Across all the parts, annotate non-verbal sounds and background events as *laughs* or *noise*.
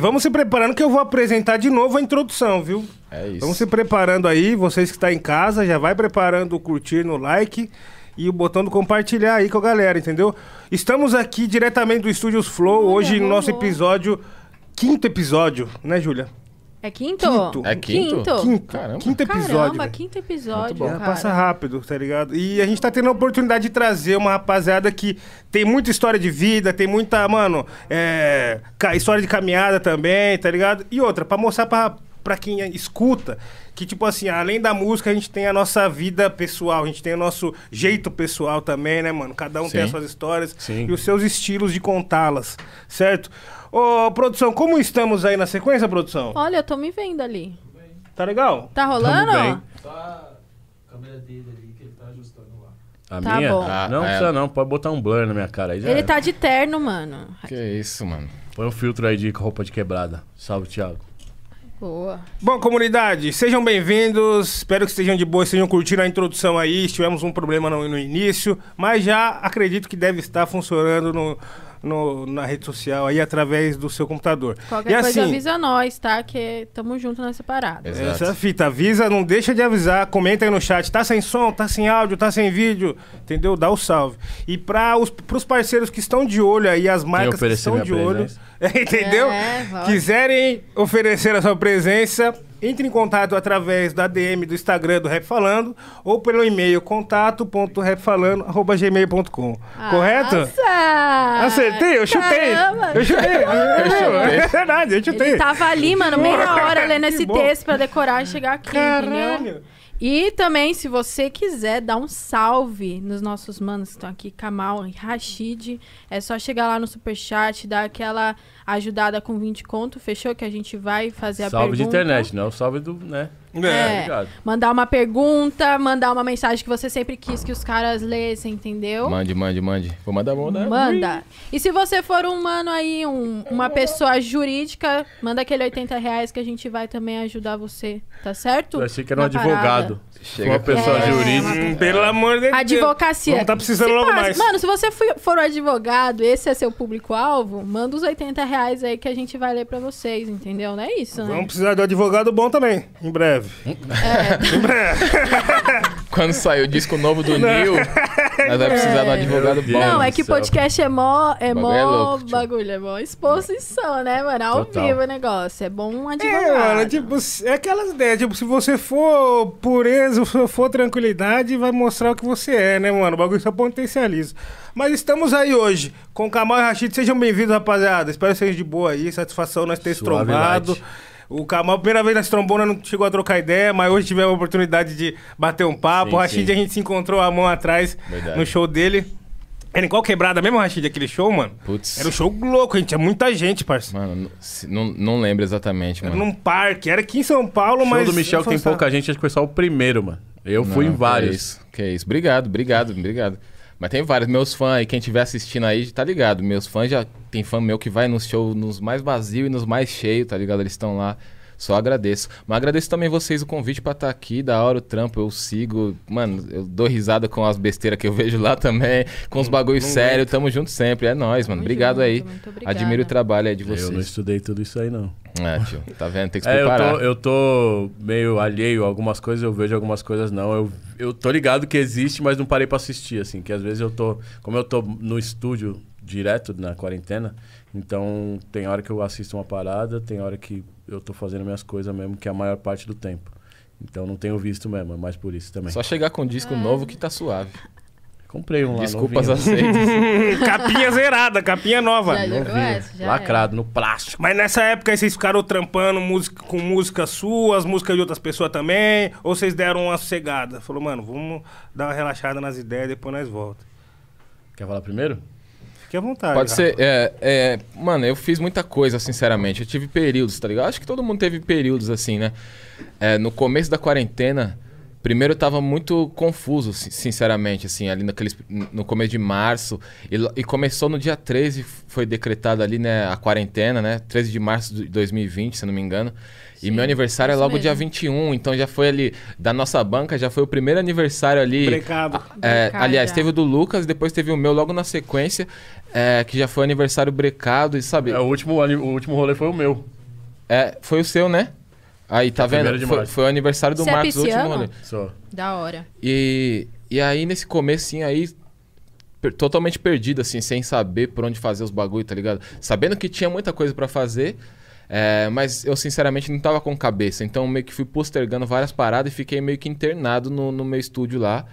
vamos se preparando que eu vou apresentar de novo a introdução, viu? É isso. Vamos se preparando aí, vocês que estão em casa, já vai preparando o curtir no like e o botão do compartilhar aí com a galera, entendeu? Estamos aqui diretamente do Estúdios Flow, Olha, hoje no nosso episódio, quinto episódio, né, Júlia? É quinto? Quinto. É quinto? Quinto. Quinto, Caramba. quinto episódio. Caramba, quinto episódio, bom. Cara. passa rápido, tá ligado? E a gente tá tendo a oportunidade de trazer uma rapaziada que tem muita história de vida, tem muita, mano, é, história de caminhada também, tá ligado? E outra, pra mostrar pra, pra quem escuta que, tipo assim, além da música, a gente tem a nossa vida pessoal, a gente tem o nosso jeito pessoal também, né, mano? Cada um tem Sim. as suas histórias Sim. e os seus estilos de contá-las, certo? Ô, produção, como estamos aí na sequência, produção? Olha, eu tô me vendo ali. Tá legal? Tá rolando? bem. Tá a câmera dele ali que ele tá ajustando lá. A Tá minha? bom. Ah, não é. precisa não, pode botar um blur na minha cara aí já Ele era. tá de terno, mano. Que isso, mano. Põe um filtro aí de roupa de quebrada. Salve, Thiago. Boa. Bom, comunidade, sejam bem-vindos. Espero que estejam de boa, estejam curtindo a introdução aí. Tivemos um problema no, no início, mas já acredito que deve estar funcionando no, no- na rede social aí através do seu computador. Qualquer e coisa assim, avisa nós, tá? Que tamo junto nessa parada. Exato. essa fita, avisa, não deixa de avisar, comenta aí no chat, tá sem som, tá sem áudio, tá sem vídeo, entendeu? Dá o salve. E para os pros parceiros que estão de olho aí, as marcas que estão de olho, presença. *laughs* entendeu? É. Quiserem oferecer a sua presença, entre em contato através da DM do Instagram do Rap Falando ou pelo e-mail contato.rapfalando@gmail.com. Correto? Nossa! Acertei, eu chutei. Caramba! Eu chutei. *laughs* É verdade, eu chutei. Ele tava ali, mano, meia hora lendo esse texto pra decorar e chegar aqui, entendeu? Caralho. E também, se você quiser dar um salve nos nossos manos que estão aqui, Kamal e Rashid, é só chegar lá no Superchat, dar aquela ajudada com 20 conto, fechou? Que a gente vai fazer a salve de pergunta. internet, não é o salve do, né? É. Obrigado. Mandar uma pergunta, mandar uma mensagem que você sempre quis que os caras lessem, entendeu? Mande, mande, mande. Vou mandar mão, né? Manda. E se você for um mano aí, um- uma pessoa jurídica, manda aquele 80 reais que a gente vai também ajudar você, tá certo? Eu achei que era um Na parada. Chega uma pessoa É, jurídica. Hum, pelo amor de Deus. Advocacia. Vamos tá precisando Se logo passa- mais. Mano, se você for, um advogado, esse é seu público-alvo, manda os 80 reais aí que a gente vai ler pra vocês, entendeu? Não é isso, né? Vamos precisar de um advogado bom também, em breve. Em breve. *laughs* Quando sair o disco novo do Neil, nós vamos precisar de um advogado Meu bom. Não, Deus é que podcast é mó, é Bagulho mó é louco, tio. bagulho, é mó exposição, né, mano? Ao Total. vivo o negócio. É bom um advogado. É, mano, tipo, é aquelas ideias, tipo, se você for pureza, se for tranquilidade, vai mostrar o que você é, né, mano? O bagulho só potencializa. Mas estamos aí hoje com o Kamal e Rashid, sejam bem-vindos, rapaziada. Espero que sejam de boa aí, satisfação nós ter trombado. O Kamal, primeira vez nós trombou, nós não chegou a trocar ideia, mas hoje tivemos a oportunidade de bater um papo. Sim, o Rashid, sim. a gente se encontrou a mão atrás Verdade. no show dele. Era em qual quebrada mesmo, Rashid, aquele show, mano? Putz. Era um show louco, gente. Tinha muita gente, parceiro. Mano, não- não, lembro exatamente, Era mano. num parque, era aqui em São Paulo, O show mas. do Michel, que tem pouca gente, acho que foi só o primeiro, mano. Eu fui Não, em vários. Que isso, que isso. Obrigado, obrigado, obrigado. Mas tem vários. Meus fãs aí, quem estiver assistindo aí, tá ligado. Meus fãs já. Tem fã meu que vai nos shows nos mais vazios e nos mais cheios, tá ligado? Eles estão lá. Só agradeço. Mas agradeço também vocês o convite pra estar aqui. Da hora o trampo, eu sigo. Mano, eu dou risada com as besteiras que eu *laughs* vejo lá também. Com os bagulhos sérios. Tamo junto sempre. É nóis, mano. Tamo Obrigado junto, aí. Admiro o trabalho aí de Eu não vocês. estudei tudo isso aí, não. É, tio. Tá vendo? Tem que se *laughs* É, eu preparar. tô, eu tô meio alheio a algumas coisas, eu vejo algumas coisas não. Eu, eu tô ligado que existe, mas não parei pra assistir, assim. Que às vezes eu tô... Como eu tô no estúdio direto na quarentena, então tem hora que eu assisto uma parada, tem hora que eu tô fazendo minhas coisas mesmo, que é a maior parte do tempo. Então não tenho visto mesmo, é mais por isso também. Só chegar com um disco novo que tá suave. Comprei um lá Desculpas novinho. aceitas. *laughs* capinha zerada, capinha nova. Já essa, já lacrado, no plástico. Mas nessa época aí vocês ficaram trampando música, com música suas, música de outras pessoas também? Ou vocês deram uma sossegada? Falou, mano, vamos dar uma relaxada nas ideias, depois nós volta. Quer falar primeiro? Fique à vontade. Pode ser. É, é, mano, eu fiz muita coisa, sinceramente. Eu tive períodos, tá ligado? Acho que todo mundo teve períodos assim, né? É, no começo da quarentena, Primeiro eu tava muito confuso, sin- sinceramente, assim, ali naqueles, no começo de março. E, e começou no dia 13, foi decretada ali, né, a quarentena, né? 13 de março de 2020, se não me engano. e Sim, meu aniversário é logo dia mesmo. 21, então já foi ali, da nossa banca, já foi o primeiro aniversário ali. Brecado. É, aliás, já. teve o do Lucas, depois teve o meu logo na sequência, é, que já foi aniversário brecado, e sabe? É, o, último, o último rolê foi o meu. É, foi o seu, né? Aí, tá primeiro vendo? de Foi, foi o aniversário do Você é Marcos, o último rolê. Só. Da hora. E, e aí, nesse comecinho aí, per- totalmente perdido, assim, sem saber por onde fazer os bagulho, tá ligado? Sabendo que tinha muita coisa pra fazer, é, mas eu sinceramente não tava com cabeça. Então, meio que fui postergando várias paradas e fiquei meio que internado no, no meu estúdio lá,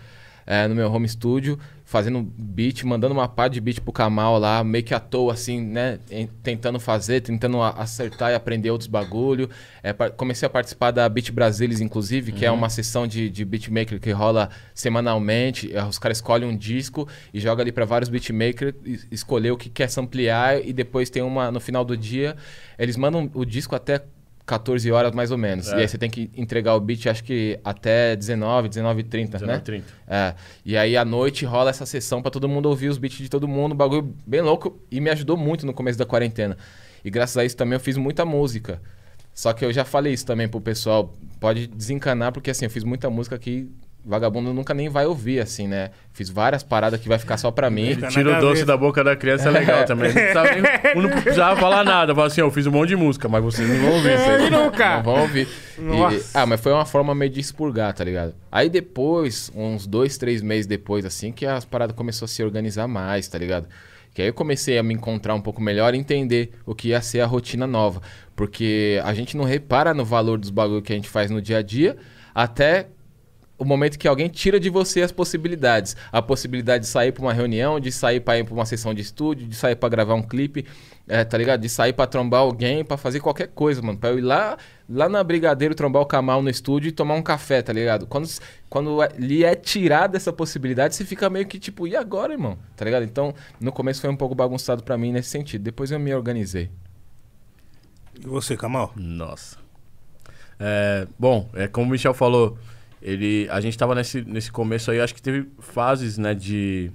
é, no meu home studio, fazendo beat, mandando uma pá de beat pro Kamal lá, meio que à toa, assim, né? tentando fazer, tentando acertar e aprender outros bagulho. É, comecei a participar da Beat Brasilis, inclusive, que é uma sessão de, de beatmaker que rola semanalmente. É, Os caras escolhem um disco e jogam ali para vários beatmakers, escolher o que quer samplear e depois tem uma, no final do dia, eles mandam o disco até 14 horas mais ou menos. É. E aí você tem que entregar o beat, acho que até 19, 19 h 30, né? 19h30. É. E aí à noite rola essa sessão pra todo mundo ouvir os beats de todo mundo, um bagulho bem louco e me ajudou muito no começo da quarentena. E graças a isso também eu fiz muita música. Só que eu já falei isso também pro pessoal, pode desencanar porque assim, eu fiz muita música que vagabundo nunca nem vai ouvir assim, né? Fiz várias paradas que vai ficar só pra mim. Ele tira o doce da boca da criança, é legal também. Não precisava, nem- *laughs* não precisava falar nada. Fala assim, eu fiz um monte de música, mas vocês não vão ouvir. É, vocês- nunca. Não vão ouvir. E- ah, mas foi uma forma meio de expurgar, tá ligado? Aí depois, uns dois, três meses depois, assim, que as paradas começou a se organizar mais, tá ligado? Que aí eu comecei a me encontrar um pouco melhor e entender o que ia ser a rotina nova. Porque a gente não repara no valor dos bagulho que a gente faz no dia a dia até o momento que alguém tira de você as possibilidades. A possibilidade de sair pra uma reunião, de sair pra ir pra uma sessão de estúdio, de sair pra gravar um clipe, é, tá ligado? De sair pra trombar alguém, pra fazer qualquer coisa, mano. Pra eu ir lá, lá na Brigadeiro trombar o Kamal no estúdio e tomar um café, tá ligado? Quando, quando lhe é tirada essa possibilidade, você fica meio que tipo, e agora, irmão? Tá ligado? Então, no começo foi um pouco bagunçado pra mim nesse sentido. Depois eu me organizei. E você, Kamal? Nossa. É, bom, é como o Michel falou, ele, a gente tava nesse, nesse começo aí, acho que teve fases, né, de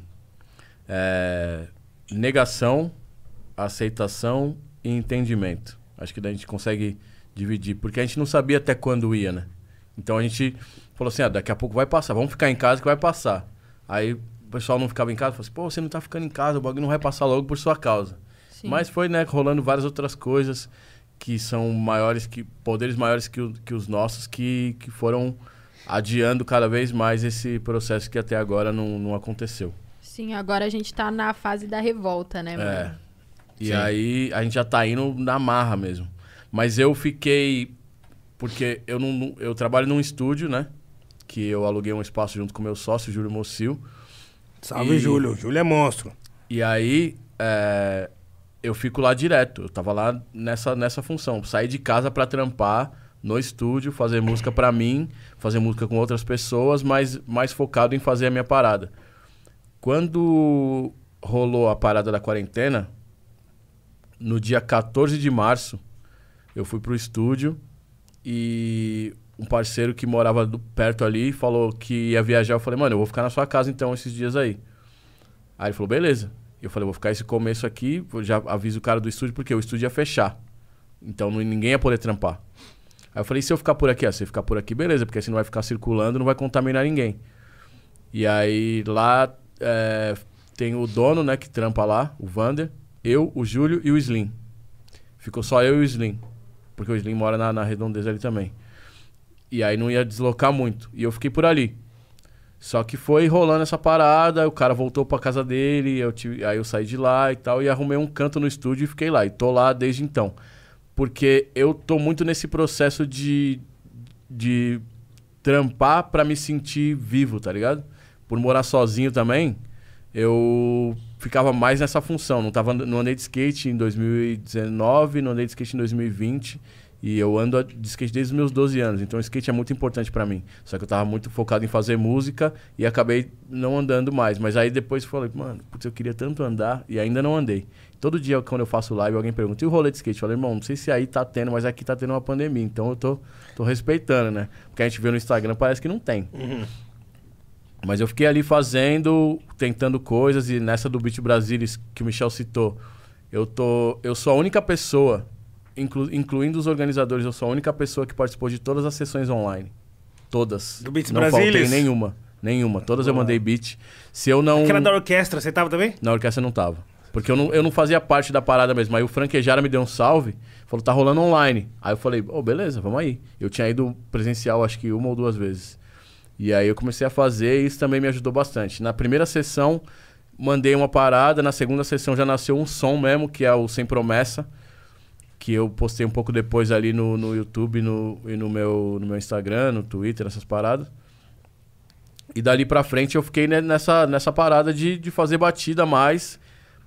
é, negação, aceitação e entendimento. Acho que daí a gente consegue dividir, porque a gente não sabia até quando ia, né? Então a gente falou assim, ah, daqui a pouco vai passar, vamos ficar em casa que vai passar. Aí o pessoal não ficava em casa, falou assim, pô, você não tá ficando em casa, o bagulho não vai passar logo por sua causa. Sim. Mas foi, né, rolando várias outras coisas que são maiores, que poderes maiores que, o- que os nossos, que, que foram adiando cada vez mais esse processo que até agora não, não aconteceu. Sim, agora a gente tá na fase da revolta, né, mano? É. E Sim. aí a gente já tá indo na marra mesmo. Mas eu fiquei. Porque eu não, eu trabalho num estúdio, né? Que eu aluguei um espaço junto com meu sócio, Júlio Mocil. Salve, E- Júlio. Júlio é monstro. E aí, é, eu fico lá direto. Eu tava lá nessa, nessa função. Sair de casa pra trampar no estúdio, fazer música pra mim, fazer música com outras pessoas, mas mais focado em fazer a minha parada. Quando rolou a parada da quarentena, no dia 14 de março, eu fui pro estúdio e um parceiro que morava do- perto ali falou que ia viajar. Eu falei, mano, eu vou ficar na sua casa então esses dias aí. Aí ele falou, beleza. Eu falei, vou ficar esse começo aqui, já aviso o cara do estúdio, porque o estúdio ia fechar. Então ninguém ia poder trampar. Aí eu falei, se eu ficar por aqui? Ah, se você ficar por aqui, beleza, porque assim não vai ficar circulando, não vai contaminar ninguém. E aí lá é, tem o dono, né, que trampa lá, o Vander, eu, o Júlio e o Slim. Ficou só eu e o Slim. Porque o Slim mora na, na redondeza ali também. E aí não ia deslocar muito. E eu fiquei por ali. Só que foi rolando essa parada, o cara voltou pra casa dele, eu tive, aí eu saí de lá e tal, e arrumei um canto no estúdio e fiquei lá. E tô lá desde então. Porque eu tô muito nesse processo de, de trampar pra me sentir vivo, tá ligado? Por morar sozinho também, eu ficava mais nessa função. Não, tava, não andei de skate em 2019, não andei de skate em 2020. E eu ando de skate desde os meus 12 anos, então o skate é muito importante pra mim. Só que eu tava muito focado em fazer música e acabei não andando mais. Mas aí depois falei, mano, putz, eu queria tanto andar e ainda não andei. Todo dia quando eu faço live, alguém pergunta, e o rolê de skate? Eu falei, irmão, não sei se aí tá tendo, mas aqui tá tendo uma pandemia, então eu tô, tô respeitando, né? Porque a gente vê no Instagram, parece que não tem. Mas eu fiquei ali fazendo, tentando coisas, e nessa do Beat Brasilis que o Michel citou, eu, tô, eu sou a única pessoa, inclu- incluindo os organizadores, eu sou a única pessoa que participou de todas as sessões online. Todas. Do Beats não faltei Brasilis? nenhuma. Nenhuma. Todas eu mandei beat. Se eu não. Aquela da orquestra, você tava também? Na orquestra eu não tava. Porque eu não, eu não fazia parte da parada mesmo. Aí o Franquejara me deu um salve, falou, tá rolando online. Aí eu falei, ô, beleza, vamos aí. Eu tinha ido presencial acho que uma ou duas vezes. E aí eu comecei a fazer e isso também me ajudou bastante. Na primeira sessão, mandei uma parada. Na segunda sessão já nasceu um som mesmo, que é o Sem Promessa. Que eu postei um pouco depois ali no, no YouTube no, e no meu, no meu Instagram, no Twitter, essas paradas. E dali pra frente eu fiquei ne- nessa, nessa parada de, de fazer batida mais,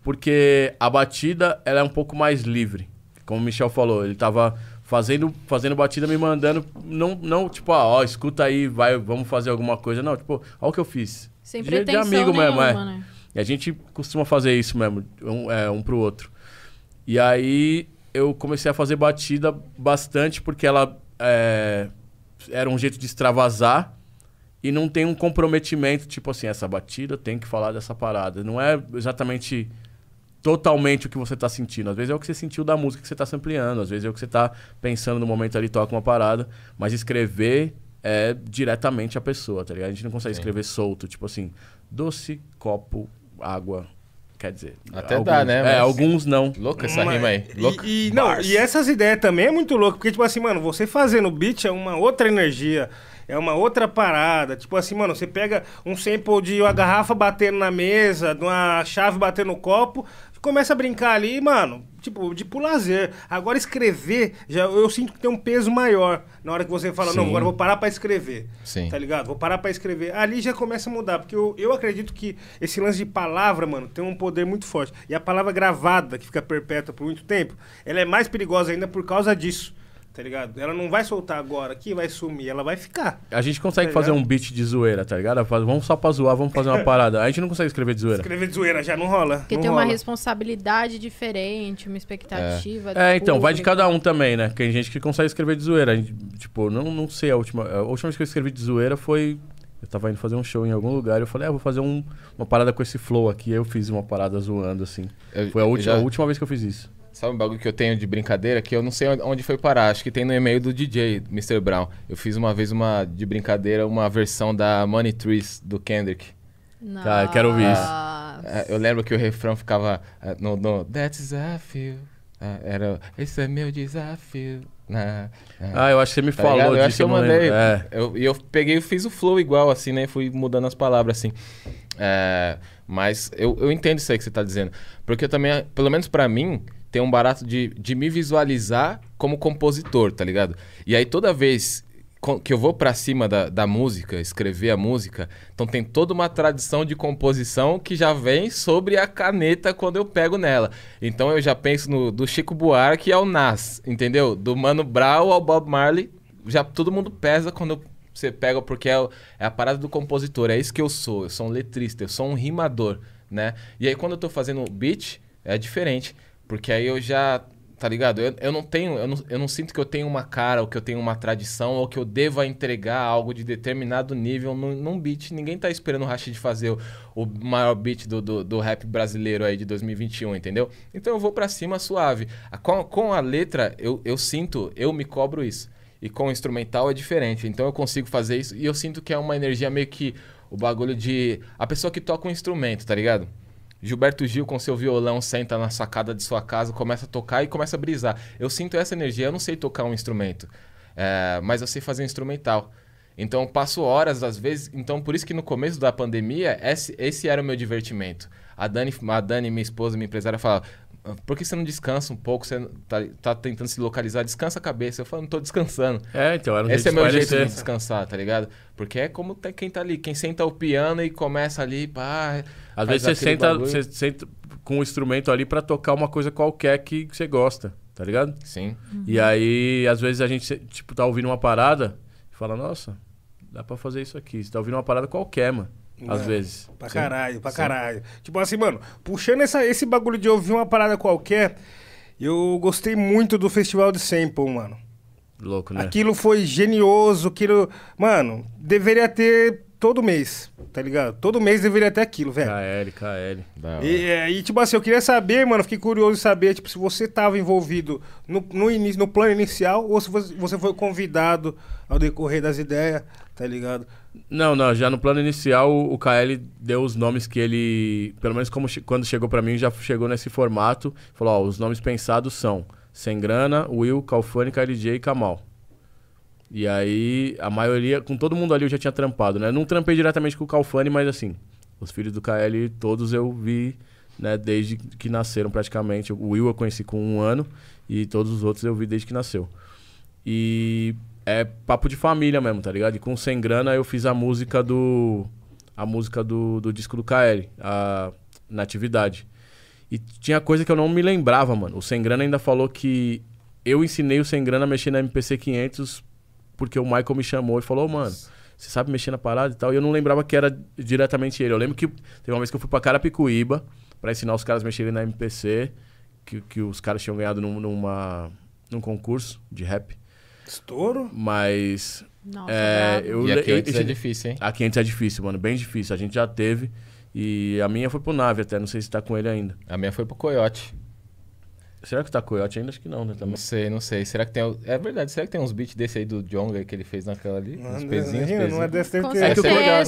porque a batida ela é um pouco mais livre. Como o Michel falou, ele tava fazendo, fazendo batida, me mandando, não, não tipo, ah, ó, escuta aí, vai, vamos fazer alguma coisa. Não, tipo, ó o que eu fiz. Sem De- de amigo mesmo, é. nenhuma, né? E a gente costuma fazer isso mesmo, um, é, um pro outro. E aí eu comecei a fazer batida bastante porque ela é, era um jeito de extravasar e não tem um comprometimento, tipo assim, essa batida tem que falar dessa parada. Não é exatamente totalmente o que você tá sentindo. Às vezes é o que você sentiu da música que você tá sampleando, às vezes é o que você tá pensando no momento ali, toca uma parada, mas escrever é diretamente a pessoa, tá ligado? A gente não consegue Sim. escrever solto, tipo assim, doce, copo, água. Quer dizer, Até alguns, dá, né? É, Mas- alguns não. Louca essa Mas- rima aí. e- Louca. E, não, Bars. e essas ideias também é muito louco, porque, tipo assim, mano, você fazendo beat é uma outra energia, é uma outra parada. Tipo assim, mano, você pega um sample de uma garrafa batendo na mesa, de uma chave batendo no copo, começa a brincar ali, mano, tipo, de por lazer. Agora escrever, já, eu sinto que tem um peso maior na hora que você fala, não, Sim. agora eu vou parar pra escrever. Sim. Tá ligado? Vou parar pra escrever. Ali já começa a mudar, porque eu, eu acredito que esse lance de palavra, mano, tem um poder muito forte. E a palavra gravada, que fica perpétua por muito tempo, ela é mais perigosa ainda por causa disso. Tá ligado? Ela não vai soltar agora aqui, vai sumir, ela vai ficar. A gente consegue Tá fazer ligado? um beat de zoeira, tá ligado? Vamos só pra zoar, vamos fazer uma *laughs* parada. A gente não consegue escrever de zoeira. Escrever de zoeira já não rola. Porque não tem uma rola. responsabilidade diferente, uma expectativa. do É, então, vai de cada um também, né? Tem gente que consegue escrever de zoeira. A gente, tipo, não, não sei a última. A última vez que eu escrevi de zoeira foi. Eu tava indo fazer um show em algum lugar e eu falei, ah, vou fazer um- uma parada com esse flow aqui. Aí eu fiz uma parada zoando, assim. Eu- Foi a, última, já- a última vez que eu fiz isso. Sabe um bagulho que eu tenho de brincadeira que eu não sei onde foi parar. Acho que tem no e-mail do DJ, Mr. Brown. Eu fiz uma vez uma de brincadeira, uma versão da Money Trees do Kendrick. Tá, eu quero ouvir isso. Nossa. É, Eu lembro que o refrão ficava é, no, no That desafio. É, Era esse é meu desafio. Na- Ah, eu acho que você me Tá falou ligado? eu acho que eu mandei. lembro. É. Eu- E eu, peguei e fiz o flow igual, assim, né? Fui mudando as palavras, assim. É, mas eu, eu entendo isso aí que você tá dizendo. Porque também, pelo menos pra mim, tem um barato de, de me visualizar como compositor, tá ligado? E aí toda vez que eu vou pra cima da, da música, escrever a música, então tem toda uma tradição de composição que já vem sobre a caneta quando eu pego nela. Então eu já penso no do Chico Buarque ao Nas, entendeu? Do Mano Brown ao Bob Marley, já todo mundo pesa quando você pega, porque é, é a parada do compositor, é isso que eu sou, eu sou um letrista, eu sou um rimador, né? E aí quando eu tô fazendo beat, é diferente, porque aí eu já, tá ligado? Eu, eu não tenho, eu não, eu não sinto que eu tenho uma cara, ou que eu tenho uma tradição, ou que eu deva entregar algo de determinado nível num, num beat. Ninguém tá esperando o Rashid fazer o, o maior beat do, do, do rap brasileiro aí de 2021, entendeu? Então eu vou pra cima suave. Com, com a letra, eu, eu sinto, eu me cobro isso. E com o instrumental é diferente. Então eu consigo fazer isso e eu sinto que é uma energia meio que o bagulho de. A pessoa que toca um instrumento, tá ligado? Gilberto Gil com seu violão senta na sacada de sua casa, começa a tocar e começa a brisar. Eu sinto essa energia. Eu não sei tocar um instrumento, é, mas eu sei fazer um instrumental. Então passo horas às vezes. Então por isso que no começo da pandemia esse, esse era o meu divertimento. A Dani, a Dani, minha esposa, minha empresária, falava: por que você não descansa um pouco? Você tá, tá tentando se localizar, descansa a cabeça. Eu falo, não tô descansando. É, então, era um Esse é meu jeito de descansar, tá ligado? Porque é como tá- quem tá ali, quem senta o piano e começa ali, pá. Às vezes você senta, bagulho. você senta com o instrumento ali pra tocar uma coisa qualquer que você gosta. tá ligado? Sim. E aí, às vezes a gente, tipo, tá ouvindo uma parada e fala, nossa, dá pra fazer isso aqui. Você tá ouvindo uma parada qualquer, mano. Às É, vezes. Pra Sim. caralho, pra Sim. caralho. Tipo assim, mano, puxando essa, esse bagulho de ouvir uma parada qualquer, eu gostei muito do Festival de Sample, mano. Louco, né? Aquilo foi genioso, aquilo. Mano, deveria ter todo mês, tá ligado? Todo mês deveria ter aquilo, velho. KL, KL. E, é, e, tipo assim, eu queria saber, mano, fiquei curioso de saber, tipo, se você tava envolvido no, no, início, no plano inicial ou se você, você foi convidado ao decorrer das ideias, tá ligado? Não, não, já no plano inicial o KL deu os nomes que ele, pelo menos como che- quando chegou pra mim, já chegou nesse formato. Falou, ó, os nomes pensados são Sem Grana, Will, Calfani, KLJ e Kamal. E aí, a maioria, com todo mundo ali eu já tinha trampado, né? Não trampei diretamente com o Calfani, mas assim, os filhos do KL todos eu vi, né, desde que nasceram praticamente. O Will eu conheci com um ano e todos os outros eu vi desde que nasceu. E é papo de família mesmo, tá ligado? E com Sem Grana eu fiz a música do. A música do, do disco do KL, a Natividade. E tinha coisa que eu não me lembrava, mano. O Sem Grana ainda falou que eu ensinei o Sem Grana a mexer na MPC 500 porque o Michael me chamou e falou, mano, você sabe mexer na parada e tal. E eu não lembrava que era diretamente ele. Eu lembro que teve uma vez que eu fui pra Carapicuíba pra ensinar os caras a mexerem na MPC, que, que os caras tinham ganhado num, numa, num concurso de rap. Estouro? Mas. Nossa, é, brabo. eu, E aqui eu- antes é difícil, hein? A 500 é difícil, mano. Bem difícil. A gente já teve. E a minha foi pro Nave até. Não sei se tá com ele ainda. A minha foi pro Coyote. Será que tá Coyote ainda? Acho que não, né? Também. Não sei, não sei. Será que tem. É verdade, será que tem uns beats desse aí do Jonga que ele fez naquela ali? uns Mano, pezinhos, imagina, não é pezinhos. desse ter- É que o certeza,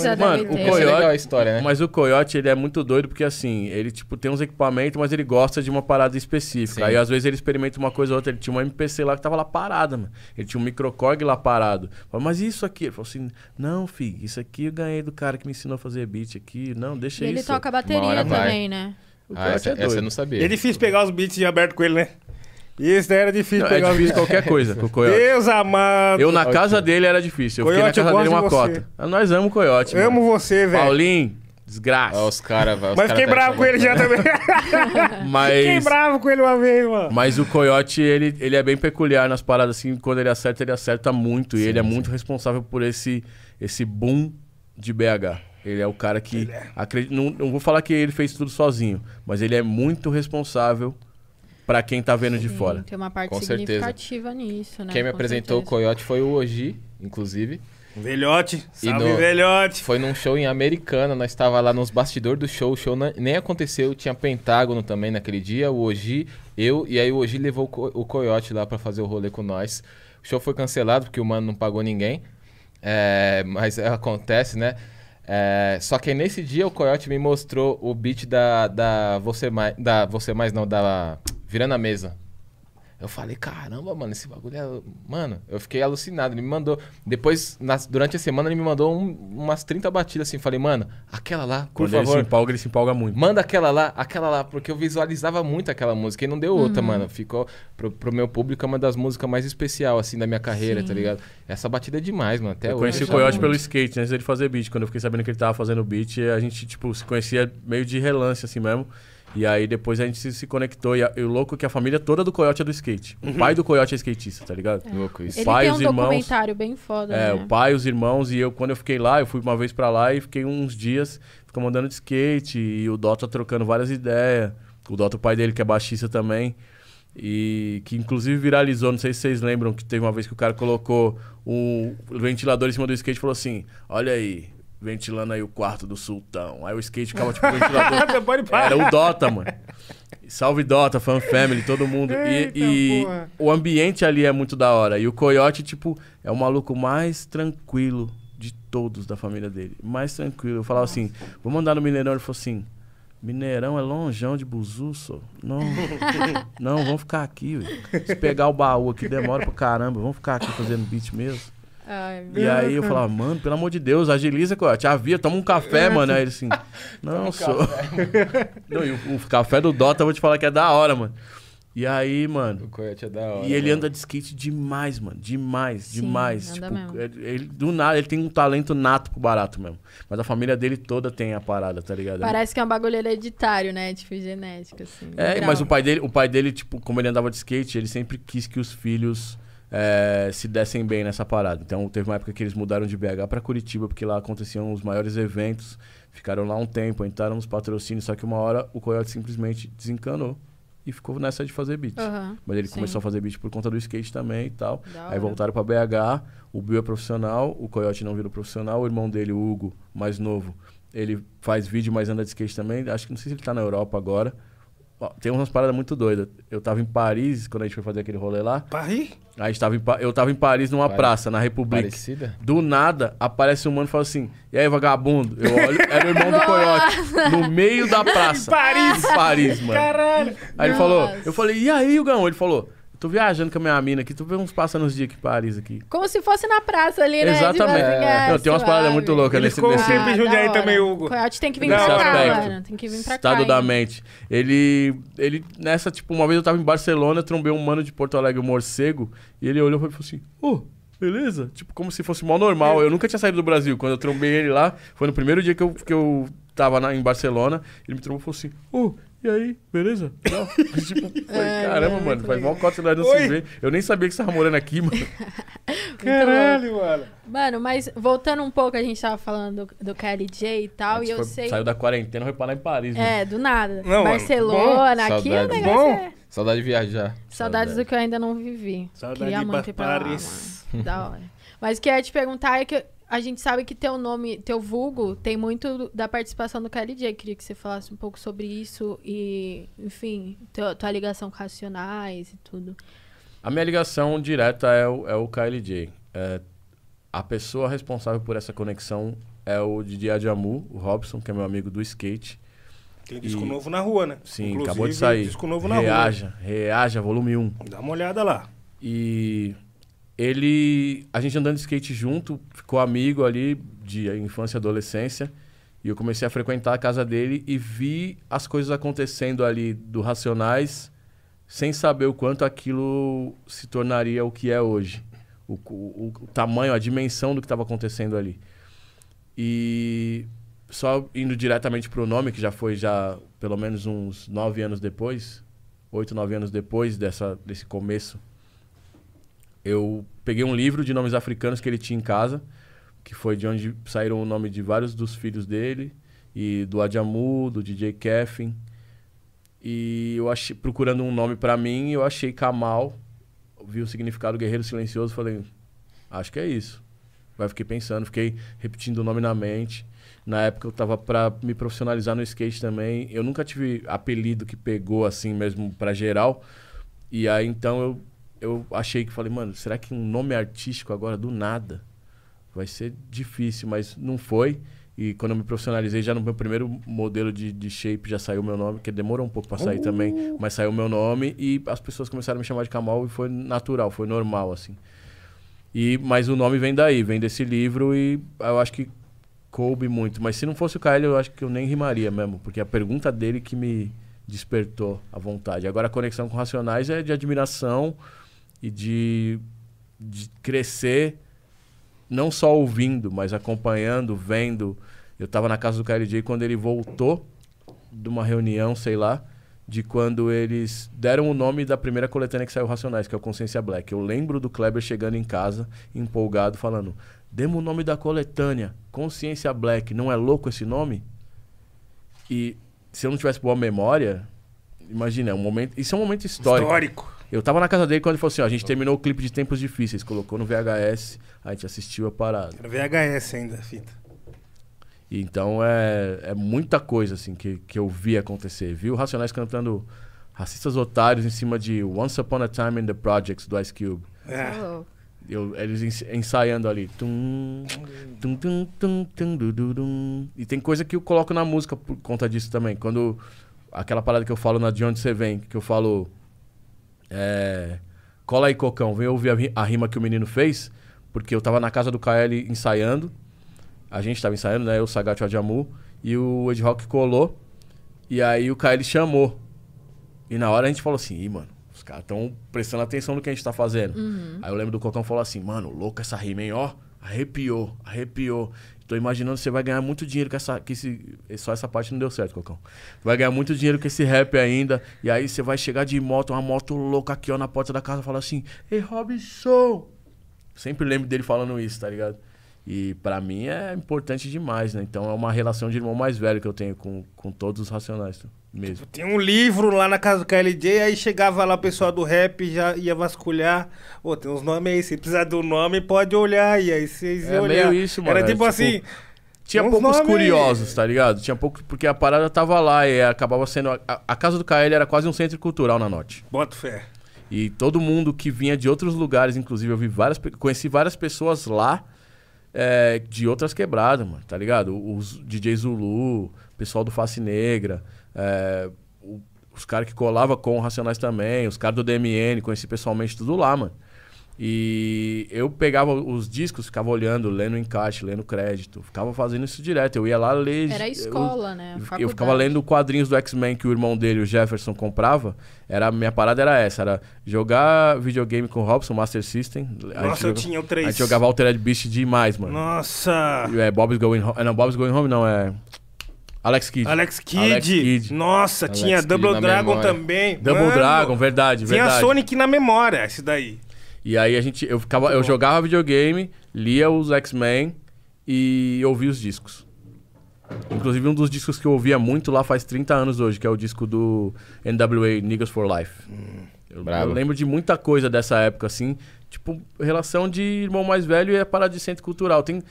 Coyote- mano, deve o ter. Essa é Coyote- legal a história, né? Mas o Coyote, ele é muito doido porque, assim, ele, tipo, tem uns equipamentos, mas ele gosta de uma parada específica. Sim. Aí, às vezes, ele experimenta uma coisa ou outra. Ele tinha uma MPC lá que tava lá parada, mano. Ele tinha um microcorg lá parado. Falei, mas isso aqui? Ele falou assim, não, filho, isso aqui eu ganhei do cara que me ensinou a fazer beat aqui. Não, deixa E ele isso. toca Uma bateria hora vai. também, né? O Ah, essa, é essa eu não sabia. E é difícil pegar os beats de aberto com ele, né? E esse daí era difícil Não, é pegar os difícil beats. qualquer coisa com o Coyote. Deus amado. Eu na casa dele era difícil. Eu Coyote, fiquei na eu casa dele uma de cota. Ah, Nós amamos o Coyote, mano. Amo você, velho. Paulinho, desgraça. Ó, os caras, os Mas cara fiquei tá bravo com ele já também. *laughs* Fiquei Mas, bravo com ele uma vez, mano. mas o Coyote, ele, ele é bem peculiar nas paradas, assim. Quando ele acerta, ele acerta muito. e ele é muito responsável por esse, esse boom de BH. Ele é o cara que... acredi- Não, não vou falar que ele fez tudo sozinho, mas ele é muito responsável pra quem tá vendo de Sim, fora. Tem uma parte Com certeza. significativa nisso, né? Quem me Com apresentou o certeza. Coyote foi o Oji, inclusive. Velhote. E Salve, no- velhote. Foi num show em Americana, nós estava lá nos bastidores do show, o show na- nem aconteceu, tinha Pentágono também naquele dia, o Oji, eu, e aí o Oji levou o, Co- o Coyote lá pra fazer o rolê com nós. O show foi cancelado porque o mano não pagou ninguém, é, mas é, acontece, né? É, só que nesse dia o Coyote me mostrou o beat da, da Você Mais, da Você Mais não, da Virando a Mesa. Eu falei, caramba, mano, esse bagulho é. Mano, eu fiquei alucinado. Ele me mandou. Depois, nas- durante a semana, ele me mandou um- umas 30 batidas assim. Falei, mano, aquela lá, por Quando ele se favor. empolga, ele se empolga muito. Manda aquela lá, aquela lá, porque eu visualizava muito aquela música e não deu outra, mano. Ficou pro, pro meu público é uma das músicas mais especial, assim, da minha carreira, tá Sim. ligado? Essa batida é demais, mano. Até eu hoje. conheci o Coyote pelo skate, antes dele fazer beat. Quando eu fiquei sabendo que ele tava fazendo beat, a gente, tipo, se conhecia meio de relance, assim mesmo. E aí depois a gente se, se conectou. E, a- e o louco é que a família toda do Coyote é do skate. O pai do Coyote é skatista, tá ligado? Louco isso. Ele pai, tem um os irmãos- documentário bem foda, É, né? o pai, os irmãos e eu, quando eu fiquei lá, eu fui uma vez pra lá e fiquei uns dias, ficamos andando de skate e o Dota trocando várias ideias. O Dota, o pai dele, que é baixista também. E que inclusive viralizou, não sei se vocês lembram, que teve uma vez que o cara colocou o ventilador em cima do skate e falou assim: Olha aí, ventilando aí o quarto do sultão. Aí o skate ficava tipo ventilador. *laughs* Pode parar. Era o Dota, mano. Salve Dota, Fan Family, todo mundo. E, Eita, e o ambiente ali é muito da hora. E o Coyote, tipo, é o maluco mais tranquilo de todos da família dele. Mais tranquilo. Eu falava assim, vou mandar no Mineirão. Ele falou assim, Mineirão é longeão de Buzu, só. Não, *laughs* não, vamos ficar aqui. ué. Se pegar o baú aqui demora pra caramba. Vamos ficar aqui fazendo beat mesmo. Ai, E aí eu falava, mano, pelo amor de Deus, agiliza, Coyote. Avia, toma um café, mano. Aí ele assim, *laughs* não, sou. *laughs* Não, e o, o café do Dota, eu vou te falar que é da hora, mano. E aí, mano. O Coyote é da hora. E ele mano. anda de skate demais, mano. Demais, Sim, demais. anda Tipo, mesmo. ele, ele- do nada, ele tem um talento nato pro barato mesmo. Mas a família dele toda tem a parada, tá ligado? Parece que é um bagulho hereditário, né? Tipo, genético, assim. É, grau. mas o pai dele, o pai dele, tipo, como ele andava de skate, ele sempre quis que os filhos é, se dessem bem nessa parada. Então teve uma época que eles mudaram de BH pra Curitiba, porque lá aconteciam os maiores eventos. Ficaram lá um tempo, entraram nos patrocínios, só que uma hora o Coyote simplesmente desencanou e ficou nessa de fazer beat. Aham, Mas ele sim. começou a fazer beat por conta do skate também e tal. Da Aí hora. voltaram pra BH, o Bill é profissional, o Coyote não virou profissional, o irmão dele, o Hugo, mais novo, ele faz vídeo, mas anda de skate também. Acho que não sei se ele tá na Europa agora. Tem umas paradas muito doidas. Eu tava em Paris, quando a gente foi fazer aquele rolê lá. Paris? Aí tava em eu tava em Paris numa Pare- praça, na República. Parecida? Do nada, aparece um mano e fala assim: E aí, vagabundo? Eu olho, era o irmão do Coyote. No meio da praça. Paris! Em Paris, mano. Caralho! Aí ele falou, Nossa. eu falei, e aí, Hugão? Ele falou, tô viajando com a minha mina aqui, tô vendo uns passando uns dias aqui em Paris aqui. Como se fosse na praça ali, né? Exatamente. Tipo assim, É. Não, tem umas paradas suave. muito loucas Ele nesse, ficou nesse, Jundiaí da hora. também, Hugo. Coyote tem que vir Da pra cá, mano. Tem que vir pra estado cá. da hein? mente. Ele, ele, nessa, tipo, uma vez eu tava em Barcelona, trombei um mano de Porto Alegre, um morcego, e ele olhou pra mim e falou assim, ô, beleza? Tipo, como se fosse mal normal. Eu nunca tinha saído do Brasil. Quando eu trombei ele lá, foi no primeiro dia que eu, que eu tava na- em Barcelona, ele me trombou e falou assim, ô, e aí, beleza? *laughs* Tipo, falei, É, caramba, é, mano, faz legal. mal cota nós não Oi. se vê. Eu nem sabia que você tava morando aqui, mano. *laughs* Caralho, mano. Mano, mas voltando um pouco, a gente tava falando do, do KLJ e tal, e eu foi- sei. Saiu da quarentena, foi parar em Paris, né? É, do nada. Não, mano, Barcelona, aqui o Saudades. negócio Bom. é. Saudade de viajar. Saudades do que eu ainda não vivi. Saudade Queria de muito ir pra lá, Paris. mano. Da hora. Mas o que eu ia te perguntar é que a gente sabe que teu nome, teu vulgo, tem muito da participação do KLJ. Queria que você falasse um pouco sobre isso e, enfim, teu- tua ligação com Racionais e tudo. A minha ligação direta é o, é o KLJ. É, a pessoa responsável por essa conexão é o Didi Adjamu, o Robson, que é meu amigo do skate. Tem disco E- novo na rua, né? Sim, Inclusive, acabou de sair. disco novo na Reaja, Reaja, volume 1. rua. Dá uma olhada lá. E ele. A gente andando de skate junto, ficou amigo ali de infância e adolescência. E eu comecei a frequentar a casa dele e vi as coisas acontecendo ali do Racionais, sem saber o quanto aquilo se tornaria o que é hoje. O, o- o tamanho, a dimensão do que estava acontecendo ali. E só indo diretamente pro nome, que já foi já pelo menos uns nove anos depois, oito, nove anos depois dessa, desse começo, eu peguei um livro de nomes africanos que ele tinha em casa, que foi de onde saíram o nome de vários dos filhos dele, e do Adjamu, do DJ Keffin. E eu achei, procurando um nome pra mim, eu achei Kamal, vi o significado Guerreiro Silencioso, falei, acho que é isso. Aí fiquei pensando, fiquei repetindo o nome na mente. Na época eu tava pra me profissionalizar no skate também. Eu nunca tive apelido que pegou assim mesmo pra geral. E aí então eu, eu achei que falei, mano, será que um nome artístico agora do nada vai ser difícil, mas não foi. E quando eu me profissionalizei, já no meu primeiro modelo de, de shape já saiu meu nome, que demorou um pouco pra sair também, mas saiu meu nome e as pessoas começaram a me chamar de Kamal e foi natural, foi normal assim. E mas o nome vem daí, vem desse livro e eu acho que coube muito, mas se não fosse o KL, eu acho que eu nem rimaria mesmo, porque a pergunta dele que me despertou a vontade. Agora a conexão com Racionais é de admiração e de, de crescer não só ouvindo, mas acompanhando, vendo. Eu tava na casa do KLJ quando ele voltou de uma reunião, sei lá, de quando eles deram o nome da primeira coletânea que saiu Racionais, que é o Consciência Black. Eu lembro do Kleber chegando em casa, empolgado, falando: Demos o nome da coletânea, Consciência Black. Não é louco esse nome? E se eu não tivesse boa memória, imagina, é um momento. Isso é um momento histórico. Histórico. Eu tava na casa dele quando ele falou assim: ó, a gente terminou o clipe de Tempos Difíceis, colocou no VHS, a gente assistiu a parada. Era VHS ainda, a fita. E então é, é muita coisa assim que, que eu vi acontecer. Vi o Racionais cantando Racistas Otários em cima de Once Upon a Time in the Projects do Ice Cube. É. Eu, eles ens- ensaiando ali. Tum, tum, tum, tum, tum, du, du, dum. E tem coisa que eu coloco na música por conta disso também. Quando. Aquela parada que eu falo na De Onde Você Vem, que eu falo. É, Cola aí, Cocão, vem ouvir a, ri- a rima que o menino fez, porque eu tava na casa do KL ensaiando. A gente tava ensaiando, né? Eu, o Sagat e o Adjamu. E o Ed Rock colou. E aí o KL chamou. E na hora a gente falou assim, Ih, mano, caras estão prestando atenção no que a gente tá fazendo. Uhum. Aí eu lembro do Cocão falou assim, mano, louco essa rima, hein? Ó, arrepiou, arrepiou. Tô imaginando que você vai ganhar muito dinheiro com essa. Que esse, só essa parte não deu certo, Cocão. Vai ganhar muito dinheiro com esse rap ainda. E aí você vai chegar de moto, uma moto louca aqui, ó, na porta da casa, falar assim, Ei, Robson! Sempre lembro dele falando isso, tá ligado? E pra mim é importante demais, né? Então é uma relação de irmão mais velho que eu tenho com, com todos os racionais, tá? Mesmo. Tem um livro lá na casa do KLJ, aí chegava lá o pessoal do rap já ia vasculhar. Ô, tem uns nomes aí, se precisar do nome, pode olhar. E aí vocês É olhar. meio isso, mano, Era é tipo tipo- assim. Tinha poucos curiosos, tá ligado? Tinha pouco, porque a parada tava lá e acabava sendo. A, a casa do KL era quase um centro cultural na Norte. Bota fé. E todo mundo que vinha de outros lugares, inclusive, eu vi várias, conheci várias pessoas lá é, de outras quebradas, mano, tá ligado? Os DJ Zulu, pessoal do Face Negra, é, o- os caras que colavam com o Racionais também, os caras do DMN, conheci pessoalmente tudo lá, mano. E eu pegava os discos, ficava olhando, lendo encaixe, lendo crédito, ficava fazendo isso direto. Eu ia lá ler. Era a eu- escola, né? A eu, ficava lendo quadrinhos do X-Men que o irmão dele, o Jefferson, comprava. Era, a minha parada era essa, era jogar videogame com o Robson, Master System. A Nossa, eu joga- tinha o A 3. gente jogava Altered Beast demais, mano. Nossa. É, Bob's Going Home. Não, Bob's Going Home não, é. Alex Kidd. Alex Kidd. Alex Kidd. Nossa, Alex tinha Kidd Double Dragon memória. também. Double Mano, Dragon, verdade, Tinha verdade. Sonic na memória, esse daí. E aí a gente, eu ficava, eu jogava videogame, lia os X-Men e ouvia os discos. Inclusive um dos discos que eu ouvia muito lá faz 30 anos hoje, que é o disco do NWA Niggas for Life. Eu, Brabo. eu lembro de muita coisa dessa época, assim, tipo, relação de irmão mais velho e a parada de centro cultural. Tem.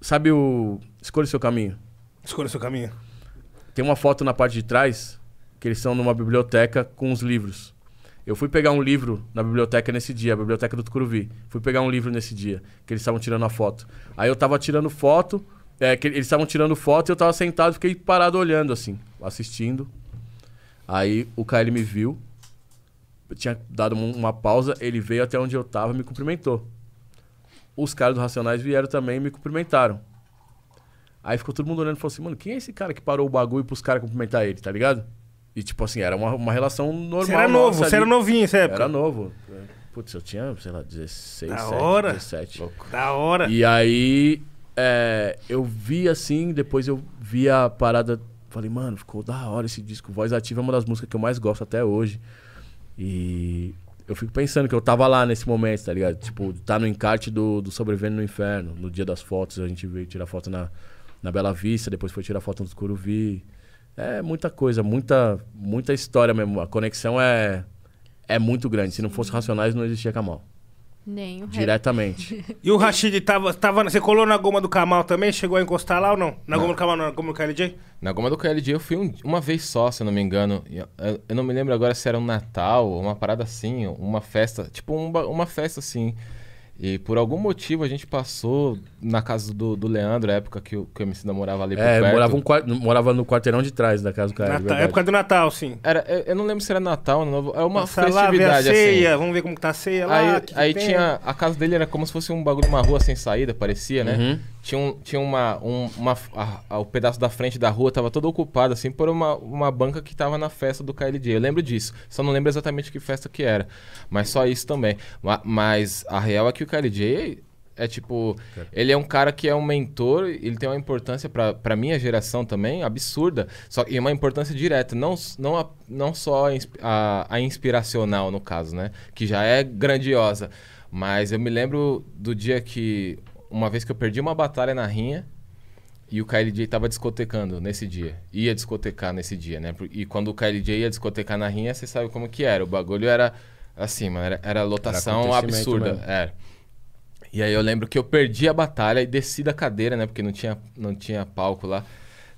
Sabe o. Escolha o seu caminho. Escolha seu caminho. Tem uma foto na parte de trás que eles estão numa biblioteca com os livros. Eu fui pegar um livro na biblioteca nesse dia, a biblioteca do Tucuruvi. Fui pegar um livro nesse dia, que eles estavam tirando a foto. Aí eu tava tirando foto, é, que eles estavam tirando foto e eu tava sentado, fiquei parado olhando assim, assistindo. Aí o KL me viu, eu tinha dado um- uma pausa, ele veio até onde eu tava e me cumprimentou. Os caras do Racionais vieram também e me cumprimentaram. Aí ficou todo mundo olhando e falou assim, mano, quem é esse cara que parou o bagulho pros caras cumprimentar ele, tá ligado? E tipo assim, era uma, uma relação normal. Você era novo, você era novinho essa época. Era novo. Putz, eu tinha, sei lá, 16, Da 17, hora. 17. Da hora. E aí, é, eu vi assim, depois eu vi a parada, falei, mano, ficou da hora esse disco. Voz Ativa é uma das músicas que eu mais gosto até hoje. E eu fico pensando que eu tava lá nesse momento, tá ligado? Tipo, tá no encarte do, do Sobrevivendo no Inferno, no dia das fotos, a gente veio tirar foto na, na Bela Vista, depois foi tirar foto no Curuvi. É muita coisa, muita, muita história mesmo. A conexão é, é muito grande. Se não fosse Racionais, não existia Kamal. Nem o. Diretamente. *laughs* E o Rashid tava, tava. Você colou na goma do Kamal também? Chegou a encostar lá ou não? Na goma do Kamal, não, na goma do KLJ? Na goma do KLJ eu fui um- uma vez só, se eu não me engano. E Eu, eu- eu não me lembro agora se era um Natal, uma parada assim, uma festa. Tipo, um uma festa assim. E por algum motivo a gente passou na casa do, do Leandro, a época que o, que o MC da morava ali por É, perto. morava, um morava no quarteirão de trás da casa do cara. Nata- verdade. época do Natal, sim. Era, eu, eu não lembro se era Natal, Novo, é uma Passar lá, ver a festividade ceia, assim. vamos ver como tá a ceia lá. Aí, tinha. A casa dele era como se fosse um bagulho, uma rua sem saída, parecia, né? Uhum. Tinha, um, tinha uma. Um, uma a- a- o pedaço da frente da rua tava todo ocupado, assim, por uma, uma banca que tava na festa do KLJ. Eu lembro disso. Só não lembro exatamente que festa que era. Mas só isso também. Ma- mas a real é que o KLJ. É tipo, ele é um cara que é um mentor, ele tem uma importância pra pra minha geração também absurda, só e uma importância direta, não, não, a- não só a- a inspiracional no caso, né, que já é grandiosa, mas eu me lembro do dia que uma vez que eu perdi uma batalha na rinha e o KLJ tava discotecando nesse dia, ia discotecar nesse dia, né, e quando o KLJ ia discotecar na rinha, você sabe como que era, o bagulho era assim, mano, era, era lotação acontecimento absurda, era. E aí eu lembro que eu perdi a batalha e desci da cadeira, né? Porque não tinha, não tinha palco lá.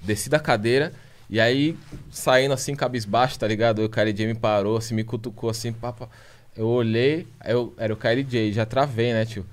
Desci da cadeira e aí saindo assim, cabisbaixo, tá ligado? O KLJ me parou, assim, me cutucou assim, papa. Eu olhei, eu, era o KLJ, já travei, né, tio?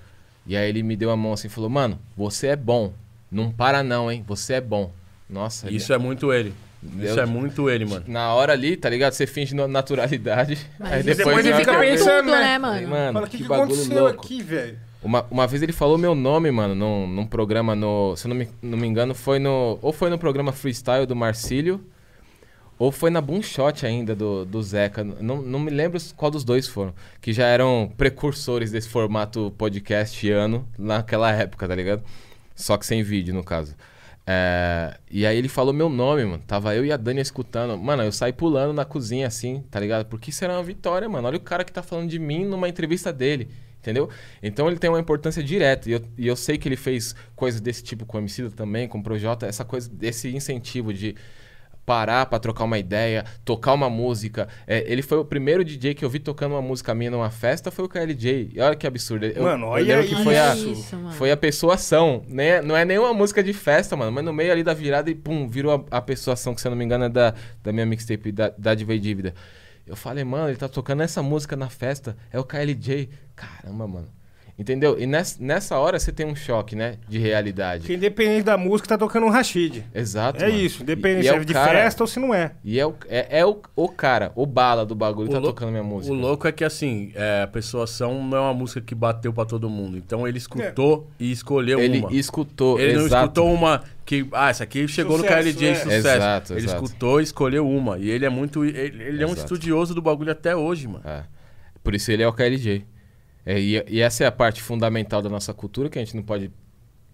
E aí ele me deu a mão assim e falou, mano, você é bom. Não para não, hein? Você é bom. Nossa, ele- Isso é muito ele. Isso Eu- é muito ele, mano. na hora ali, tá ligado? Você finge na- naturalidade. Mas aí depois depois, ele fica pensando, tudo, né? mano? Mano, Fala, o que, que, que bagulho aconteceu louco. aqui, velho? Uma, uma vez ele falou meu nome, mano, num, num programa no. Se eu não me, não me engano, foi no. Ou foi no programa Freestyle do Marcílio, Ou foi na Boomshot ainda do, do Zeca. Não, não me lembro qual dos dois foram. Que já eram precursores desse formato podcastiano naquela época, tá ligado? Só que sem vídeo, no caso. É, e aí ele falou meu nome, mano. Tava eu e a Dani escutando. Mano, eu saí pulando na cozinha assim, tá ligado? Porque isso era uma vitória, mano. Olha o cara que tá falando de mim numa entrevista dele. Entendeu? Então ele tem uma importância direta. E eu, e eu sei que ele fez coisas desse tipo com o Emicida também, com o Projota, essa coisa, desse incentivo de parar pra trocar uma ideia, tocar uma música. É, ele foi o primeiro DJ que eu vi tocando uma música minha numa festa, foi o KLJ. E olha que absurdo. Eu, Mano, eu olha lembro que foi a, isso, mano. foi a pessoação. Né? Não é nenhuma música de festa, mano, mas no meio ali da virada e pum, virou a, a pessoação, que se eu não me engano é da, da minha mixtape, da, da Diva e Dívida. Eu falei, mano, ele tá tocando essa música na festa, é o KLJ. Caramba, mano. Entendeu? E nessa, nessa hora você tem um choque, né? De realidade. Que independente da música, tá tocando um Rashid. Exato. É mano. isso, independente E- e se é é de cara- festa ou se não é. E é o, é, é o, o cara, o bala do bagulho, O tá lou- tocando minha música. O louco é que, assim, é, a pessoa são não é uma música que bateu pra todo mundo. Então ele escutou e escolheu Ele uma. escutou, Ele não exato. escutou uma que, ah, essa aqui chegou Sucesso, no KLJ é. sucesso. Exato, ele exato. escutou e escolheu uma. E ele é muito. Ele, ele é um estudioso do bagulho até hoje, mano. É. Por isso ele é o KLJ. É, e, e essa é a parte fundamental da nossa cultura que a gente não pode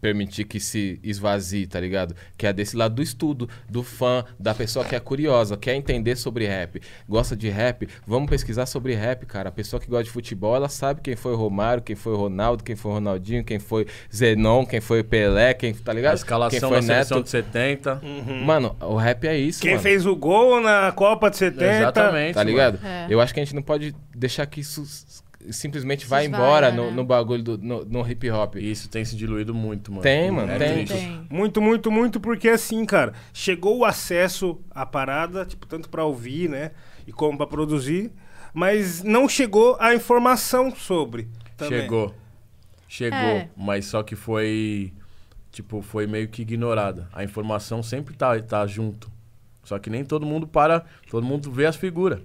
permitir que se esvazie, tá ligado? Que é desse lado do estudo, do fã, da pessoa que é curiosa, quer entender sobre rap, gosta de rap, vamos pesquisar sobre rap, cara. A pessoa que gosta de futebol, ela sabe quem foi o Romário, quem foi o Ronaldo, quem foi o Ronaldinho, quem foi Zenon, quem foi o Pelé, quem, tá ligado? A escalação quem foi da seleção Neto. de 70. Mano, o rap é isso, Quem mano. fez o gol na Copa de 70. Exatamente. Tá ligado? É. Eu acho que a gente não pode deixar que isso simplesmente esvaia, embora no, né? no bagulho do no, no hip hop. Isso tem se diluído muito, mano. Tem, mano, É tem. Tem. Muito, muito, muito, porque assim, cara, chegou o acesso à parada, tipo, tanto pra ouvir, né? E como pra produzir, mas não chegou a informação sobre. Também. Chegou. Chegou. É. Mas só que foi. Tipo, foi meio que ignorada. A informação sempre tá, tá junto. Só que nem todo mundo para. Todo mundo vê as figuras.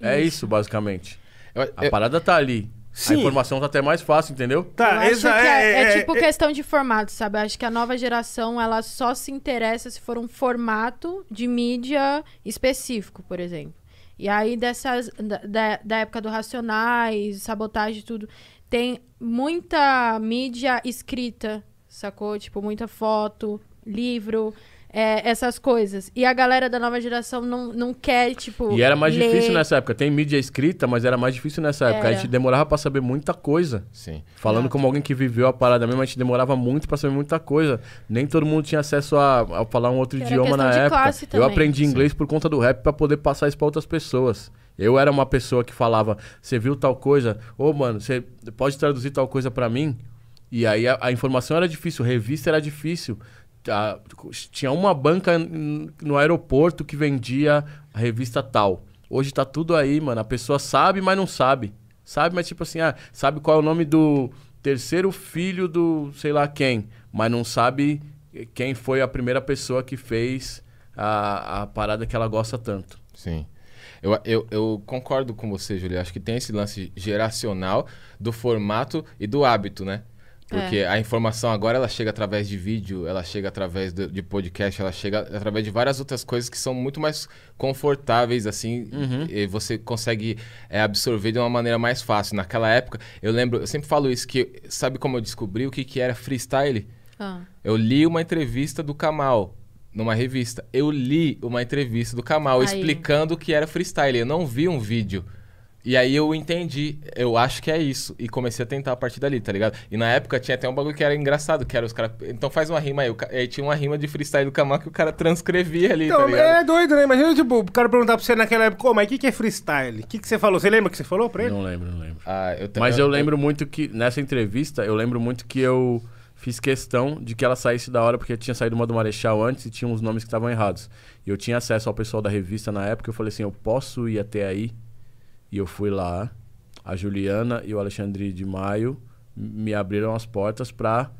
É isso, basicamente. Eu- A eu- parada tá ali. Sim. A informação tá até mais fácil, entendeu? Eu Tá, acho exa- que é, é tipo é- questão de formato, sabe? Eu acho que a nova geração, ela só se interessa se for um formato de mídia específico, por exemplo. E aí, dessas, da, da- da época do Racionais, sabotagem e tudo, tem muita mídia escrita, sacou? Tipo, muita foto, livro, é, essas coisas. E a galera da nova geração não, não quer, tipo. E era mais ler. difícil nessa época. Tem mídia escrita, mas era mais difícil nessa época. A Era. gente demorava pra saber muita coisa. Sim. Falando Exato. como alguém que viveu a parada mesmo, a gente demorava muito pra saber muita coisa. Nem todo mundo tinha acesso a, a falar um outro Era idioma na época. Eu aprendi inglês por conta do rap pra poder passar isso pra outras pessoas. Eu era uma pessoa que falava, você viu tal coisa? Ô, mano, você pode traduzir tal coisa pra mim? E aí a, a informação era difícil, revista era difícil. A- tinha uma banca no aeroporto que vendia a revista tal. Hoje tá tudo aí, mano. A pessoa sabe, mas não sabe. Sabe, mas tipo assim, ah, sabe qual é o nome do terceiro filho do sei lá quem, mas não sabe quem foi a primeira pessoa que fez a, a parada que ela gosta tanto. Sim. Eu, eu, eu concordo com você, Julia. Acho que tem esse lance geracional do formato e do hábito, né? Porque a informação agora ela chega através de vídeo, ela chega através do- de podcast, ela chega através de várias outras coisas que são muito mais confortáveis, assim, e você consegue é, absorver de uma maneira mais fácil. Naquela época, eu lembro, eu sempre falo isso, que sabe como eu descobri o que, que era freestyle? Ah. Eu li uma entrevista do Kamal numa revista. Eu li uma entrevista do Kamal Aí. explicando o que era freestyle. Eu não vi um vídeo. E aí eu entendi, eu acho que é isso. E comecei a tentar a partir dali, tá ligado? E na época tinha até um bagulho que era engraçado, que era os caras. Então faz uma rima aí. O ca- Aí tinha uma rima de freestyle do Kamal que o cara transcrevia ali, tá Então, ligado? é doido, né? Imagina, tipo, o cara perguntar pra você naquela época, mas o que, que é freestyle? O que, que você falou? Você lembra o que você falou pra ele? Não lembro, não lembro. Ah, eu Mas eu lembro muito que, nessa entrevista, eu lembro muito que eu fiz questão de que ela saísse da hora, porque tinha saído uma do Marechal antes e tinha uns nomes que estavam errados. E eu tinha acesso ao pessoal da revista na época, eu falei assim, eu posso ir até aí? E eu fui lá, a Juliana e o Alexandre de Maio me abriram as portas pra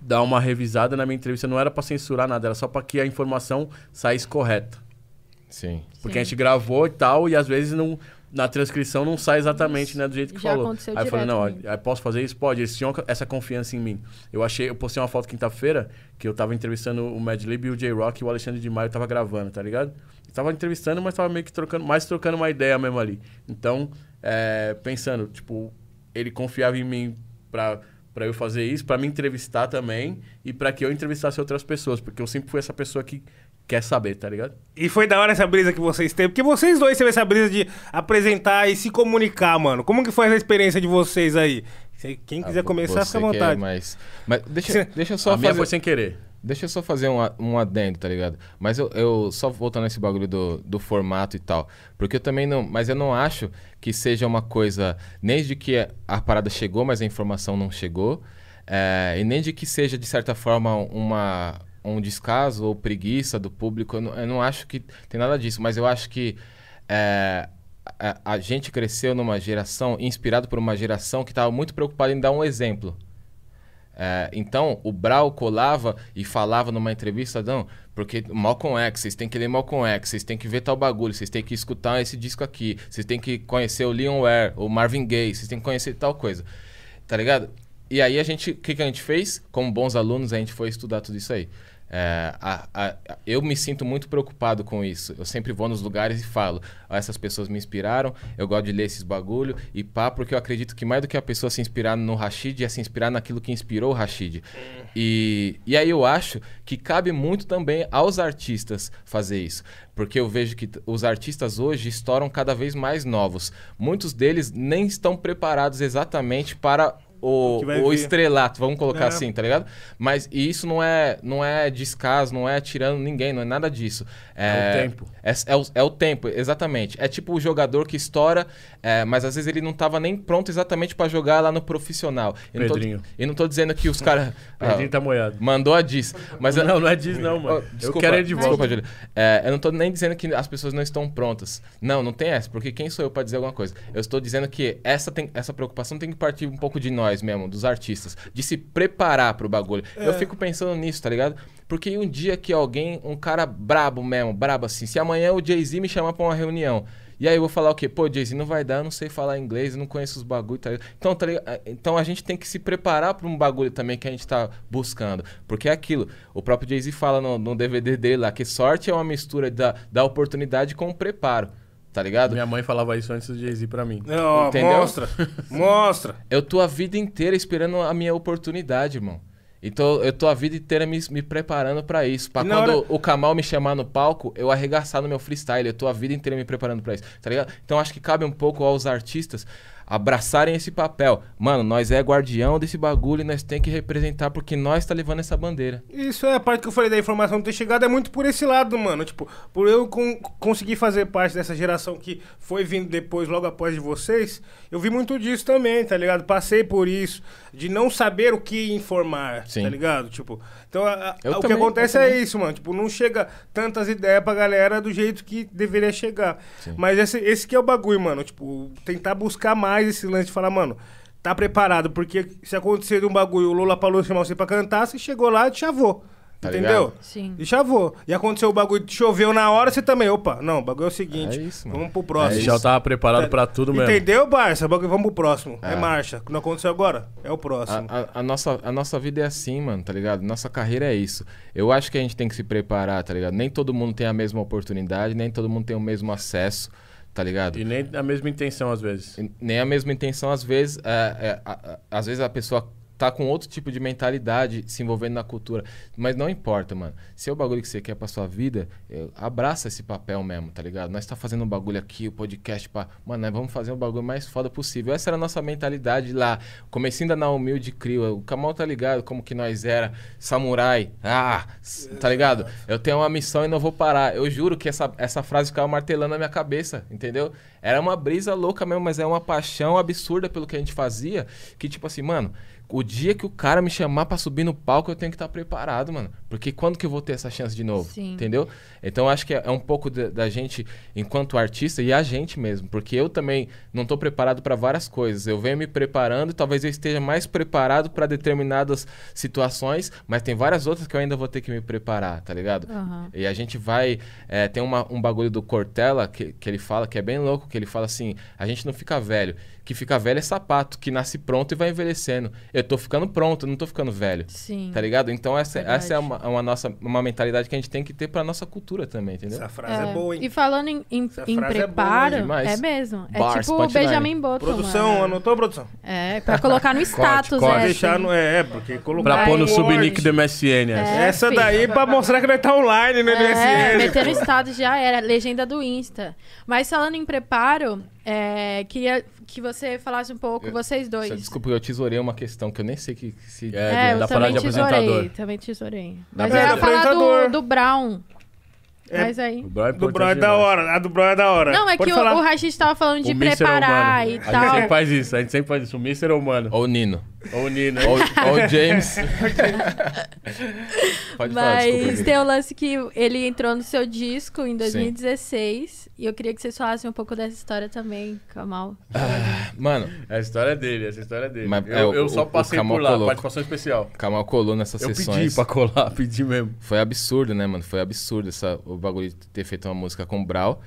dar uma revisada na minha entrevista. Não era pra censurar nada, era só pra que a informação saísse correta. Sim. Porque Sim. a gente gravou e tal, e às vezes não. Na transcrição não sai exatamente né, do jeito que Já falou. aconteceu Aí eu falei, não, aí posso fazer isso? Pode. Eles tinham essa confiança em mim. Eu achei, eu postei uma foto quinta-feira que eu tava entrevistando o Mad Lib e o J-Rock e o Alexandre de Maio tava gravando, tá ligado? Eu tava entrevistando, mas tava meio que trocando, mais trocando uma ideia mesmo ali. Então, é, pensando, tipo, ele confiava em mim pra, pra eu fazer isso, pra me entrevistar também e pra que eu entrevistasse outras pessoas, porque eu sempre fui essa pessoa que quer saber, tá ligado? E foi da hora essa brisa que vocês teve, porque vocês dois teve essa brisa de apresentar e se comunicar, mano. Como que foi essa experiência de vocês aí? Quem quiser Ah, começar, fica à é vontade. mais- Mas deixa, Você- deixa eu só a minha fazer... foi sem querer. Deixa eu só fazer um, um adendo, tá ligado? Mas eu, eu só voltando nesse bagulho do, do formato e tal. Porque eu também não. Mas eu não acho que seja uma coisa. Nem de que a parada chegou, mas a informação não chegou. é, e nem de que seja, de certa forma, uma, um descaso ou preguiça do público. Eu não, eu não acho que tem nada disso. Mas eu acho que. é, a, a gente cresceu numa geração, inspirado por uma geração que estava muito preocupada em dar um exemplo. É, então, o Brau colava e falava numa entrevista, não, porque Malcolm X, vocês têm que ler Malcolm X, vocês têm que ver tal bagulho, vocês têm que escutar esse disco aqui, vocês têm que conhecer o Leon Ware, o Marvin Gaye, vocês têm que conhecer tal coisa. Tá ligado? E aí a gente, o que, que a gente fez? Como bons alunos, a gente foi estudar tudo isso aí. É, a- a- eu me sinto muito preocupado com isso. Eu sempre vou nos lugares e falo: "Ó, essas pessoas me inspiraram, eu gosto de ler esses bagulho e pá, porque eu acredito que mais do que a pessoa se inspirar no Rashid é se inspirar naquilo que inspirou o Rashid. E, e aí eu acho que cabe muito também aos artistas fazer isso. Porque eu vejo que os artistas hoje estouram cada vez mais novos. Muitos deles nem estão preparados exatamente para o, o estrelato, vamos colocar É. assim, tá ligado? Mas e isso não é, não é descaso, não é tirando ninguém, não é nada disso. É o tempo. É, é o, é o tempo, exatamente. É tipo o jogador que estoura, é, mas às vezes ele não tava nem pronto exatamente pra jogar lá no profissional. E não tô- Pedrinho. E não tô dizendo que os caras. *laughs* Pedrinho tá moiado. Mandou a diz. Mas eu- não, não é disso não, mano. Oh, eu desculpa, quero ele de volta. Desculpa, Júlio. É, eu não tô nem dizendo que as pessoas não estão prontas. Não, não tem essa, porque quem sou eu pra dizer alguma coisa? Eu estou dizendo que essa, tem, essa preocupação tem que partir um pouco de nós mesmo, dos artistas, de se preparar pro bagulho. Eu fico pensando nisso, tá ligado? Porque um dia que alguém, um cara brabo mesmo, brabo assim, se amanhã o Jay-Z me chamar pra uma reunião. E aí eu vou falar o quê? Pô, Jay-Z, não vai dar, eu não sei falar inglês, eu não conheço os bagulho, tá ligado? Então, tá ligado? então a gente tem que se preparar pra um bagulho também que a gente tá buscando. Porque é aquilo, o próprio Jay-Z fala no, no DVD dele lá, que sorte é uma mistura da, da oportunidade com o preparo, tá ligado? Minha mãe falava isso antes do Jay-Z pra mim. Ó, Entendeu? mostra. *laughs* Mostra. Eu tô a vida inteira esperando a minha oportunidade, irmão. Então eu tô a vida inteira me, me preparando pra isso. Pra quando hora- o Kamal me chamar no palco, eu arregaçar no meu freestyle. Eu tô a vida inteira me preparando pra isso, tá ligado? Então acho que cabe um pouco aos artistas abraçarem esse papel. Mano, nós é guardião desse bagulho e nós tem que representar porque nós tá levando essa bandeira. Isso é a parte que eu falei da informação ter chegado, é muito por esse lado, mano. Tipo, por eu con- conseguir fazer parte dessa geração que foi vindo depois, logo após de vocês, eu vi muito disso também, tá ligado? Passei por isso, de não saber o que informar, Sim. tá ligado? Tipo, então a- a- o que também, acontece eu é isso, mano. Tipo, não chega tantas ideias pra galera do jeito que deveria chegar. Sim. Mas esse, esse que é o bagulho, mano. Tipo, tentar buscar mais esse lance de falar, mano. Tá preparado, porque se acontecer de um bagulho, o Lula falou chamar você pra cantar, você chegou lá e chavou. Tá entendeu? ligado? Sim. E chavou. E aconteceu o bagulho, choveu na hora, você também, opa, não, o bagulho é o seguinte, É isso, mano. vamos pro É próximo. Já tava preparado pra tudo mesmo. Entendeu, Barça? Bagulho, vamos pro próximo. É. É. marcha. Não aconteceu agora? É o próximo. A, a- a nossa, a nossa vida é assim, mano, tá ligado? Nossa carreira é isso. Eu acho que a gente tem que se preparar, tá ligado? Nem todo mundo tem a mesma oportunidade, nem todo mundo tem o mesmo acesso, tá ligado? E nem a mesma intenção às vezes. E Nem a mesma intenção, às vezes, é, é, a- a- às vezes a pessoa tá com outro tipo de mentalidade se envolvendo na cultura. Mas não importa, mano. Se é o bagulho que você quer pra sua vida, eu- abraça esse papel mesmo, tá ligado? Nós tá fazendo um bagulho aqui, o podcast pra. Mano, nós vamos fazer o bagulho mais foda possível. Essa era a nossa mentalidade lá. Comecinho na humilde crio. O Kamal tá ligado como que nós era. Samurai. Ah, tá ligado? Eu tenho uma missão e não vou parar. Eu juro que essa, essa frase ficava martelando na minha cabeça, entendeu? Era uma brisa louca mesmo, mas é uma paixão absurda pelo que a gente fazia. Que tipo assim, mano, o dia que o cara me chamar pra subir no palco, eu tenho que estar preparado, mano. Porque quando que eu vou ter essa chance de novo? Sim. Entendeu? Então acho que é, é um pouco da, da gente, enquanto artista, e a gente mesmo. Porque eu também não tô preparado pra várias coisas. Eu venho me preparando e talvez eu esteja mais preparado pra determinadas situações, mas tem várias outras que eu ainda vou ter que me preparar, tá ligado? Aham. E a gente vai. é, tem uma- um bagulho do Cortella que, que ele fala que é bem louco, que ele fala assim: a gente não fica velho. Que fica velho é sapato, que nasce pronto e vai envelhecendo. Eu tô ficando pronto, eu não tô ficando velho. Sim. Tá ligado? Então essa, Verdade. essa é uma, uma nossa uma mentalidade que a gente tem que ter pra nossa cultura também, entendeu? Essa frase é, boa, hein? E falando em, em, em frase é boa preparo, é, mesmo. É Bars, tipo o. Benjamin Button. Produção, mano. anotou, produção? É, pra colocar no status, corte. é, Deixar no. É, é, porque colocou. Pra pôr no subnick do MSN. essa. É, Essa filho. daí pra mostrar que nós tá online no É, MSN. meter no status já era, legenda do Insta. Mas falando em preparo, é, queria que você falasse um pouco, Eu- vocês dois. Só Desculpa, eu tesourei uma questão que eu nem sei que se. É, É, da também parada de tesourei, apresentador. também tesourei. Mas eu ia falar do, do Brown. É, Mas aí... O Brown é Do Bro é da hora. A do Bro é da hora. Não, é Pode que o, falar. o Rashid tava falando de O é preparar humano. e A gente tal. sempre faz isso, a gente sempre faz isso. O Mister é humano. Ou Nino. Ou o Nino. Ou, ou *laughs* o James. Pode falar, desculpa. Mas Gui. tem o lance que ele entrou no seu disco em 2016. E eu queria que vocês falassem um pouco dessa história também, Kamal. Mano, É a história dele, essa história dele. Mas, eu é, o- eu só o- passei por lá, colocou. participação especial. Kamal colou nessas Eu sessões. pedi pra colar, *laughs* pedi mesmo. Foi absurdo, né, mano? Foi absurdo essa, o bagulho de ter feito uma música com o Brau.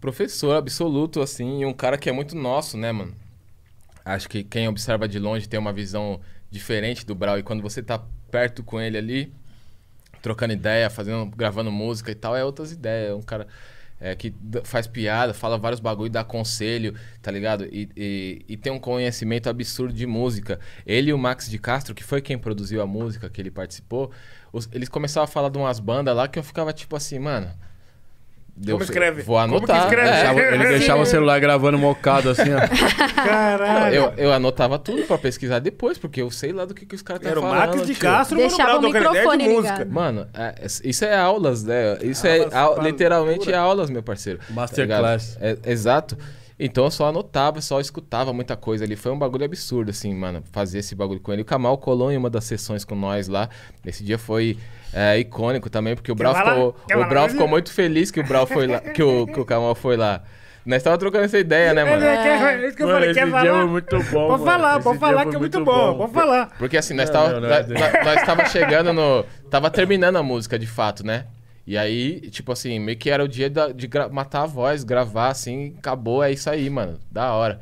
Professor absoluto, assim, e um cara que é muito nosso, né, mano? Acho que quem observa de longe tem uma visão diferente do Brau. E quando você tá perto com ele ali, trocando ideia, fazendo, gravando música e tal, é outras ideias. É um cara é, que faz piada, fala vários bagulho, dá conselho, tá ligado? E, e, e tem um conhecimento absurdo de música. Ele e o Max de Castro, que foi quem produziu a música que ele participou, os- eles começaram a falar de umas bandas lá que eu ficava tipo assim, mano. Eu Como escreve? Vou Como que anotar. escreve? é. Deixava- ele *laughs* deixava o celular gravando mocado assim, ó. *laughs* Caralho. Eu, eu anotava tudo pra pesquisar depois, porque eu sei lá do que, que os caras Era estão o falando. Max de tio. Castro, Deixava Mano o Brown, de microfone música. ligado. Mano, é- isso é aulas, né? Isso Aulas é pra literalmente loucura. aulas, meu parceiro. Masterclass. Tá é, exato. Então eu só anotava, só escutava muita coisa ali. Foi um bagulho absurdo, assim, mano, fazer esse bagulho com ele. O Kamal colou em uma das sessões com nós lá. Esse dia foi é, icônico também, porque o Brau ficou, o Brau lá? ficou muito feliz que o Brau foi lá, que o, que o Kamal foi lá. Nós tava trocando essa ideia, né, mano? É isso que eu Mano, falei, esse quer dia falar? foi muito bom, Pode falar, pode falar que é muito bom, pode falar. Porque assim, nós é- tava chegando no. Tava terminando a música de fato, né? E aí, tipo assim, meio que era o dia da- de matar a voz, gravar, assim, acabou, é isso aí, mano. Da hora.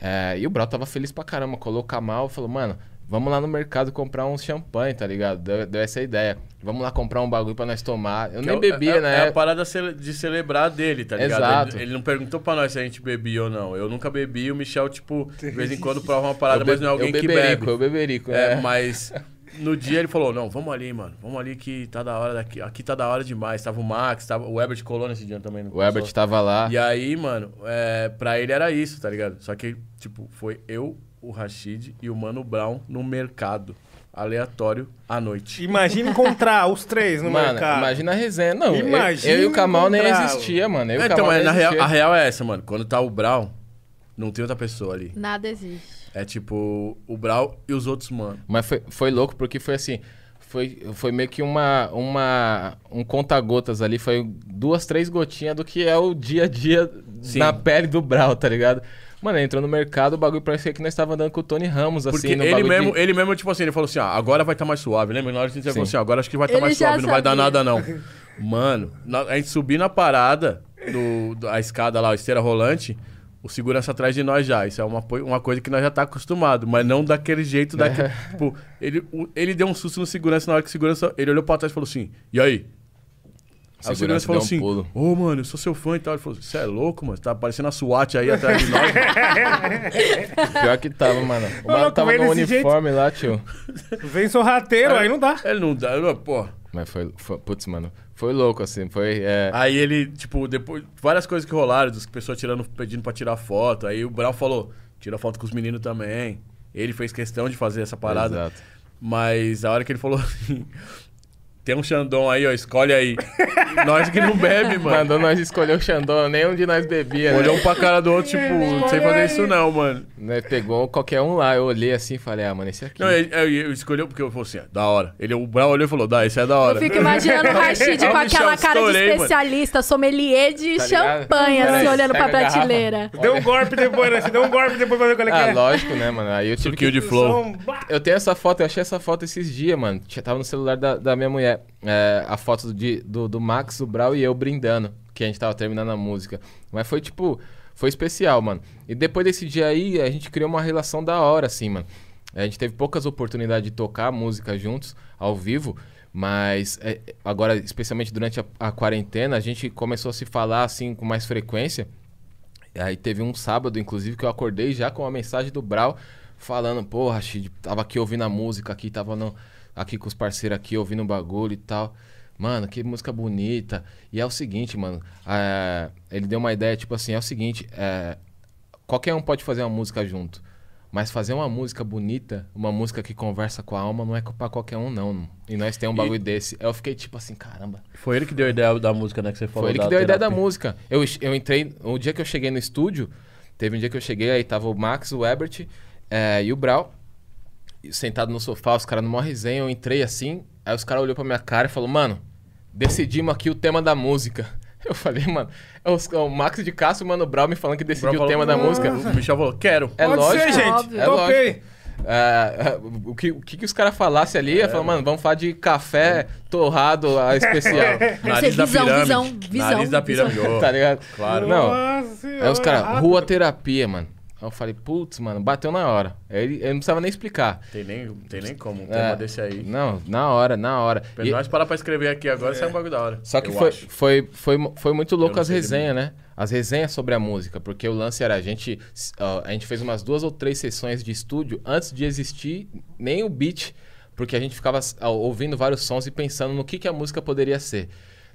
É, e o Brau tava feliz pra caramba, colocou o Kamal falou, mano, vamos lá no mercado comprar uns champanhe, tá ligado? Deu, deu essa ideia. Vamos lá comprar um bagulho pra nós tomar. Eu Que nem é bebia, é, né? É a parada de celebrar dele, tá ligado? Exato. Ele, ele não perguntou pra nós se a gente bebia ou não. Eu nunca bebi, o Michel, tipo, de vez em *laughs* quando prova uma parada, eu mas não é alguém eu que beberico, bebe. Eu beberico, É, é. mas no dia ele falou, não, vamos ali, mano. Vamos ali que tá da hora daqui. Aqui tá da hora demais. Tava o Max, tava o Herbert colou nesse dia também. não O Herbert passou? tava lá. E aí, mano, é, pra ele era isso, tá ligado? Só que, tipo, foi eu, o Rashid e o Mano Brown no mercado. Aleatório à noite. Imagina encontrar os três no Mano, mercado. imagina a resenha. Não, eu, Imagina eu e o Kamal nem existia, mano. Eu e É, o então, nem na real, a real é essa, mano. Quando tá o Brown, não tem outra pessoa ali. Nada existe. É tipo o Brown e os outros, mano. Mas foi, foi louco porque foi assim. Foi, foi meio que uma, uma um conta-gotas ali. Foi duas, três gotinhas do que é o dia a dia Sim. na pele do Brau, tá ligado? Mano, entrou no mercado, o bagulho parecia que nós tava andando com o Tony Ramos, assim, Porque no ele mesmo, de- ele mesmo, tipo assim, ele falou assim, ó, agora vai estar mais suave, lembra? Na hora que a gente falou assim, ó, agora acho que vai estar Ele mais suave, não vai dar sabia. nada não. *laughs* Mano, a gente subir na parada, do, do- a escada lá, a esteira rolante, o segurança atrás de nós já. Isso é uma, uma coisa que nós já tá acostumado, mas não daquele jeito, daquele, *laughs* tipo, ele, o- ele deu um susto no segurança, na hora que o segurança, ele olhou pra trás e falou assim, e aí? Aí o segurança Segurança falou um assim, ô mano, eu sou seu fã e tal. Ele falou, você é louco, mano, tá parecendo a SWAT aí atrás de nós. *laughs* Pior que tava, mano. O mano tava no uniforme lá, tio. Vem sorrateiro, aí não dá. ele não dá, pô... Mas foi, foi- Putz, mano. Foi louco, assim. Foi. É... Aí ele, tipo, depois. Várias coisas que rolaram, das pessoas tirando, pedindo pra tirar foto. Aí o Brown falou: tira foto com os meninos também. Ele fez questão de fazer essa parada. Exato. Mas a hora que ele falou *laughs* assim. Tem um Xandão aí, ó, escolhe aí. Nós que não bebe, mano. Mandou nós escolher o Xandão, nenhum de nós bebia. né? Olhou um pra cara do outro, tipo, não sei fazer isso não, mano. Né, Pegou qualquer um lá, eu olhei assim e falei, ah, mano, esse aqui. Não, ele, ele- ele escolheu porque eu falei assim, é, da hora. Ele, o Brown olhou e falou, dá, esse é da hora. Eu fico imaginando o *laughs* Rashid Aí com aquela cara de estourei, mano. especialista, sommelier de Tá champanhe, assim, Peraí, olhando pra prateleira. Deu um golpe depois, né? Você deu um golpe depois pra ver qual é que Ah, é. lógico, né, mano? Aí eu tive que... de flow. Eu tenho essa foto, eu achei essa foto esses dias, mano. Tinha- Tava no celular da, da minha mulher. É, a foto de, do, do Max, o Brau e eu brindando. Que a gente tava terminando a música. Mas foi tipo. foi especial, mano. E depois desse dia aí, a gente criou uma relação da hora, assim, mano. A gente teve poucas oportunidades de tocar música juntos, ao vivo, mas é, agora, especialmente durante a, a quarentena, a gente começou a se falar, assim, com mais frequência. Aí teve um sábado, inclusive, que eu acordei já com a mensagem do Brau falando, pô, Rashid, tava aqui ouvindo a música aqui, tava no, aqui com os parceiros aqui, ouvindo o bagulho e tal. Mano, que música bonita. E é o seguinte, mano. é, ele deu uma ideia, tipo assim, é o seguinte, é, qualquer um pode fazer uma música junto. Mas fazer uma música bonita, uma música que conversa com a alma, não é pra qualquer um, não. E nós temos um bagulho desse. Eu fiquei tipo assim, caramba. Foi ele que deu a ideia da música, né? Que você falou. Foi ele que deu a ideia da música. Eu, eu entrei. O dia que eu cheguei no estúdio, teve um dia que eu cheguei, aí tava o Max, o Ebert eh, e o Brau. Sentado no sofá, os caras numa resenha, eu entrei assim, aí os caras olhou pra minha cara e falou, mano, decidimos aqui o tema da música. *laughs* Eu falei, mano, é é o Max de Castro e o Mano Brown me falando que decidiu o Falou, tema da "Ah", música. O Michel falou, quero. É Pode lógico. ser, gente. Óbvio. É Topei. lógico. É, o, que, o que que os caras falassem ali, ia falar, mano, vamos falar de café torrado a *laughs* especial. Ser Nariz da visão, pirâmide. visão, visão. Nariz da visão. pirâmide. ô. tá ligado? Claro. Não. Nossa Aí os caras, rua terapia, mano. Aí eu falei, putz, mano, bateu na hora. Ele, ele não precisava nem explicar. Tem nem, tem nem como um É. tema desse aí. Não, na hora, na hora. E- nós parar pra escrever aqui agora, sai um bagulho da hora. só que foi, foi, foi, foi muito louco as resenhas, né? As resenhas sobre a música, porque o lance era a gente. a gente fez umas duas ou três sessões de estúdio antes de existir nem o beat, porque a gente ficava ouvindo vários sons e pensando no que, que a música poderia ser.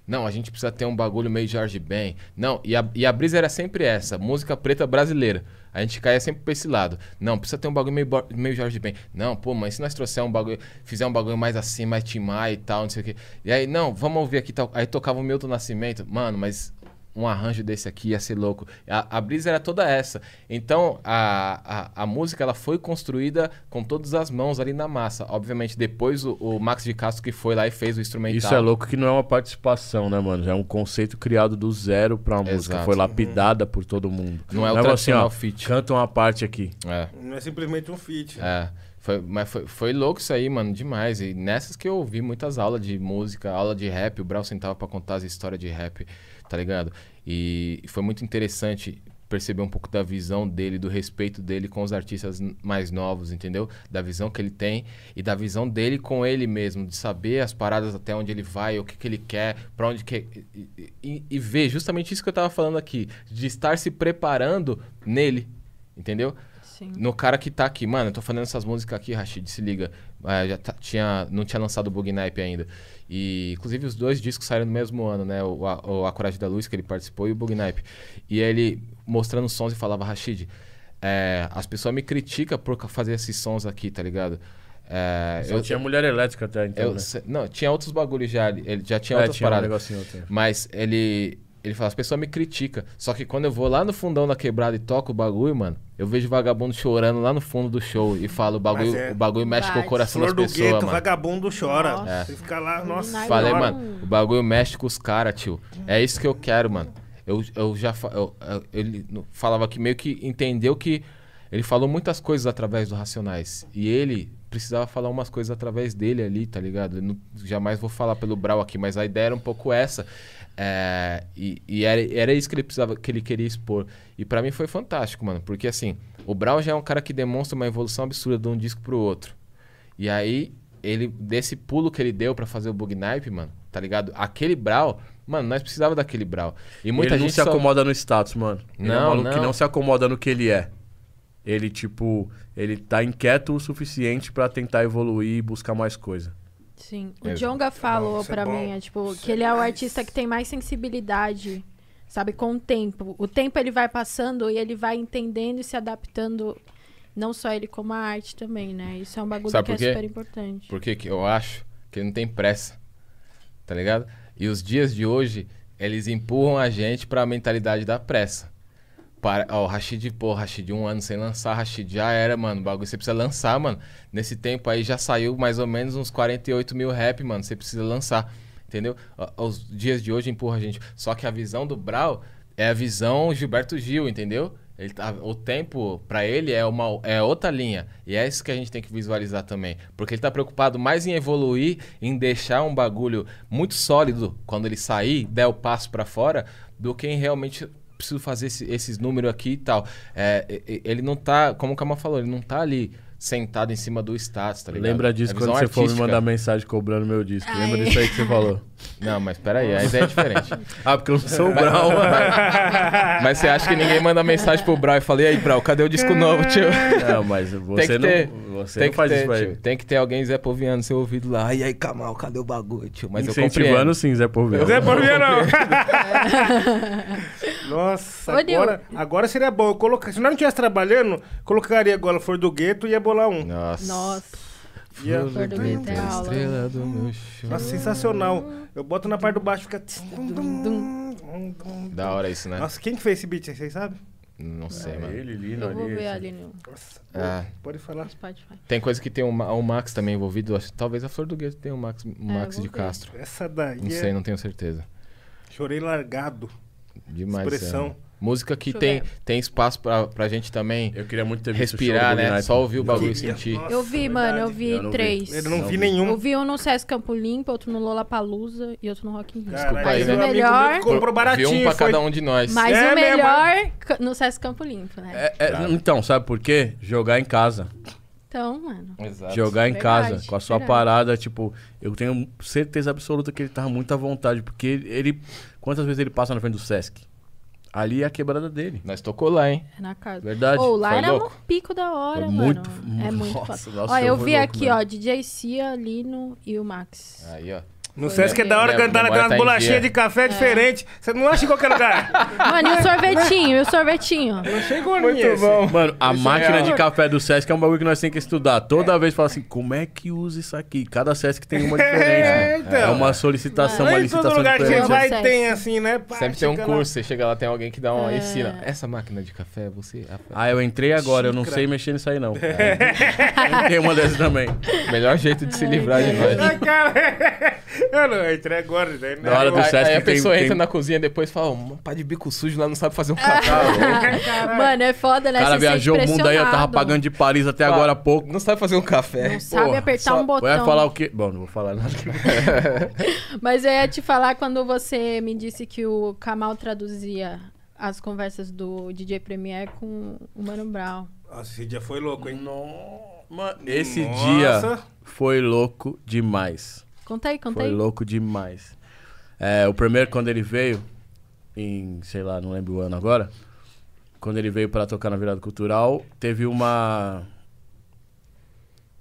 Não, a gente precisa ter um bagulho meio Jorge Ben. Não, e a, e a brisa era sempre essa, música preta brasileira. A gente caía sempre pra esse lado. Não, precisa ter um bagulho meio, meio Jorge Ben. Não, pô, mas se nós trouxer um bagulho, fizer um bagulho mais assim, mais timar e tal, não sei o quê. E aí, não, vamos ouvir aqui tal. Aí tocava o Milton Nascimento. Mano, mas um arranjo desse aqui ia ser louco. A, a brisa era toda essa. Então, a, a, a música ela foi construída com todas as mãos ali na massa. Obviamente, depois o, o Max de Castro que foi lá e fez o instrumental. Isso é louco que não é uma participação, né, mano? Já é um conceito criado do zero pra uma música. Exato. Foi lapidada por todo mundo. Não é o assim, tradicional ó, feat. canta uma parte aqui. É. Não é simplesmente um feat. É, foi, mas foi, foi louco isso aí, mano, demais. E nessas que eu ouvi muitas aulas de música, aula de rap, o Brau sentava pra contar as histórias de rap, tá ligado? E foi muito interessante perceber um pouco da visão dele, do respeito dele com os artistas mais novos, entendeu? Da visão que ele tem e da visão dele com ele mesmo, de saber as paradas até onde ele vai, o que, que ele quer, pra onde quer. E, e- e ver justamente isso que eu tava falando aqui, de estar se preparando nele, entendeu? Sim. No cara que tá aqui, mano, eu tô fazendo essas músicas aqui, Rashid, se liga. Ah, já tá- tinha, não tinha lançado o Bug Nipe ainda. E, inclusive, os dois discos saíram no mesmo ano, né? O, a, o A Coragem da Luz, que ele participou, e o Bug Nipe. E ele mostrando sons e falava, Rashid, é, as pessoas me criticam por fazer esses sons aqui, tá ligado? É, Só tinha mulher elétrica até então, eu né? não, tinha outros bagulhos já, ele já tinha É, outras tinha um paradas. outro. Mas ele. Ele fala, as pessoas me criticam. Só que quando eu vou lá no fundão da quebrada e toco o bagulho, mano, eu vejo vagabundo chorando lá no fundo do show e falo, o bagulho, é- o bagulho mexe com o coração Flor das do pessoas, gueto, mano. vagabundo chora. Nossa. Você fica lá, nossa. Falei, mano, o bagulho mexe com os caras, tio. É isso que eu quero, mano. Eu, eu já. eu- eu- ele falava que meio que entendeu que. Ele falou muitas coisas através do Racionais. E ele precisava falar umas coisas através dele ali, tá ligado? Eu não- jamais vou falar pelo Brau aqui, mas a ideia era um pouco essa. É, e e era, era isso que ele precisava, que ele queria expor. E pra mim foi fantástico, mano. Porque assim, o Brau já é um cara que demonstra uma evolução absurda de um disco pro outro. E aí, ele, desse pulo que ele deu pra fazer o Bug Nipe, mano, tá ligado? Aquele Brau, mano, nós precisava daquele Brau. E muita ele não gente se só- acomoda no status, mano. Ele é um Não, maluco que não. não se acomoda no que ele é. Ele, tipo, ele tá inquieto o suficiente pra tentar evoluir e buscar mais coisa. Sim. O É, Jonga falou isso é pra bom. mim, é, tipo, Isso que é ele é o artista que tem mais sensibilidade, sabe, com o tempo. O tempo ele vai passando e ele vai entendendo e se adaptando, não só ele como a arte também, né? Isso é um bagulho Sabe que é quê? super importante. Por que eu acho que ele não tem pressa? Tá ligado? E os dias de hoje, eles empurram a gente pra mentalidade da pressa. Para, ó, o Rashid, pô, Rashid, um ano sem lançar, Rashid, já era, mano. O bagulho você precisa lançar, mano. Nesse tempo aí já saiu mais ou menos uns 48 mil rap, mano. Você precisa lançar. Entendeu? Os dias de hoje empurra a gente. Só que a visão do Brau é a visão Gilberto Gil, entendeu? Ele tá, o tempo, pra ele, é, uma, é outra linha. E é isso que a gente tem que visualizar também. Porque ele tá preocupado mais em evoluir, em deixar um bagulho muito sólido quando ele sair, der o passo pra fora, do que em realmente preciso fazer esse- esses números aqui e tal. É, ele não tá, como o Kamal falou, ele não tá ali sentado em cima do status, tá ligado? Lembra disso É quando você for me artística. mandar mensagem cobrando meu disco. Lembra Ai. disso aí que você falou? *laughs* Não, mas peraí, aí é diferente. *laughs* Ah, porque eu não sou o Brown, mano. mas você acha que ninguém manda mensagem pro Brau e fala, e aí, Brau, cadê o disco novo, tio? Não, mas Tem você não, ter, você tem que faz ter, isso pra tio. Tem que ter alguém Zé Poviano no seu ouvido lá. E aí, Kamal, cadê o bagulho, tio? Mas eu Incentivando compreendo. sim, Zé Porvelo. Zé não. *laughs* Nossa, Ô, agora, agora seria bom. Eu colocar, se nós não estivesse trabalhando, colocaria agora Flor do Gueto e ia bolar um. Nossa. Nossa. Flor do Gueto é. Estrela do meu chão. Nossa, sensacional. Eu boto na parte do baixo, fica... Da hora isso, né? Nossa, quem que fez esse beat aí, vocês sabem? Não sei, É mano. ele, Lino Eu vou ali. ver ali no Nossa, Ah. pode falar. Spotify. Tem coisa que tem o, o Max também envolvido. acho- Talvez a Flor do Gueto tenha o Max, o Max vou de ver. Castro. Essa daí Não é... sei, não tenho certeza. Chorei largado. Demais. Expressão. é. Música que tem, tem espaço pra, pra gente também Eu queria muito ter visto respirar, né? Só ouvir o bagulho e sentir. Nossa, Eu vi, mano, eu vi Eu não vi. três. Eu não, Não vi vi. nenhum. Eu vi um no Sesc Campo Limpo, outro no Lollapalooza e outro no Rock in Rio. Caralho, aí, Mas né? melhor... comprou baratinho. Vê um pra foi- cada um de nós. Mas É o mesmo, melhor ca- no Sesc Campo Limpo, né? É, é, então, sabe por quê? Jogar em casa. Então, mano. Exato. Jogar em Verdade, casa, com a sua verdade. parada, tipo, eu tenho certeza absoluta que ele tava muito à vontade, porque ele. Quantas vezes ele passa na frente do Sesc? Ali é a quebrada dele. Nós tocou lá, hein? É na casa. Verdade. Ou lá Foi era louco? um pico da hora, É mano. muito- É *laughs* muito Nossa, nossa, Ó, eu foi vi louco aqui, mesmo. ó, DJ Cia, Lino e o Max. Aí, ó. No Sesc é da hora Minha cantar naquelas tá bolachinhas de café diferente. Você não acha em qualquer lugar. *laughs* Mano, e o sorvetinho? E o sorvetinho? Não chegou Muito nisso. bom. Mano, a Isso é máquina real. de café do Sesc é um bagulho que nós temos que estudar. Toda vez fala assim, como é que usa isso aqui? Cada Sesc tem uma *laughs* diferente. É, né? então. É uma solicitação, Não uma é em todo licitação lugar que você diferente. diferente. vai tem assim, né? Pá, Sempre tem um chega lá. curso, você chega lá, tem alguém que dá uma É. ensina. Essa máquina de café, você. Ah, eu entrei agora, eu não sei mexer nisso aí não. É. *laughs* Tem uma dessas também. Melhor jeito de se livrar de nós. *laughs* Eu não entrei agora. Né? Da hora do Sesc aí a tem- pessoa tem- entra na cozinha depois e fala, um pá de bico sujo lá não sabe fazer um Ah, café. *laughs* Mano, é foda, né? O cara Você viajou o mundo aí, eu tava pagando de Paris até agora há pouco. Não sabe fazer um café. Não sabe Porra, apertar só- um botão. Vai falar o quê? Bom, não vou falar nada. *laughs* Mas eu ia te falar quando você me disse que o Kamal traduzia as conversas do DJ Premier com o Mano Brown. Nossa, esse dia foi louco, hein? Mano, esse Nossa. dia foi louco demais. Conta aí, conta Foi aí. louco demais. É, o primeiro, quando ele veio, em, sei lá, não lembro o ano agora, quando ele veio pra tocar na Virada Cultural, teve uma.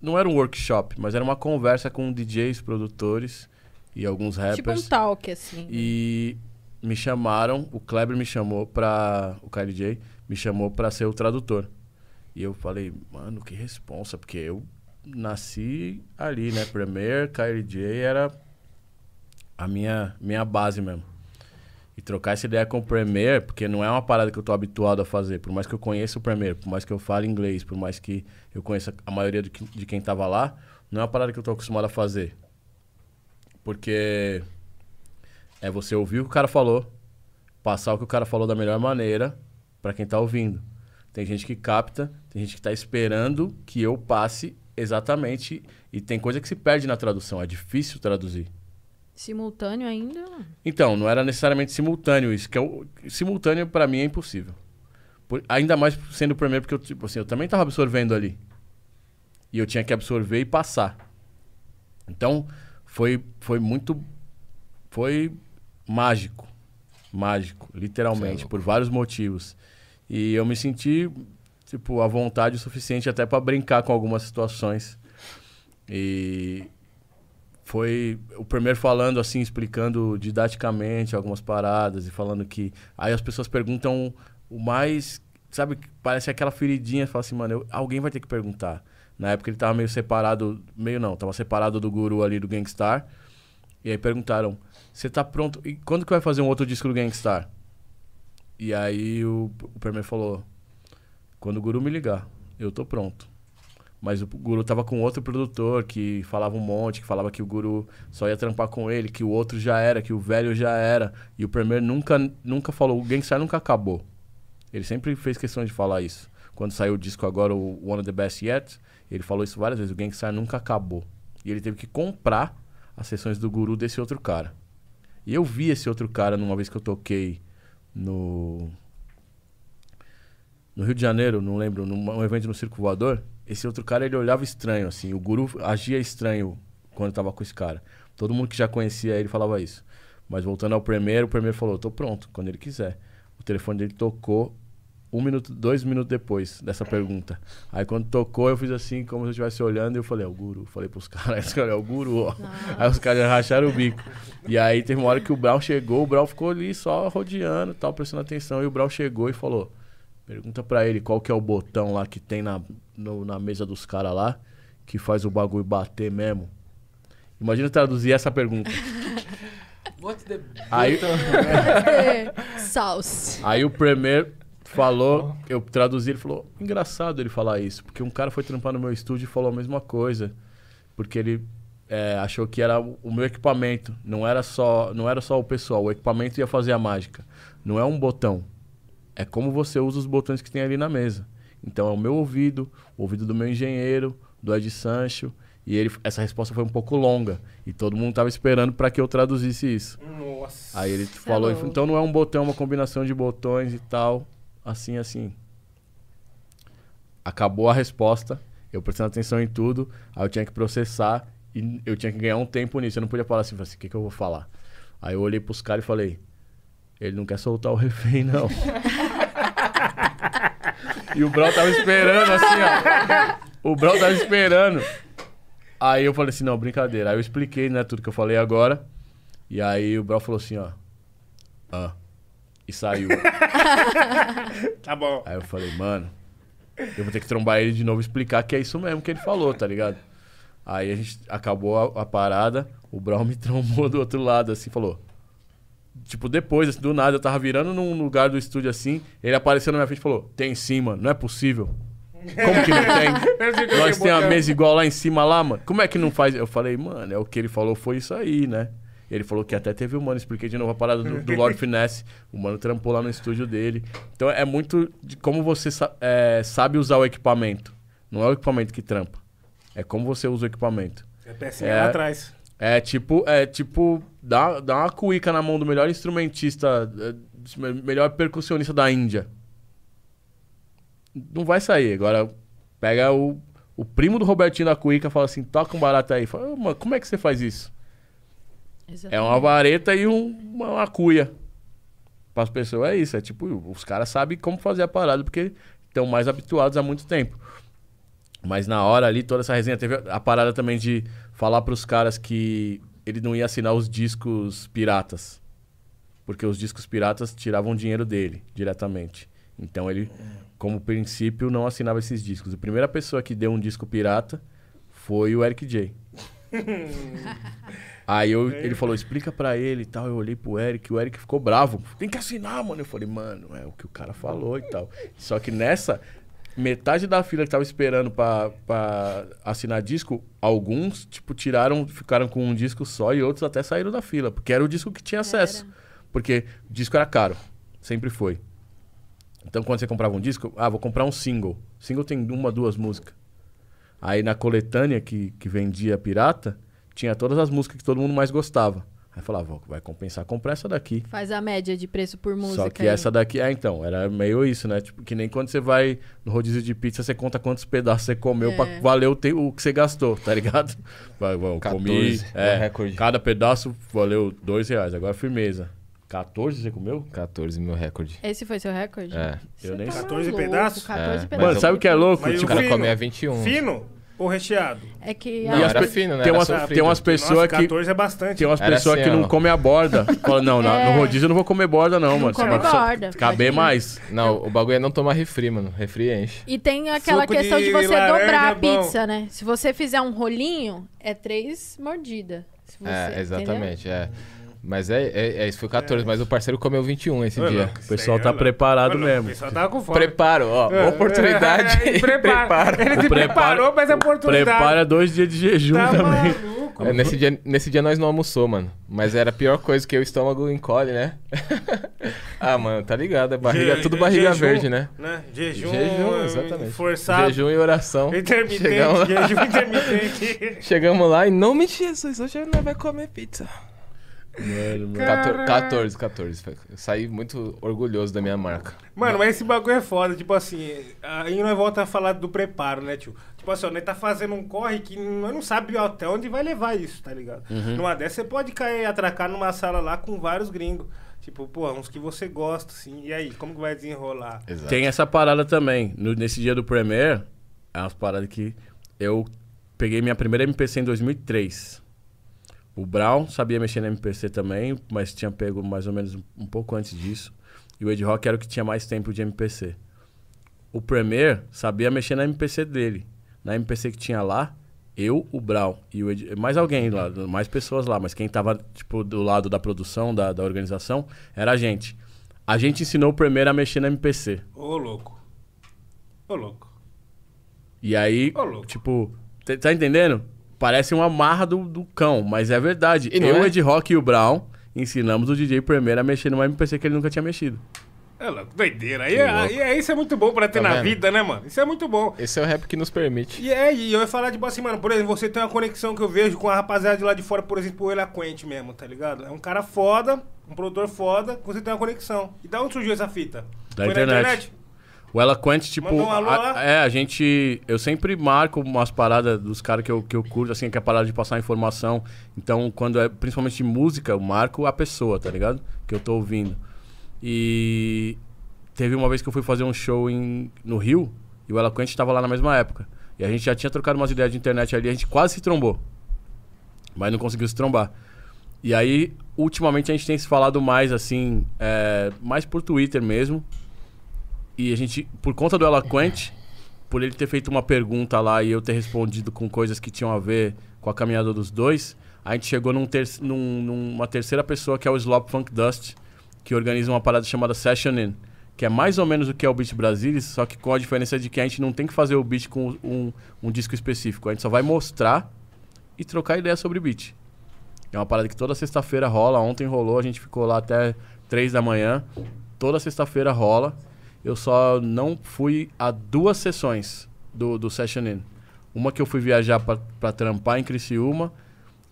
Não era um workshop, mas era uma conversa com DJs, produtores e alguns rappers. Tipo um talk, assim. E me chamaram, o Kleber me chamou pra. O KLJ me chamou pra ser o tradutor. E eu falei, mano, que responsa, porque eu nasci ali, né? Premier, KLJ era a minha, minha base mesmo. E trocar essa ideia com o Premier, porque não é uma parada que eu tô habituado a fazer. Por mais que eu conheça o Premier, por mais que eu fale inglês, por mais que eu conheça a maioria de, que- de quem tava lá, não é uma parada que eu tô acostumado a fazer. Porque é você ouvir o que o cara falou, passar o que o cara falou da melhor maneira pra quem tá ouvindo. Tem gente que capta, tem gente que tá esperando que eu passe exatamente. E tem coisa que se perde na tradução, é difícil traduzir. Simultâneo ainda? Então, não era necessariamente simultâneo isso, que é o, simultâneo pra mim é impossível. Por- ainda mais sendo o primeiro, porque eu, tipo assim, eu também tava absorvendo ali. E eu tinha que absorver e passar. Então, foi, foi muito. Foi mágico. Mágico, literalmente, por vários motivos. E eu me senti, tipo, à vontade o suficiente até pra brincar com algumas situações. E foi o primeiro falando assim, explicando didaticamente algumas paradas e falando que. Aí as pessoas perguntam o mais. Sabe, parece aquela feridinha, fala assim, mano, eu- alguém vai ter que perguntar. Na época ele tava meio separado, meio não, tava separado do guru ali do Gangstar. E aí perguntaram: Você tá pronto? E quando que vai fazer um outro disco do Gangstar? E aí o, o falou: Quando o guru me ligar, eu tô pronto. Mas o guru tava com outro produtor que falava um monte, que falava que o guru só ia trampar com ele, que o outro já era, que o velho já era. E o Premier nunca, nunca falou, o Gangstar nunca acabou. Ele sempre fez questão de falar isso. Quando saiu o disco agora, o One of the Best Yet, ele falou isso várias vezes, o Gangstar nunca acabou. E ele teve que comprar as sessões do guru desse outro cara. E eu vi esse outro cara numa vez que eu toquei no no Rio de Janeiro, não lembro, num um evento no Circo Voador, esse outro cara ele olhava estranho, assim. O guru agia estranho quando tava com esse cara. Todo mundo que já conhecia ele falava isso. Mas voltando ao primeiro, o primeiro falou: tô pronto, quando ele quiser. O telefone dele tocou um minuto, dois minutos depois dessa pergunta. Aí quando tocou, eu fiz assim, como se eu estivesse olhando, e eu falei, é o guru. Falei pros *laughs* caras, é o guru, ó. Aí os caras racharam o bico. E aí teve uma hora que o Brau chegou, o Brau ficou ali só rodeando, tal, prestando atenção, e o Brau chegou e falou: Pergunta pra ele qual que é o botão lá que tem na, no- na mesa dos caras lá, que faz o bagulho bater mesmo. Imagina traduzir essa pergunta. *laughs* Aí, *laughs* Sauce. Aí o Premier falou, eu traduzi, ele falou, engraçado ele falar isso, porque um cara foi trampar no meu estúdio e falou a mesma coisa, porque ele é, achou que era o o meu equipamento, não era só, não era só o pessoal, o equipamento ia fazer a mágica. Não é um botão, é como você usa os botões que tem ali na mesa. Então é o meu ouvido, o ouvido do meu engenheiro, do Ed Sancho, e ele, essa resposta foi um pouco longa, e todo mundo estava esperando para que eu traduzisse isso. Nossa. Aí ele é falou, louco. então não é um botão, é uma combinação de botões e tal, assim, assim. Acabou a resposta, eu prestando atenção em tudo, aí eu tinha que processar e eu tinha que ganhar um tempo nisso. Eu não podia falar assim, falei assim, o que, que eu vou falar? Aí eu olhei pros caras e falei, ele não quer soltar o *laughs* refém, não. E o Brau tava esperando, assim, ó. O Brau tava esperando. Aí eu falei assim, não, brincadeira. Aí eu expliquei, né, tudo que eu falei agora. E aí o Brau falou assim, ó. Ah. E saiu. *laughs* Tá bom. aí eu falei, mano, eu vou ter que trombar ele de novo e explicar que é isso mesmo que ele falou, tá ligado? Aí a gente acabou a, a parada, o Brau me trombou do outro lado, assim, falou. Tipo, depois, assim, do nada, eu tava virando num lugar do estúdio assim, ele apareceu na minha frente e falou: Tem sim, mano, não é possível. Como que não tem? *laughs* Nós tem a mesa igual lá em cima lá, mano. Como é que não faz? Eu falei, mano, é o que ele falou foi isso aí, né? Ele falou que até teve o mano, expliquei de novo a parada do, do Lord Finesse. O mano trampou lá no estúdio dele. Então é muito de como você sa- é, sabe usar o equipamento. Não é o equipamento que trampa. É como você usa o equipamento. É pecinha É. lá atrás. É tipo, é tipo, dá, dá uma cuíca na mão do melhor instrumentista, é, me- melhor percussionista da Índia. Não vai sair. Agora, pega o, o primo do Robertinho da cuíca e fala assim, toca um barato aí. Fala, "Ô, mano, como é que você faz isso? É uma vareta e um- uma, uma cuia. Para as pessoas é isso. É tipo, os caras sabem como fazer a parada porque estão mais habituados há muito tempo. Mas na hora ali, toda essa resenha, teve a parada também de falar pros caras que ele não ia assinar os discos piratas. Porque os discos piratas tiravam dinheiro dele diretamente. Então ele, como princípio, não assinava esses discos. A primeira pessoa que deu um disco pirata foi o Eric J. *laughs* Aí eu- ele falou, explica pra ele e tal. Eu olhei pro Eric, o Eric ficou bravo. Tem que assinar, mano. Eu falei, mano, é o que o cara falou e tal. Só que nessa, metade da fila que tava esperando pra, pra assinar disco, alguns, tipo, tiraram, ficaram com um disco só e outros até saíram da fila. Porque era o disco que tinha acesso. Porque o disco era caro. Sempre foi. Então quando você comprava um disco, ah, vou comprar um single. Single tem uma, duas músicas. Aí na coletânea que, que vendia pirata, tinha todas as músicas que todo mundo mais gostava. Aí falava, "Ó, vai compensar comprar essa daqui. Faz a média de preço por música. Só que aí. essa daqui, é então, era meio isso, né? Tipo, que nem quando você vai no rodízio de pizza, você conta quantos pedaços você comeu É. pra valer o, te- o que você gastou, tá ligado? *laughs* Vai, vai, eu 14, comi, é é, recorde. cada pedaço valeu dois reais, agora firmeza. 14 você comeu? 14 mil recorde. Esse foi seu recorde? É. Eu nem tá 14 maluco, pedaços? 14 É. pedaços. Mano, sabe o que é louco? Mas O Tipo, o cara comia 21. Fino ou recheado? É que... E Não, as pe- fino, né? tem umas, tem umas pessoas Nossa, que 14 é bastante. tem umas pessoas assim, que não comem a borda. *laughs* Fala, não, É. no rodízio eu não vou comer borda não, mano. come borda, Caber mais. Não, o bagulho é não tomar refri, mano. Refri enche. E tem aquela Suco questão de, de você laranja dobrar a é bom. pizza, né? Se você fizer um rolinho, é três mordidas. Se você- é, entendeu? exatamente, é. Mas é, é, é, isso foi 14, mas o parceiro comeu 21 esse dia. isso pessoal tá é louco. preparado mesmo. O pessoal tava com fome. Preparo, ó. É, oportunidade. é, é, prepara. preparo. Ele se O preparo- preparou, mas é oportunidade. Prepara dois dias de jejum Tá também. maluco. É, nesse, dia, nesse dia nós não almoçou, mano. Mas era a pior coisa que o estômago encolhe, né? *laughs* ah, mano, tá ligado? É barriga, Je- tudo barriga jejum, verde, né? né? Jejum, Jejum, exatamente. forçado, Jejum e oração. intermitente, Chegamos lá, jejum intermitente. *laughs* chegamos lá e nome de Jesus, hoje nós vai comer pizza. Mano, mano. 14, 14, 14. Eu saí muito orgulhoso da minha marca. Mano, mas esse bagulho é foda. Tipo assim, aí nós volta a falar do preparo, né, tio? Tipo assim, ó, nós tá fazendo um corre que nós não sabe até onde vai levar isso, tá ligado? Numa dessas você pode cair, atracar numa sala lá com vários gringos. Tipo, pô, uns que você gosta, assim. E aí, como que vai desenrolar? Exato. Tem essa parada também. No- nesse dia do Premiere, é umas paradas que eu peguei minha primeira MPC em 2003. O Brown sabia mexer na MPC também, mas tinha pego mais ou menos um, pouco antes disso. E o Ed Rock era o que tinha mais tempo de MPC. O Premier sabia mexer na MPC dele. Na MPC que tinha lá, eu, o Brown e o Ed, mais alguém lá, mais pessoas lá, mas quem tava tipo do lado da produção, da, da organização, era a gente. A gente ensinou o Premier a mexer na MPC. Ô, louco. Ô, louco. E aí, Ô, louco. tipo, tá- tá entendendo? Parece uma marra do, do cão, mas é verdade. E não eu, é? o Ed Rock e o Brown ensinamos o DJ Premier a mexer numa MPC que ele nunca tinha mexido. É louco, doideira. Aí, é- aí é- isso é muito bom pra ter Tá na vendo? vida, né, mano? Isso é muito bom. Esse é o rap que nos permite. E é, e eu ia falar, tipo assim, mano, por exemplo, você tem uma conexão que eu vejo com a rapaziada de lá de fora, por exemplo, o Elaquente mesmo, tá ligado? É um cara foda, um produtor foda, que você tem uma conexão. E da onde surgiu essa fita? Da Foi internet. O Eloquent, tipo. Um a- é, a gente. Eu sempre marco umas paradas dos caras que eu, que eu curto, assim, que é a parada de passar informação. Então, quando é principalmente de música, eu marco a pessoa, tá ligado? Que eu tô ouvindo. E teve uma vez que eu fui fazer um show em, no Rio, e o Eloquent tava lá na mesma época. E a gente já tinha trocado umas ideias de internet ali, a gente quase se trombou. Mas não conseguiu se trombar. E aí, ultimamente, a gente tem se falado mais, assim, é, mais por Twitter mesmo. E a gente, por conta do Eloquent, por ele ter feito uma pergunta lá e eu ter respondido com coisas que tinham a ver com a caminhada dos dois, a gente chegou num ter num- numa terceira pessoa que é o Slop Funk Dust, que organiza uma parada chamada Session In, que é mais ou menos o que é o Beat Brasilis, só que com a diferença de que a gente não tem que fazer o beat com um, um disco específico, a gente só vai mostrar e trocar ideia sobre beat. É uma parada que toda sexta-feira rola, ontem rolou, a gente ficou lá até três da manhã, toda sexta-feira rola. Eu só não fui a duas sessões do, do Session In. Uma que eu fui viajar pra, pra trampar em Criciúma.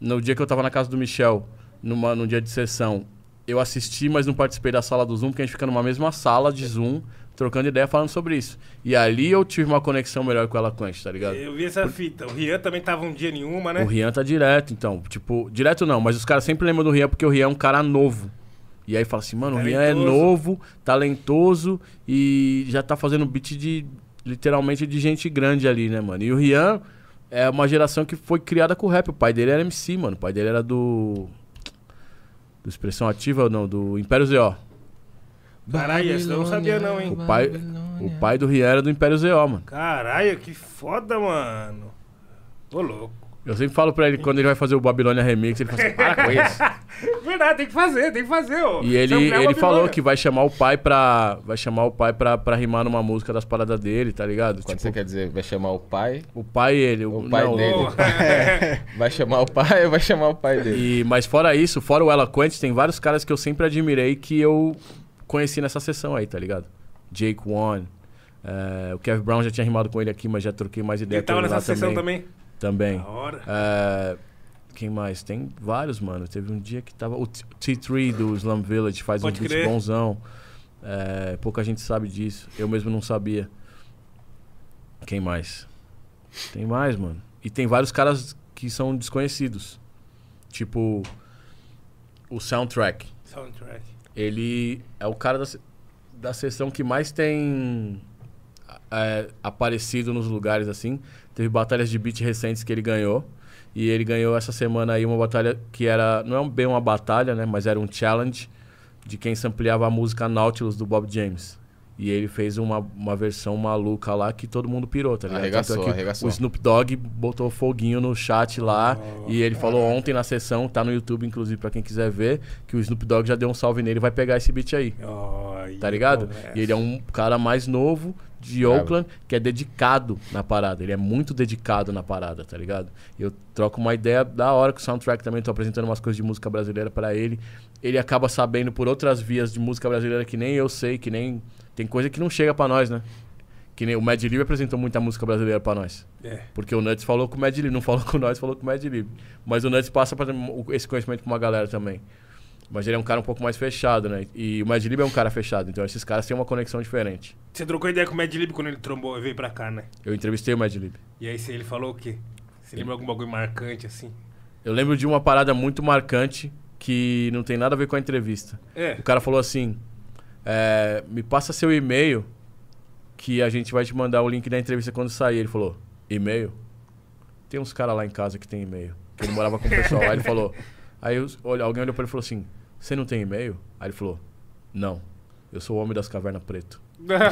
No dia que eu tava na casa do Michel, numa, num dia de sessão, eu assisti, mas não participei da sala do Zoom, porque a gente fica numa mesma sala de Zoom, trocando ideia, falando sobre isso. E ali eu tive uma conexão melhor com ela Quente, tá ligado? Eu vi essa fita. O Rian também tava um dia nenhuma, né? O Rian tá direto, então. Tipo, direto não, mas os caras sempre lembram do Rian porque o Rian é um cara novo. E aí fala assim, mano, o Rian é Talentoso. novo, talentoso e já tá fazendo beat de literalmente de gente grande ali, né, mano? E o Rian é uma geração que foi criada com rap. O pai dele era MC, mano. O pai dele era do. Do Expressão Ativa, não, do Império ZO. Caralho, essa eu não sabia não, hein? O pai, o pai do Rian era do Império ZO, mano. Caralho, que foda, mano. Ô, louco. Eu sempre falo pra ele, quando ele vai fazer o Babilônia Remix, ele fala assim, para com isso. *laughs* Verdade, tem que fazer, tem que fazer, ó. E ele, é ele Babilônia. falou que vai chamar o pai pra. Vai chamar o pai pra, pra rimar numa música das paradas dele, tá ligado? Quando Tipo, você quer dizer, vai chamar o pai, o pai e ele. O pai não, dele. *laughs* vai chamar o pai ou vai chamar o pai dele? E, mas fora isso, fora o Eloquent, tem vários caras que eu sempre admirei que eu conheci nessa sessão aí, tá ligado? Jake One. é, o Kevin Brown já tinha rimado com ele aqui, mas já troquei mais ideia Ele com tava ele lá nessa sessão também. também? Também. Da hora. É, quem mais? Tem vários, mano. Teve um dia que tava. O T- T3 do Slum Village faz Pode um beat crer. bonzão. É, pouca gente sabe disso. Eu mesmo não sabia. Quem mais? Tem mais, mano. E tem vários caras que são desconhecidos. Tipo. O Soundtrack. Soundtrack. Ele é o cara da, da sessão que mais tem é, aparecido nos lugares assim. Teve batalhas de beat recentes que ele ganhou. E ele ganhou essa semana aí uma batalha que era. Não é bem uma batalha, né? Mas era um challenge de quem sampleava a música Nautilus do Bob James. E ele fez uma, uma versão maluca lá que todo mundo pirou, tá ligado? Arregaçou, é que arregaçou. O Snoop Dogg botou foguinho no chat lá. e ele falou ontem na sessão, tá no YouTube, inclusive, pra quem quiser ver, que o Snoop Dogg já deu um salve nele e vai pegar esse beat aí. Ai, Tá ligado? conversa. E ele é um cara mais novo de Bravo. Oakland que é dedicado na parada. Ele é muito dedicado na parada, tá ligado? Eu troco uma ideia da hora com o soundtrack também. Tô apresentando umas coisas de música brasileira pra ele. Ele acaba sabendo por outras vias de música brasileira que nem eu sei, que nem. Tem coisa que não chega pra nós, né? Que nem o Mad Lib apresentou muita música brasileira pra nós. É. Porque o Nuts falou com o Mad Lib, não falou com nós, falou com o Mad Lib. Mas o Nuts passa pra, esse conhecimento pra uma galera também. Mas ele é um cara um pouco mais fechado, né? E o Madlib é um cara fechado, então esses caras têm uma conexão diferente. Você trocou ideia com o Mad Lib quando ele trombou e veio pra cá, né? Eu entrevistei o Madlib. E aí você- ele falou o quê? Você lembra algum bagulho marcante assim? Eu lembro de uma parada muito marcante que não tem nada a ver com a entrevista. É. O cara falou assim: é, me passa seu e-mail que a gente vai te mandar o link da entrevista quando sair. Ele falou: e-mail? Tem uns caras lá em casa que tem e-mail. Que ele morava com o pessoal. aí ele falou: *laughs* aí olha, alguém olhou pra ele e falou assim: você não tem e-mail? Aí ele falou: não. Eu sou o homem das cavernas preto. Mano,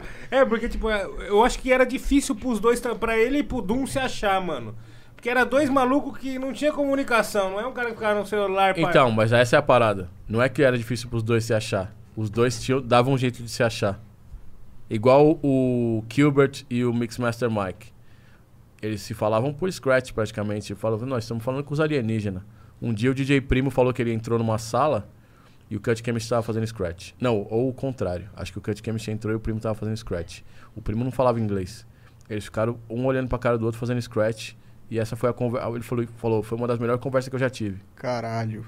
*laughs* é, porque, tipo, eu acho que era difícil pros dois, pra ele e pro Doom se achar, mano. Porque era dois malucos que não tinha comunicação, não é um cara que ficava no celular, pai. Então, mas essa é a parada. Não é que era difícil pros dois se achar. Os dois tinham, davam um jeito de se achar. Igual o Gilbert e o Mixmaster Mike. Eles se falavam por scratch praticamente. Falavam, nós estamos falando com os alienígenas. Um dia o DJ Primo falou que ele entrou numa sala e o Cut Chemist estava fazendo scratch. Não, ou o contrário. Acho que o Cut Chemist entrou e o Primo estava fazendo scratch. O Primo não falava inglês. Eles ficaram um olhando pra cara do outro fazendo scratch. E essa foi a conversa. Ele falou, falou, foi uma das melhores conversas que eu já tive. Caralho.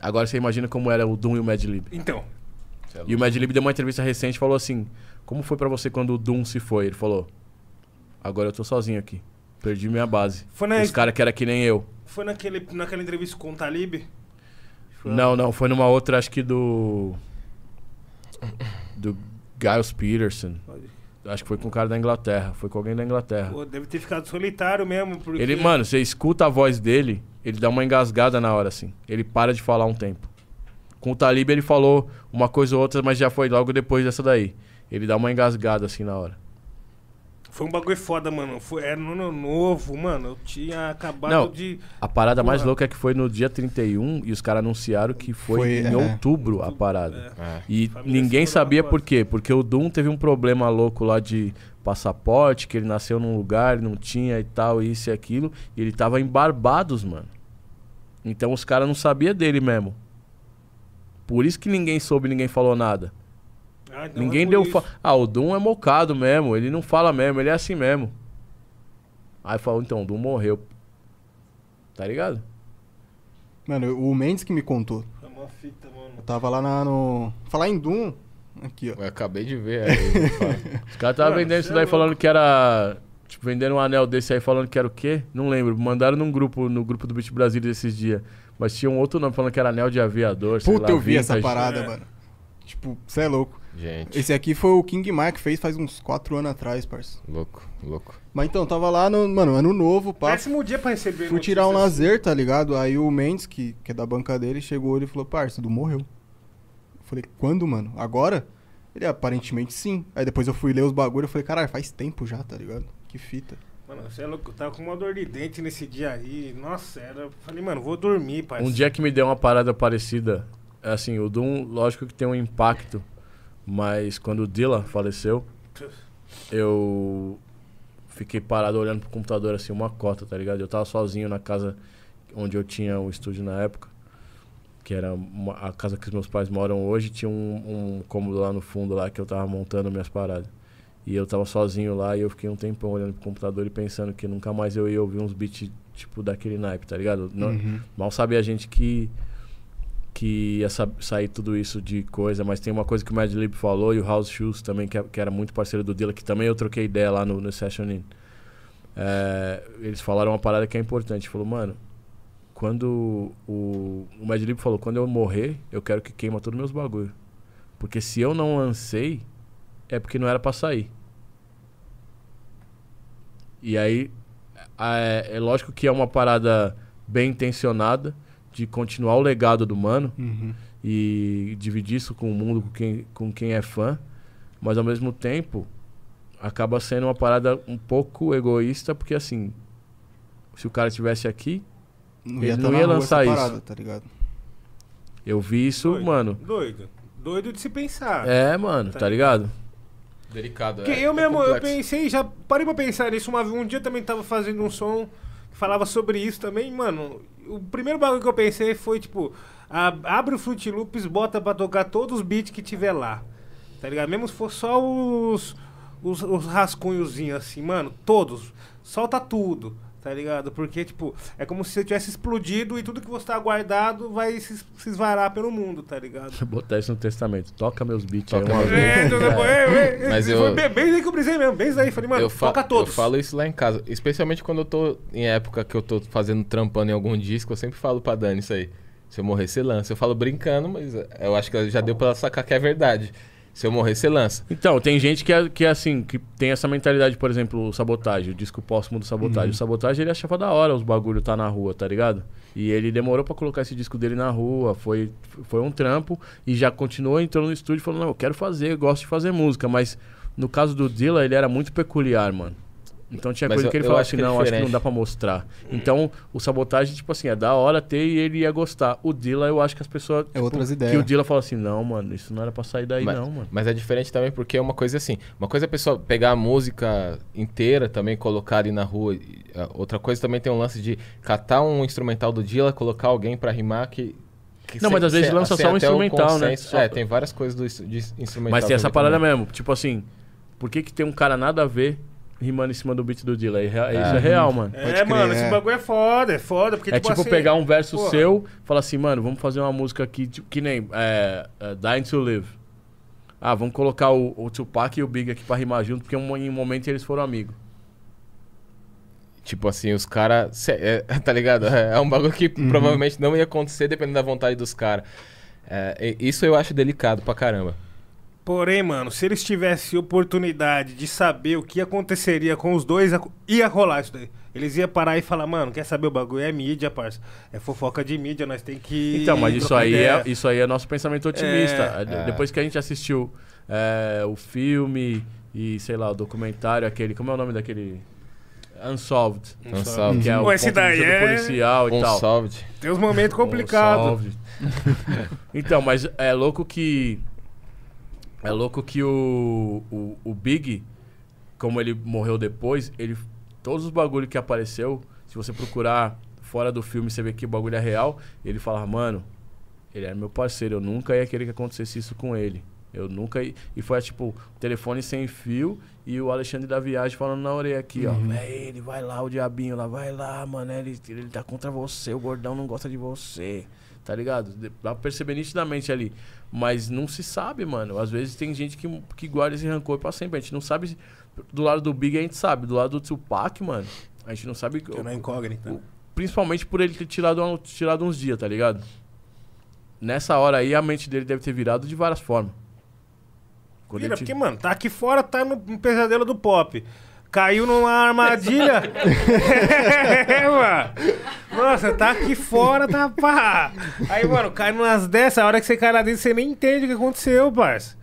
Agora você imagina como era o Doom e o Mad Lib. Então, é E o Mad Lib deu uma entrevista recente e falou assim: Como foi pra você quando o Doom se foi? Ele falou: Agora eu tô sozinho aqui. Perdi minha base. foi, na, Os caras que era que nem eu. foi naquele, naquela entrevista com o Talib? Foi- Não, não, foi numa outra, acho que do. Do Giles Peterson. Acho que foi com um cara da Inglaterra. Foi com alguém da Inglaterra. Pô, deve ter ficado solitário mesmo, porque... Ele, mano, você escuta a voz dele, ele dá uma engasgada na hora, assim. Ele para de falar um tempo. Com o Talib ele falou uma coisa ou outra, mas já foi logo depois dessa daí. Ele dá uma engasgada assim na hora. Foi um bagulho foda, mano. Foi, era no ano novo, mano. Eu tinha acabado Não. de... A parada mais Porra. louca é que foi no dia 31 e os caras anunciaram que foi, Foi, em é. outubro a parada. É. É. E Família ninguém sabia por quê. Porque o Doom teve um problema louco lá de passaporte, que ele nasceu num lugar, não tinha e tal, isso e aquilo. E ele tava em Barbados, mano. Então os caras não sabiam dele mesmo. Por isso que ninguém soube, ninguém falou nada. Ah, então ninguém é deu. Fa... Ah, o Doom é mocado mesmo, ele não fala mesmo, ele é assim mesmo. Aí falou, então, o Doom morreu. Tá ligado? Mano, o Mendes que me contou. É uma fita, mano. Eu tava lá na, no. Falar em Doom. Aqui, ó. Eu acabei de ver aí. *laughs* Os caras estavam vendendo isso é daí louco. falando que era. Tipo, vendendo um anel desse aí falando que era o quê? Não lembro. Mandaram num grupo, no grupo do Beat Brasília esses dias. Mas tinha um outro nome falando que era anel de aviador. sei Puta, lá, eu vi essa vintage. parada, É. mano. Tipo, você é louco. Gente, Esse aqui foi o King Mark fez faz uns 4 anos atrás, parça. louco, louco. Mas então, tava lá no. Mano, ano novo, pá. Péssimo dia pra receber Fui tirar um lazer, tá ligado? Aí o Mendes, que, que é da banca dele, chegou ele e falou, parça, o Du morreu. Eu falei, quando, mano? Agora? Ele, aparentemente sim. Aí depois eu fui ler os bagulhos e falei, caralho, faz tempo já, tá ligado? Que fita. Mano, você é louco. Eu tava com uma dor de dente nesse dia aí. Nossa, era... Falei, mano, vou dormir, parceiro. Um dia que me deu uma parada parecida. é Assim, o Doom, lógico que tem um impacto. Mas quando o Dilla faleceu, eu fiquei parado olhando pro computador assim, uma cota, tá ligado? Eu tava sozinho na casa onde eu tinha o estúdio na época, que era uma- a casa que os meus pais moram hoje, tinha um, um cômodo lá no fundo lá que eu tava montando minhas paradas. E eu tava sozinho lá e eu fiquei um tempão olhando pro computador e pensando que nunca mais eu ia ouvir uns beats tipo daquele naipe, tá ligado? Não, Uhum. Mal sabe a gente que que ia sa- sair tudo isso de coisa, mas tem uma coisa que o Mad Lib falou e o House Shoes também, que, é- que era muito parceiro do Dilla, que também eu troquei ideia lá no, no Session In. É, eles falaram uma parada que é importante. Falou, mano, quando o, o Mad Lib falou, quando eu morrer, eu quero que queima todos os meus bagulho. Porque se eu não lancei, é porque não era pra sair. E aí, é, é lógico que é uma parada bem intencionada de continuar o legado do mano Uhum. e dividir isso com o mundo, com quem, com quem é fã, mas ao mesmo tempo acaba sendo uma parada um pouco egoísta, porque assim, se o cara estivesse aqui, Não Ele ia, não ia lançar isso. parada, tá ligado? eu vi isso, Doido. mano. Doido. Doido de se pensar. É, mano, Tá tá ligado? Delicado, Porque é. eu é mesmo, eu complexo. pensei, já parei pra pensar nisso uma vez. Um dia eu também tava fazendo um som que falava sobre isso também, mano. O primeiro bagulho que eu pensei foi, tipo, a- abre o Fruit Loops, bota pra tocar todos os beats que tiver lá. Tá ligado? Mesmo se for só os, os, os rascunhozinhos assim, mano, todos. Solta tudo. Tá ligado? Porque, tipo, é como se você tivesse explodido e tudo que você tá guardado vai se, se esvarar pelo mundo, tá ligado? *laughs* Botar isso no testamento. Toca meus beats Toca aí uma meus vez. É, então, é, é, Mas foi eu- bem, bem daí que eu brisei mesmo, bem isso aí. Falei, mano, fa- toca todos. eu falo isso lá em casa. Especialmente quando eu tô em época que eu tô fazendo, trampando em algum disco, eu sempre falo pra Dani isso aí. Se eu morrer, você lança. Eu falo brincando, mas eu acho que já deu pra ela sacar que é verdade. Se eu morrer, você lança. Então, tem gente que é, que é assim, que tem essa mentalidade, por exemplo, o Sabotagem, o disco póstumo do Sabotagem. O Sabotagem, ele achava da hora os bagulho tá na rua, tá ligado? E ele demorou pra colocar esse disco dele na rua, foi, foi um trampo, e já continuou, entrou no estúdio falou, não, eu quero fazer, eu gosto de fazer música, mas no caso do Dilla, ele era muito peculiar, mano. Então tinha Mas coisa eu- que ele falava acho assim, que é não, acho que não dá pra mostrar. Então, o Sabotagem, tipo assim, é da hora ter e ele ia gostar. O Dilla, eu acho que as pessoas... tipo, outras Que ideias. o Dilla fala assim, não, mano, isso não era pra sair daí mas, não, mano. mas é diferente também porque é uma coisa assim. Uma coisa é a pessoa pegar a música inteira também, colocar ali na rua. ah, Outra coisa também tem um lance de catar um instrumental do Dilla, colocar alguém pra rimar que. que Não, mas às vezes lança sem só um instrumental, né? Só- É, tem várias coisas do de instrumental. Mas tem essa parada também. mesmo. Tipo assim, por que, que tem um cara nada a ver rimando em cima do beat do Dilla? É, rea- É. Isso é real, mano. É, crer, mano, é. esse bagulho é foda, é foda. Porque, É tipo, assim, pegar um verso porra. seu falar assim, mano, vamos fazer uma música aqui, tipo, que nem é, é, Dying to Live. Ah, vamos colocar o, o Tupac e o Big aqui pra rimar junto, porque um- em um momento eles foram amigos. Tipo assim, os caras. *laughs* tá ligado? É, é um bagulho que Uhum. provavelmente não ia acontecer dependendo da vontade dos caras. É, isso eu acho delicado pra caramba. Porém, mano, se eles tivessem oportunidade de saber o que aconteceria com os dois, ia rolar isso daí. Eles iam parar e falar, mano, quer saber o bagulho? É mídia, parça. É fofoca de mídia, nós tem que. Então, mas isso aí, ideia." é, isso aí é nosso pensamento otimista. É, De- é. Depois que a gente assistiu é, o filme e, sei lá, o documentário, aquele. Como é o nome daquele? Unsolved. Salve. Que é o Pô, esse daí é- policial e Um tal. Tem uns momentos complicados. Unsolved. *laughs* então, mas é louco que. É louco que o, o, o Big, como ele morreu depois, ele. Todos os bagulho que apareceu, se você procurar fora do filme, você vê que o bagulho é real, ele fala, mano, ele era meu parceiro, eu nunca ia querer que acontecesse isso com ele. Eu nunca ia... E foi tipo, telefone sem fio e o Alexandre da Viagem falando na orelha aqui, ó. É ele, vai lá, o diabinho lá, vai lá, mano. Ele, ele tá contra você, o gordão não gosta de você. Tá ligado? Dá pra perceber nitidamente ali. Mas não se sabe, mano. Às vezes tem gente que, que guarda esse rancor pra sempre. A gente não sabe. Do lado do Big a gente sabe. Do lado do Tupac, mano, a gente não sabe. Que é uma incógnita. Principalmente por ele ter tirado, um- tirado uns dias, tá ligado? Nessa hora aí, a mente dele deve ter virado de várias formas. Vira, porque, mano, tá aqui fora, tá no, no pesadelo do pop. Caiu numa armadilha. *laughs* é, mano. Nossa, tá aqui fora, tá pá. Aí, mano, cai numas dessas, a hora que você cai lá dentro, você nem entende o que aconteceu, parça.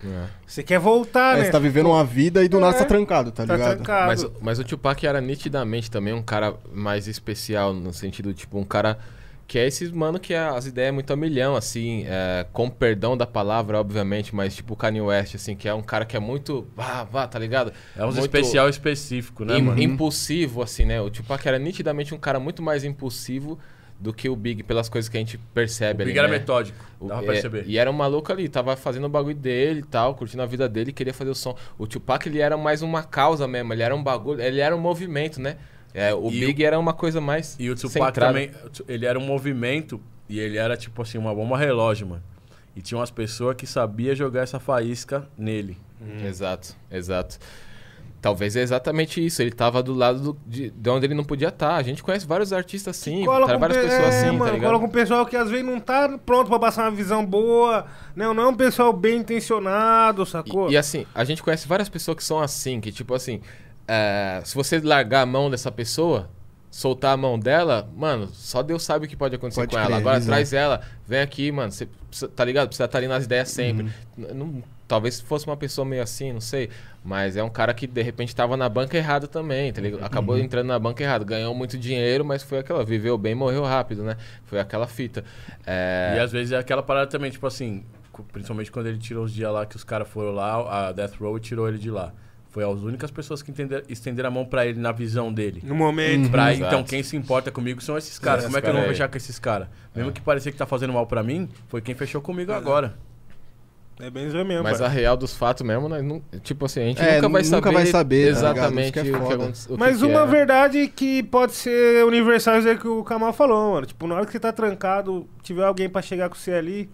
Você quer voltar, É, né? você tá vivendo uma vida e do nada É. você tá trancado, tá Tá ligado? trancado. Mas, mas o Tupac era nitidamente também um cara mais especial, no sentido, tipo, um cara que é esses mano que as ideias é muito a milhão, assim, é, com perdão da palavra, obviamente, mas tipo o Kanye West, assim, que é um cara que é muito. Vá, vá, tá ligado? É Muito especial específico, né, im- mano? Impulsivo, assim, né? O Tupac era nitidamente um cara muito mais impulsivo do que o Big, pelas coisas que a gente O percebe ali. Big era né? metódico. O- Dava pra é, perceber. e era um maluco ali, tava fazendo o bagulho dele e tal, curtindo a vida dele, queria fazer o som. O Tupac, ele era mais uma causa mesmo, ele era um bagulho, ele era um movimento, né? É, o E Big era uma coisa mais E o Tupac centrada. também, ele era um movimento e ele era tipo assim, uma bomba relógio, mano. E tinha umas pessoas que sabia jogar essa faísca nele. Exato, exato. Talvez é exatamente isso, ele tava do lado do- de, de onde ele não podia estar. A gente conhece vários artistas assim, tá- várias pe- pessoas é, assim, mano, tá ligado? cola com um pessoal que às vezes não tá pronto pra passar uma visão boa, não, não é um pessoal bem intencionado, sacou? E, e assim, a gente conhece várias pessoas que são assim, que tipo assim, é, se você largar a mão dessa pessoa, soltar a mão dela, mano, só Deus sabe o que pode acontecer Pode com ela. crer, Agora exato. traz ela, vem aqui, mano, você precisa- tá ligado? Precisa estar ali nas ideias sempre. Uhum. Não- talvez fosse uma pessoa meio assim, não sei, mas é um cara que de repente tava na banca errada também, tá ligado? Acabou Uhum. entrando na banca errada, ganhou muito dinheiro, mas foi aquela, viveu bem, morreu rápido, né? Foi aquela fita. É, E às vezes é aquela parada também, tipo assim, principalmente quando ele tirou os dias lá que os caras foram lá, a Death Row tirou ele de lá. Foi as únicas pessoas que entender, estenderam a mão pra ele na visão dele. No momento. Pra, Exato. então, quem se importa comigo são esses caras. Como é que eu não cara vou aí. fechar com esses caras? Mesmo que parecia que tá fazendo mal pra mim, foi quem fechou comigo agora. É bem isso mesmo, Mas pai. a real dos fatos mesmo, não, tipo assim, a gente É, nunca vai nunca saber, vai saber, tá exatamente é o que aconteceu. Mas que uma é. verdade que pode ser universal, isso aí que o Kamal falou, mano. Tipo, na hora que você tá trancado, tiver alguém pra chegar com você ali,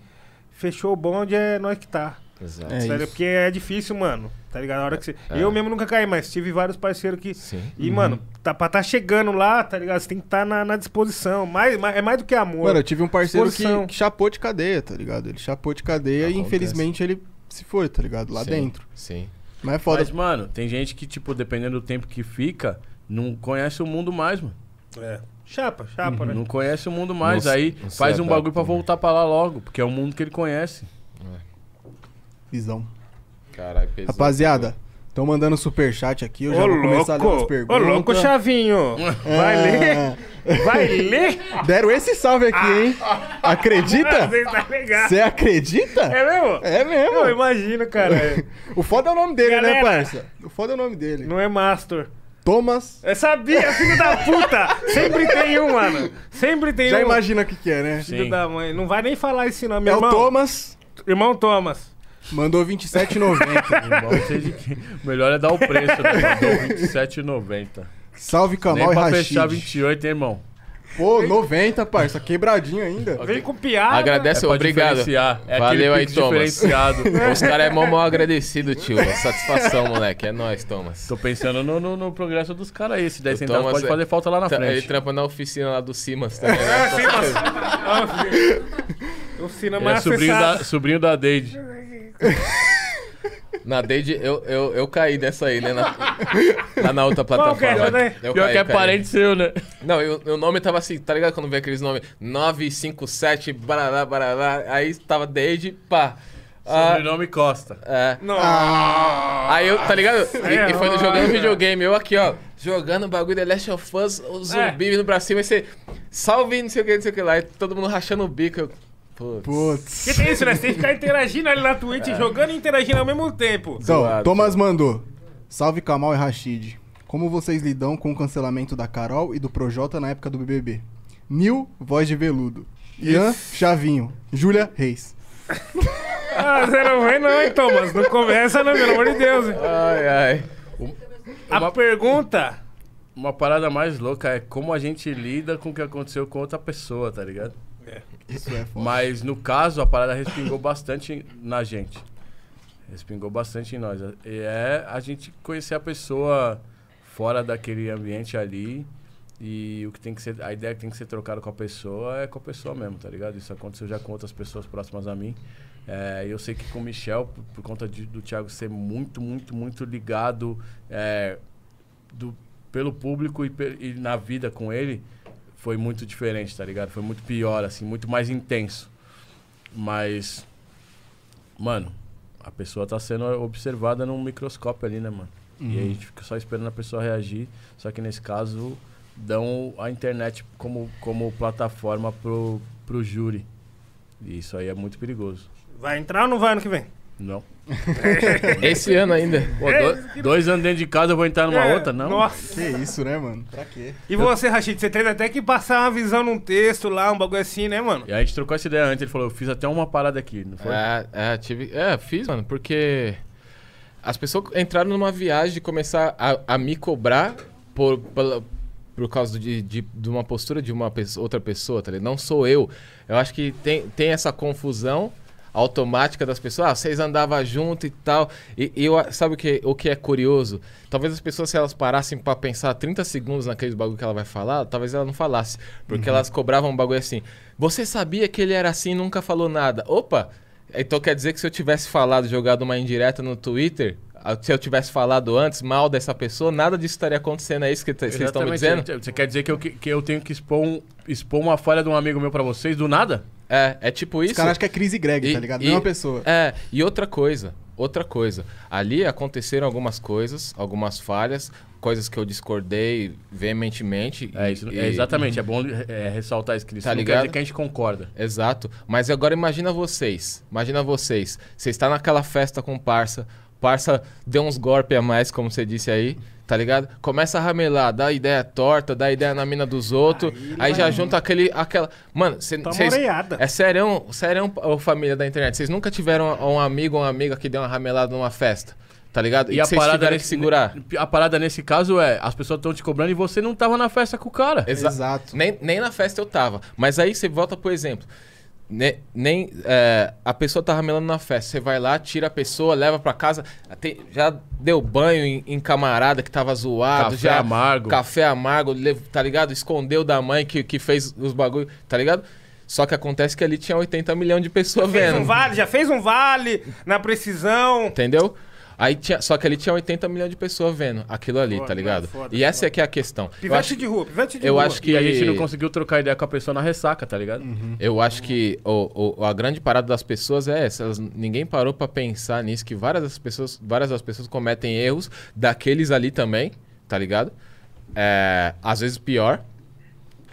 fechou o bonde, é nós que tá. Exato. É Sério, isso. porque é difícil, mano. Tá ligado? Na hora que você... É. Eu mesmo nunca caí, mas tive vários parceiros que. Sim. E, mano, tá, pra tá chegando lá, tá ligado? Você tem que estar na, na disposição. Mais, mais- é mais do que amor. Mano, eu tive um parceiro que, que chapou de cadeia, tá ligado? Ele chapou de cadeia e Acontece. infelizmente ele se foi, tá ligado? Lá Sim, dentro. Sim. Mas é foda. Mas, mano, tem gente que, tipo, dependendo do tempo que fica, não conhece o mundo mais, mano. É. Chapa, chapa, né? Não conhece o mundo mais. Aí faz um bagulho pra né? voltar pra lá logo, porque é o mundo que ele conhece. Visão. Caralho, pesado. Rapaziada, estão mandando superchat aqui. Eu já Ô, vou começar a ler louco! Ô, perguntas. louco, Chavinho! Vai ler? Vai ler? Deram esse salve aqui, hein? Acredita? Você tá ligado? Você acredita? É mesmo? É mesmo. Eu imagino, cara. *laughs* O foda é o nome dele, né, Galera. parça? O foda é o nome dele. Não é Mastor. Thomas. Eu sabia, filho da puta! Sempre tem um, mano. Sempre tem Já um. imagina o que, que é, né? Filho Sim. da mãe. Não vai nem falar esse nome, É o irmão. Thomas. Irmão Thomas. Mandou 27,90. Igual seja que- O melhor é dar o preço, né? Mandou 27,90. Salve Nem Kamal e pra Rashid. fechar 28, hein, irmão? Pô, 90, parça. Quebradinho ainda. Vem com piada. Agradece, É pra obrigado. diferenciar. É Valeu aquele aí, Thomas. diferenciado. *laughs* Os caras é mó mal agradecido, tio. Satisfação, moleque. É nóis, Thomas. Tô pensando no, no, no progresso dos caras aí. Esse 10 O centavos Thomas pode é- fazer falta lá na Tá- Ele frente. trampa na oficina lá do Simas também, né? Filho. *laughs* Oficina Ele é mais sobrinho acessada. da, sobrinho da Deide. *laughs* Na Deide, eu, eu, eu caí nessa aí, né? Na, lá na outra Qual que é plataforma. daí? Eu Pior caí, que é caí. parente seu, né? Não, eu- o nome tava assim, tá ligado? Quando vem aqueles nomes 957, barará, barará. Aí tava Deide, pá. Ah, Sobrenome Costa. é. Não. Aí eu, tá ligado? É, E, e foi jogando videogame, eu aqui, ó, jogando bagulho The Last of Us, o zumbi vindo pra cima, e você, salve, não sei o que, não sei o que lá, e todo mundo rachando o bico. Eu, putz. Putz. Que tem isso, né? Você tem que ficar interagindo ali na Twitch, jogando e interagindo ao mesmo tempo. Então, Zoado. Thomas mandou. Salve Kamal e Rashid. Como vocês lidam com o cancelamento da Carol e do Projota na época do BBB? Nil, voz de veludo. Ian, Chavinho. Júlia, Reis. Ah, você não vem não, hein, Thomas? Não começa não, pelo amor de Deus. Ai, ai. A pergunta... Uma parada mais louca é como a gente lida com o que aconteceu com outra pessoa, tá ligado? Isso é foda. Mas no caso, a parada respingou bastante na gente. Respingou bastante em nós. E é a gente conhecer a pessoa fora daquele ambiente ali. E o que tem que ser. A ideia que tem que ser trocada com a pessoa é com a pessoa mesmo, tá ligado? Isso aconteceu já com outras pessoas próximas a mim. É, eu sei que com o Michel, por, por conta de- do Thiago ser muito, muito, muito ligado é, do, pelo público e, e na vida com ele, foi muito diferente, tá ligado? Foi muito pior, assim, muito mais intenso. Mas, mano, a pessoa tá sendo observada num microscópio ali, né, mano? E aí a gente fica só esperando a pessoa reagir. Só que nesse caso, dão a internet como, como plataforma pro, pro júri. E isso aí é muito perigoso. Vai entrar ou não vai ano que vem? Não. *laughs* Esse ano ainda. Pô, do- dois anos dentro de casa, eu vou entrar numa É, outra? Não. Nossa. Que isso, né, mano? Pra quê? E você, Rashid, você teve até que passar uma visão num texto lá, um bagulho assim, né, mano? E a gente trocou essa ideia antes. Ele falou: Eu fiz até uma parada aqui, não foi? É, é, tive. É, fiz, mano, porque as pessoas entraram numa viagem de começar a, a me cobrar por, pela- por causa de, de, de uma postura de uma pessoa- outra pessoa, tá ligado? Não sou eu. Eu acho que tem, tem essa confusão automática das pessoas. Ah, vocês andavam junto e tal. E, e eu, sabe o que, o que é curioso? Talvez as pessoas, se elas parassem pra pensar 30 segundos naqueles bagulho que ela vai falar, talvez ela não falasse. Porque elas cobravam um bagulho assim. Você sabia que ele era assim e nunca falou nada? Opa! Então quer dizer que se eu tivesse falado, jogado uma indireta no Twitter, se eu tivesse falado antes mal dessa pessoa, nada disso estaria acontecendo. É isso que vocês estão me dizendo? Você quer dizer que eu, que eu tenho que expor, um- expor uma falha de um amigo meu pra vocês do nada? É, é tipo Os isso. caras acham que é Cris e Greg, E- tá ligado? e- Mesma pessoa. É, e outra coisa, outra coisa. Ali aconteceram algumas coisas, algumas falhas, coisas que eu discordei veementemente. É e- isso. e- É exatamente. É bom é, ressaltar isso, que isso Tá não quer ligado? dizer que a gente concorda. Exato. Mas agora imagina vocês. Imagina vocês. Você está naquela festa com o parça. Parça deu uns golpes a mais, como você disse aí. Tá ligado? Começa a ramelar, dá ideia torta, dá ideia na mina dos outros. Aí, já junta aquele. aquela. Mano, cê, Toma cês- orelhada. É sério, sério, ô família da internet. Vocês nunca tiveram um amigo ou uma amiga que deu uma ramelada numa festa? Tá ligado? E a que vocês parada, nesse, que segurar. a parada nesse caso é, as pessoas estão te cobrando e você não tava na festa com o cara. Exa- Exato. Nem, nem na festa eu tava. Mas aí você volta pro exemplo. Ne- Nem, é, a pessoa tá ramelando na festa. Você vai lá, tira a pessoa, leva pra casa. tem- já deu banho em, em camarada que tava zoado. Café já, amargo. Café amargo, tá ligado? Escondeu da mãe que, que fez os bagulho, tá ligado? Só que acontece que ali tinha 80 milhões de pessoas Fez vendo. um vale, já fez um vale na precisão. Entendeu? Aí tinha, só que ali tinha 80 milhões de pessoas vendo aquilo ali, Foda, tá ligado? foda, e essa é que é a questão. Eu Pivete acho, de rua, pivete de eu rua. acho que E a gente não conseguiu trocar ideia com a pessoa na ressaca, tá ligado? Eu acho que o, o- a grande parada das pessoas é essa. elas- ninguém parou pra pensar nisso, que várias das pessoas, várias das pessoas cometem erros daqueles ali também, tá ligado? É, às vezes pior.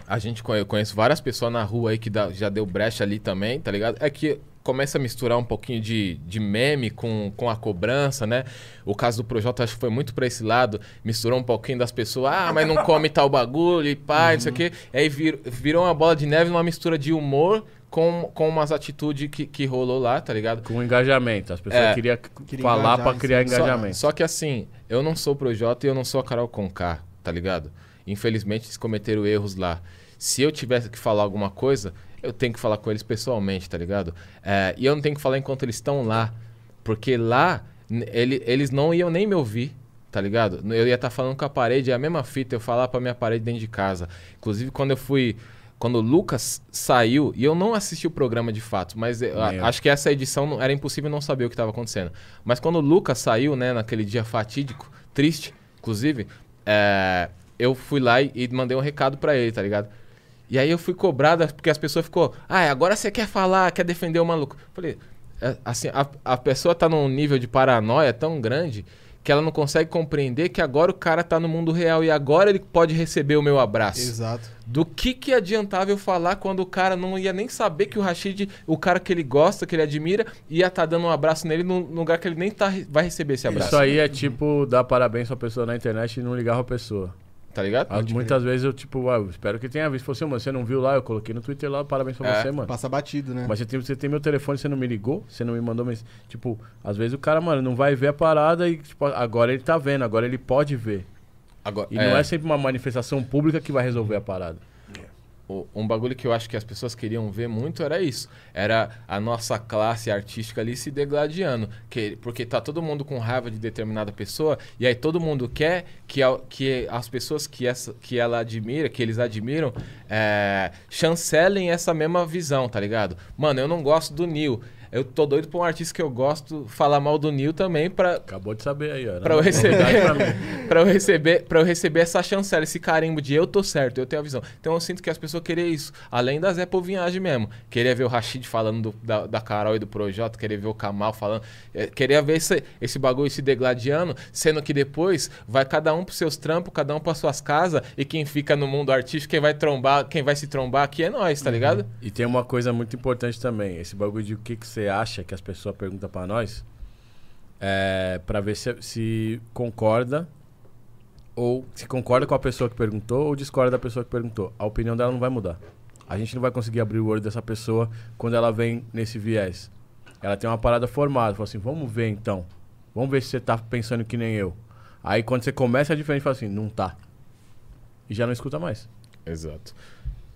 A gente eu conheço várias pessoas na rua aí que dá- já deu brecha ali também, tá ligado? É que começa a misturar um pouquinho de, de meme com, com a cobrança, né? O caso do Projota acho que foi muito pra esse lado, misturou um pouquinho das pessoas, ah, mas não come tal bagulho e pá, não sei o quê. Aí vir- virou uma bola de neve numa mistura de humor com, com umas atitudes que, que rolou lá, tá ligado? Com engajamento. As pessoas É. queriam Queria falar em criar cima. engajamento. Só, só que assim, eu não sou o Projota e eu não sou a Carol Conká, tá ligado? Infelizmente eles cometeram erros lá. Se eu tivesse que falar alguma coisa, eu tenho que falar com eles pessoalmente, tá ligado? É, e eu não tenho que falar enquanto eles estão lá. Porque lá, ele- eles não iam nem me ouvir, tá ligado? Eu ia estar falando com a parede, é a mesma fita, eu falar pra minha parede dentro de casa. Inclusive, quando eu fui. Quando o Lucas saiu, e eu não assisti o programa de fato, mas eu a- Nem eu. acho que essa edição não- era impossível não saber o que estava acontecendo. Mas quando o Lucas saiu, né, naquele dia fatídico, triste, inclusive, é, eu fui lá e, e mandei um recado pra ele, tá ligado? E aí eu fui cobrado porque as pessoas ficou, ah, agora você quer falar, quer defender o maluco. Falei, é, assim, a, a pessoa tá num nível de paranoia tão grande que ela não consegue compreender que agora o cara tá no mundo real e agora ele pode receber o meu abraço. Exato. Do que que adiantava eu falar quando o cara não ia nem saber que o Rashid, o cara que ele gosta, que ele admira, ia estar dando um abraço nele num lugar que ele nem tá, vai receber esse abraço. Isso aí é tipo dar parabéns pra pessoa na internet e não ligar pra pessoa. Tá ligado? Ah, Muitas vezes eu, tipo, ah, eu espero que tenha visto. Você, mano, você não viu lá? Eu coloquei no Twitter lá, parabéns pra É. você, mano. Passa batido, né? Mas você tem, você tem meu telefone, você não me ligou, você não me mandou mensagem. Tipo, às vezes o cara, mano, não vai ver a parada e, tipo, agora ele tá vendo, agora ele pode ver. Agora, E não é sempre uma manifestação pública que vai resolver a parada. Um bagulho que eu acho que as pessoas queriam ver muito era isso. Era a nossa classe artística ali se degladiando. Que, porque tá todo mundo com raiva de determinada pessoa, e aí todo mundo quer que, que as pessoas que, essa, que ela admira, que eles admiram, é, chancelem essa mesma visão, tá ligado? Mano, eu não gosto do Neil. Eu tô doido pra um artista que eu gosto falar mal do Neil também pra, Acabou de saber aí, ó. *laughs* Pra eu receber, pra mim. pra eu receber, eu receber essa chancela, esse carimbo de eu tô certo, eu tenho a visão. Então eu sinto que as pessoas queriam isso, além da Zé Povinhagem mesmo. Queria ver o Rashid falando do- da, da Carol e do Projota, queria ver o Kamal falando, eh, queria ver esse, esse bagulho se degladiando, sendo que depois vai cada um pros seus trampos, cada um pras suas casas, e quem fica no mundo artístico, quem vai trombar, quem vai se trombar aqui é nós, tá ligado? E tem uma coisa muito importante também. Esse bagulho de o que, que você acha que as pessoas perguntam pra nós. É pra ver se, se concorda. Ou se concorda com a pessoa que perguntou ou discorda da pessoa que perguntou. A opinião dela não vai mudar. A gente não vai conseguir abrir o olho dessa pessoa quando ela vem nesse viés. Ela tem uma parada formada. Fala assim, vamos ver então. Vamos ver se você tá pensando que nem eu. Aí quando você começa a diferente, fala assim, não tá. E já não escuta mais. Exato.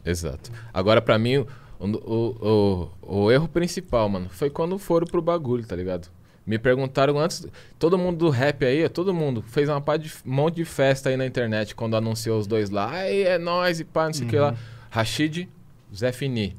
Exato. Agora, pra mim, o, o, o, o erro principal, mano, foi quando foram pro bagulho, tá ligado? Me perguntaram antes, todo mundo do rap aí, todo mundo, fez uma parte de, um monte de festa aí na internet quando anunciou os dois lá. Ai, é nóis e pá, não sei o que lá. Rashid, Zé Fini.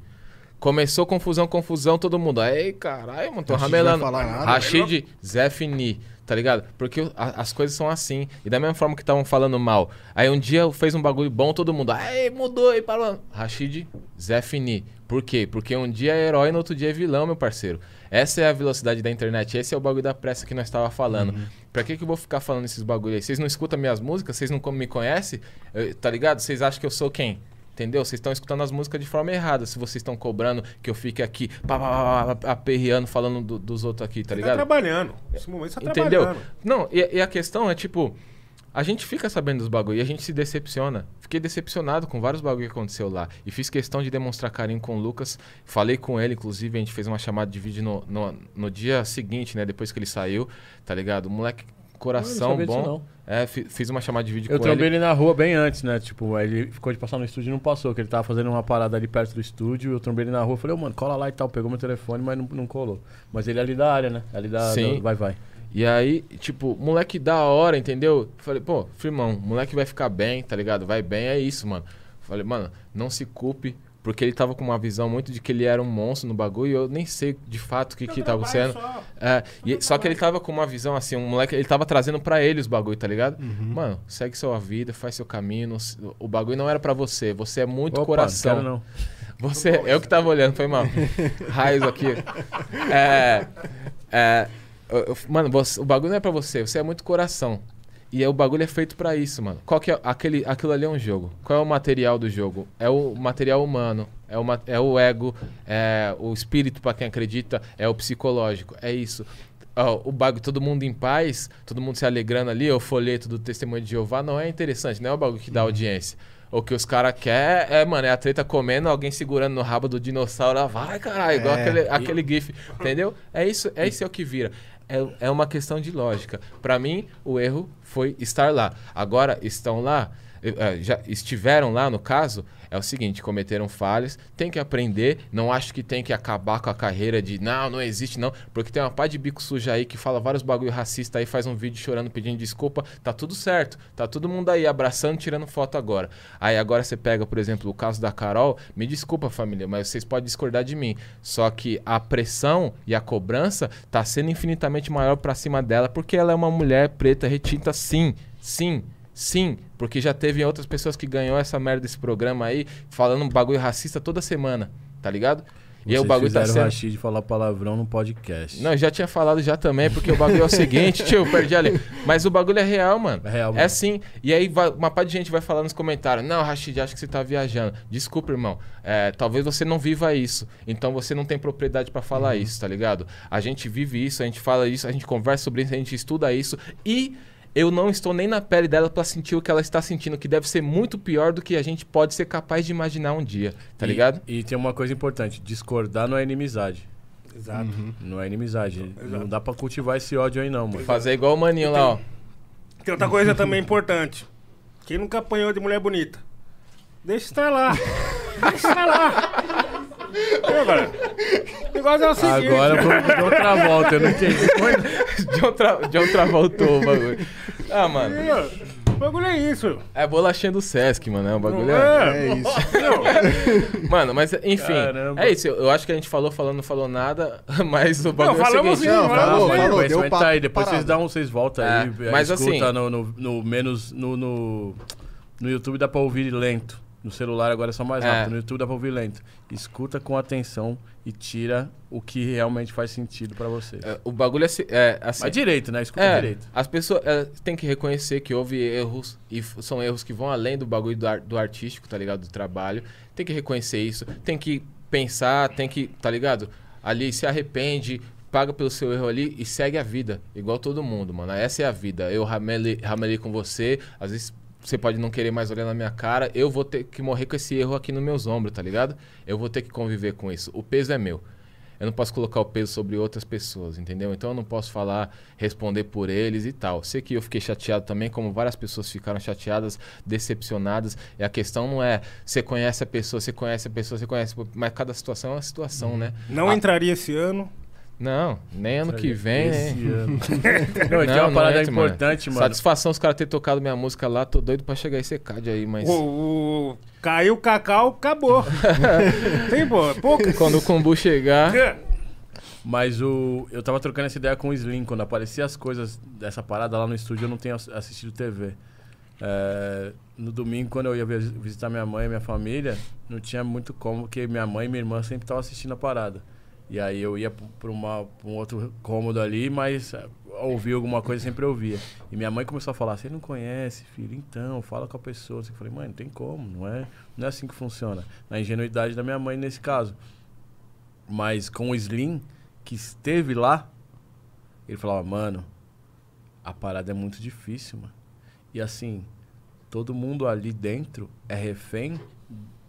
Começou confusão, confusão, todo mundo. Ei, caralho, mano, tô Rashid ramelando. vai falar nada. Rashid, Zé Fini, tá ligado? Porque a- as coisas são assim. E da mesma forma que estavam falando mal. Aí um dia fez um bagulho bom, todo mundo. Ai, mudou e parou. Rashid, Zé Fini. Por quê? Porque um dia é herói no outro dia é vilão, meu parceiro. Essa é a velocidade da internet. Esse é o bagulho da pressa que nós tava falando. Pra que, que eu vou ficar falando esses bagulho aí? Vocês não escutam minhas músicas? Vocês não me conhecem? Tá ligado? Vocês acham que eu sou quem? Entendeu? Vocês estão escutando as músicas de forma errada. Se vocês estão cobrando que eu fique aqui pá, pá, pá, pá, aperreando, falando do- dos outros aqui, tá Você ligado? tá trabalhando. Nesse momento você tá Entendeu? trabalhando. Não, e, e a questão é tipo. A gente fica sabendo dos bagulho e a gente se decepciona. Fiquei decepcionado com vários bagulho que aconteceu lá. E fiz questão de demonstrar carinho com o Lucas. Falei com ele, inclusive, a gente fez uma chamada de vídeo no, no, no dia seguinte, né? Depois que ele saiu, tá ligado? O moleque, coração sabia disso, bom. não. É, fi- fiz uma chamada de vídeo Eu com trombei ele. ele na rua bem antes, né? Tipo, ele ficou de passar no estúdio e não passou, que ele tava fazendo uma parada ali perto do estúdio. Eu trombei ele na rua, falei, ô, mano, cola lá e tal. Pegou meu telefone, mas não, não colou. Mas ele é ali da área, né? Ali da. Sim. da- vai, vai. E aí, tipo, moleque da hora, entendeu? Falei, pô, firmão, moleque vai ficar bem, tá ligado? Vai bem, é isso, mano. Falei, mano, não se culpe, porque ele tava com uma visão muito de que ele era um monstro no bagulho e eu nem sei de fato o que que tava sendo. É, e- só que ele tava com uma visão assim, um moleque, ele tava trazendo pra ele os bagulho, tá ligado? Mano, segue sua vida, faz seu caminho. O bagulho não era pra você, você é muito Opa, coração. Não quero não. *laughs* Você, eu que tava olhando, foi mal. *laughs* Raios aqui. É. é mano, você- o bagulho não é pra você, você é muito coração. E é, o bagulho é feito pra isso, mano. Qual que é aquele, aquilo ali é um jogo. Qual é o material do jogo? É o material humano, é o, ma- é o ego, é o espírito pra quem acredita, é o psicológico. É isso. Ó, o bagulho, todo mundo em paz, todo mundo se alegrando ali, o folheto do testemunho de Jeová não é interessante, não é o bagulho que dá audiência. O que os caras querem é, mano, é a treta comendo, alguém segurando no rabo do dinossauro. lá, Vai, caralho, igual É. aquele, aquele gif. Entendeu? É isso, é isso é o que vira. É, é uma questão de lógica. Pra mim, o erro foi estar lá. Agora, estão lá, já estiveram lá no caso, é o seguinte, cometeram falhas, tem que aprender, não acho que tem que acabar com a carreira de não, não existe não, porque tem uma pá de bico suja aí que fala vários bagulho racista aí, faz um vídeo chorando, pedindo desculpa, tá tudo certo, tá todo mundo aí abraçando, tirando foto agora. Aí agora você pega, por exemplo, o caso da Carol, me desculpa família, mas vocês podem discordar de mim, só que a pressão e a cobrança tá sendo infinitamente maior pra cima dela, porque ela é uma mulher preta retinta sim, sim, Sim, porque já teve outras pessoas que ganhou essa merda desse programa aí, falando um bagulho racista toda semana, tá ligado? E aí o Vocês bagulho tá sendo. o Rashid falar palavrão no podcast. Não, eu já tinha falado já também, porque o bagulho é o seguinte, tio, eu perdi ali. Mas o bagulho é real, mano. É real, É mano. sim. E aí vai- uma parte de gente vai falar nos comentários: Não, Rashid, acho que você tá viajando. Desculpa, irmão. É, talvez você não viva isso. Então você não tem propriedade pra falar Uhum. isso, tá ligado? A gente vive isso, a gente fala isso, a gente conversa sobre isso, a gente estuda isso. E eu não estou nem na pele dela pra sentir o que ela está sentindo, que deve ser muito pior do que a gente pode ser capaz de imaginar um dia, tá E- ligado? E tem uma coisa importante: discordar não é inimizade. Exato. Não é inimizade. Não dá pra cultivar esse ódio aí, não, mano. Fazer igual o maninho lá, ó. Tem outra coisa também importante. Quem nunca apanhou de mulher bonita? Deixa estar lá. *laughs* Deixa estar lá. Agora? Negócio é o seguinte. Agora vamos de outra volta, eu não entendi. John, Tra... John Travoltou o bagulho. Ah, mano. O bagulho é isso. É bolachinha do Sesc, mano. É um bagulho. Não é- é? É isso. Mano, mas enfim. Caramba. É isso. Eu acho que a gente falou, falando, não falou nada. *laughs* Mas o bagulho é o seguinte. sim, Não, falamos falou, falou. Mas deu vai papo tá aí, depois vocês dão, vocês voltam É, aí. mas escuta assim- no, no, no menos. No, no, no YouTube dá pra ouvir lento. No celular agora é só mais É. rápido. No YouTube dá pra ouvir lento. Escuta com atenção e tira o que realmente faz sentido pra você. É, O bagulho é, se- é assim. Mas direito, né? Escuta É, direito. as pessoas é, têm que reconhecer que houve erros e são erros que vão além do bagulho do, ar- do artístico, tá ligado? Do trabalho. Tem que reconhecer isso, tem que pensar, tem que, tá ligado? Ali se arrepende, paga pelo seu erro ali e segue a vida, igual todo mundo, mano. Essa é a vida. Eu ramelei, ramelei com você, às vezes você pode não querer mais olhar na minha cara, eu vou ter que morrer com esse erro aqui nos meus ombros, tá ligado? Eu vou ter que conviver com isso. O peso é meu. Eu não posso colocar o peso sobre outras pessoas, entendeu? Então eu não posso falar, responder por eles e tal. Sei que eu fiquei chateado também, como várias pessoas ficaram chateadas, decepcionadas. E a questão não é você conhece a pessoa, você conhece a pessoa, você conhece. Mas cada situação é uma situação, né? Não Ah, entraria esse ano. Não, nem ano que vem, Esse né? ano. *laughs* não, e tem uma parada importante, mano. Satisfação os caras terem tocado minha música lá, tô doido pra chegar esse CAD aí, mas. O, o- caiu o cacau, acabou. *laughs* Tem, pô, pouco. Quando o Kombu chegar. Mas o, eu tava trocando essa ideia com o Slim. Quando aparecia as coisas dessa parada lá no estúdio, eu não tenho ass- assistido TV. É, no domingo, quando eu ia vis- visitar minha mãe e minha família, não tinha muito como, porque minha mãe e minha irmã sempre estavam assistindo a parada. E aí eu ia para um outro cômodo ali, mas é, ouvir alguma coisa sempre ouvia. E minha mãe começou a falar: Você não conhece, filho? Então, fala com a pessoa. Eu falei: Mãe, não tem como, não é, não é assim que funciona. Na ingenuidade da minha mãe nesse caso. Mas com o Slim, que esteve lá, ele falava, mano, a parada é muito difícil, mano. E assim, todo mundo ali dentro é refém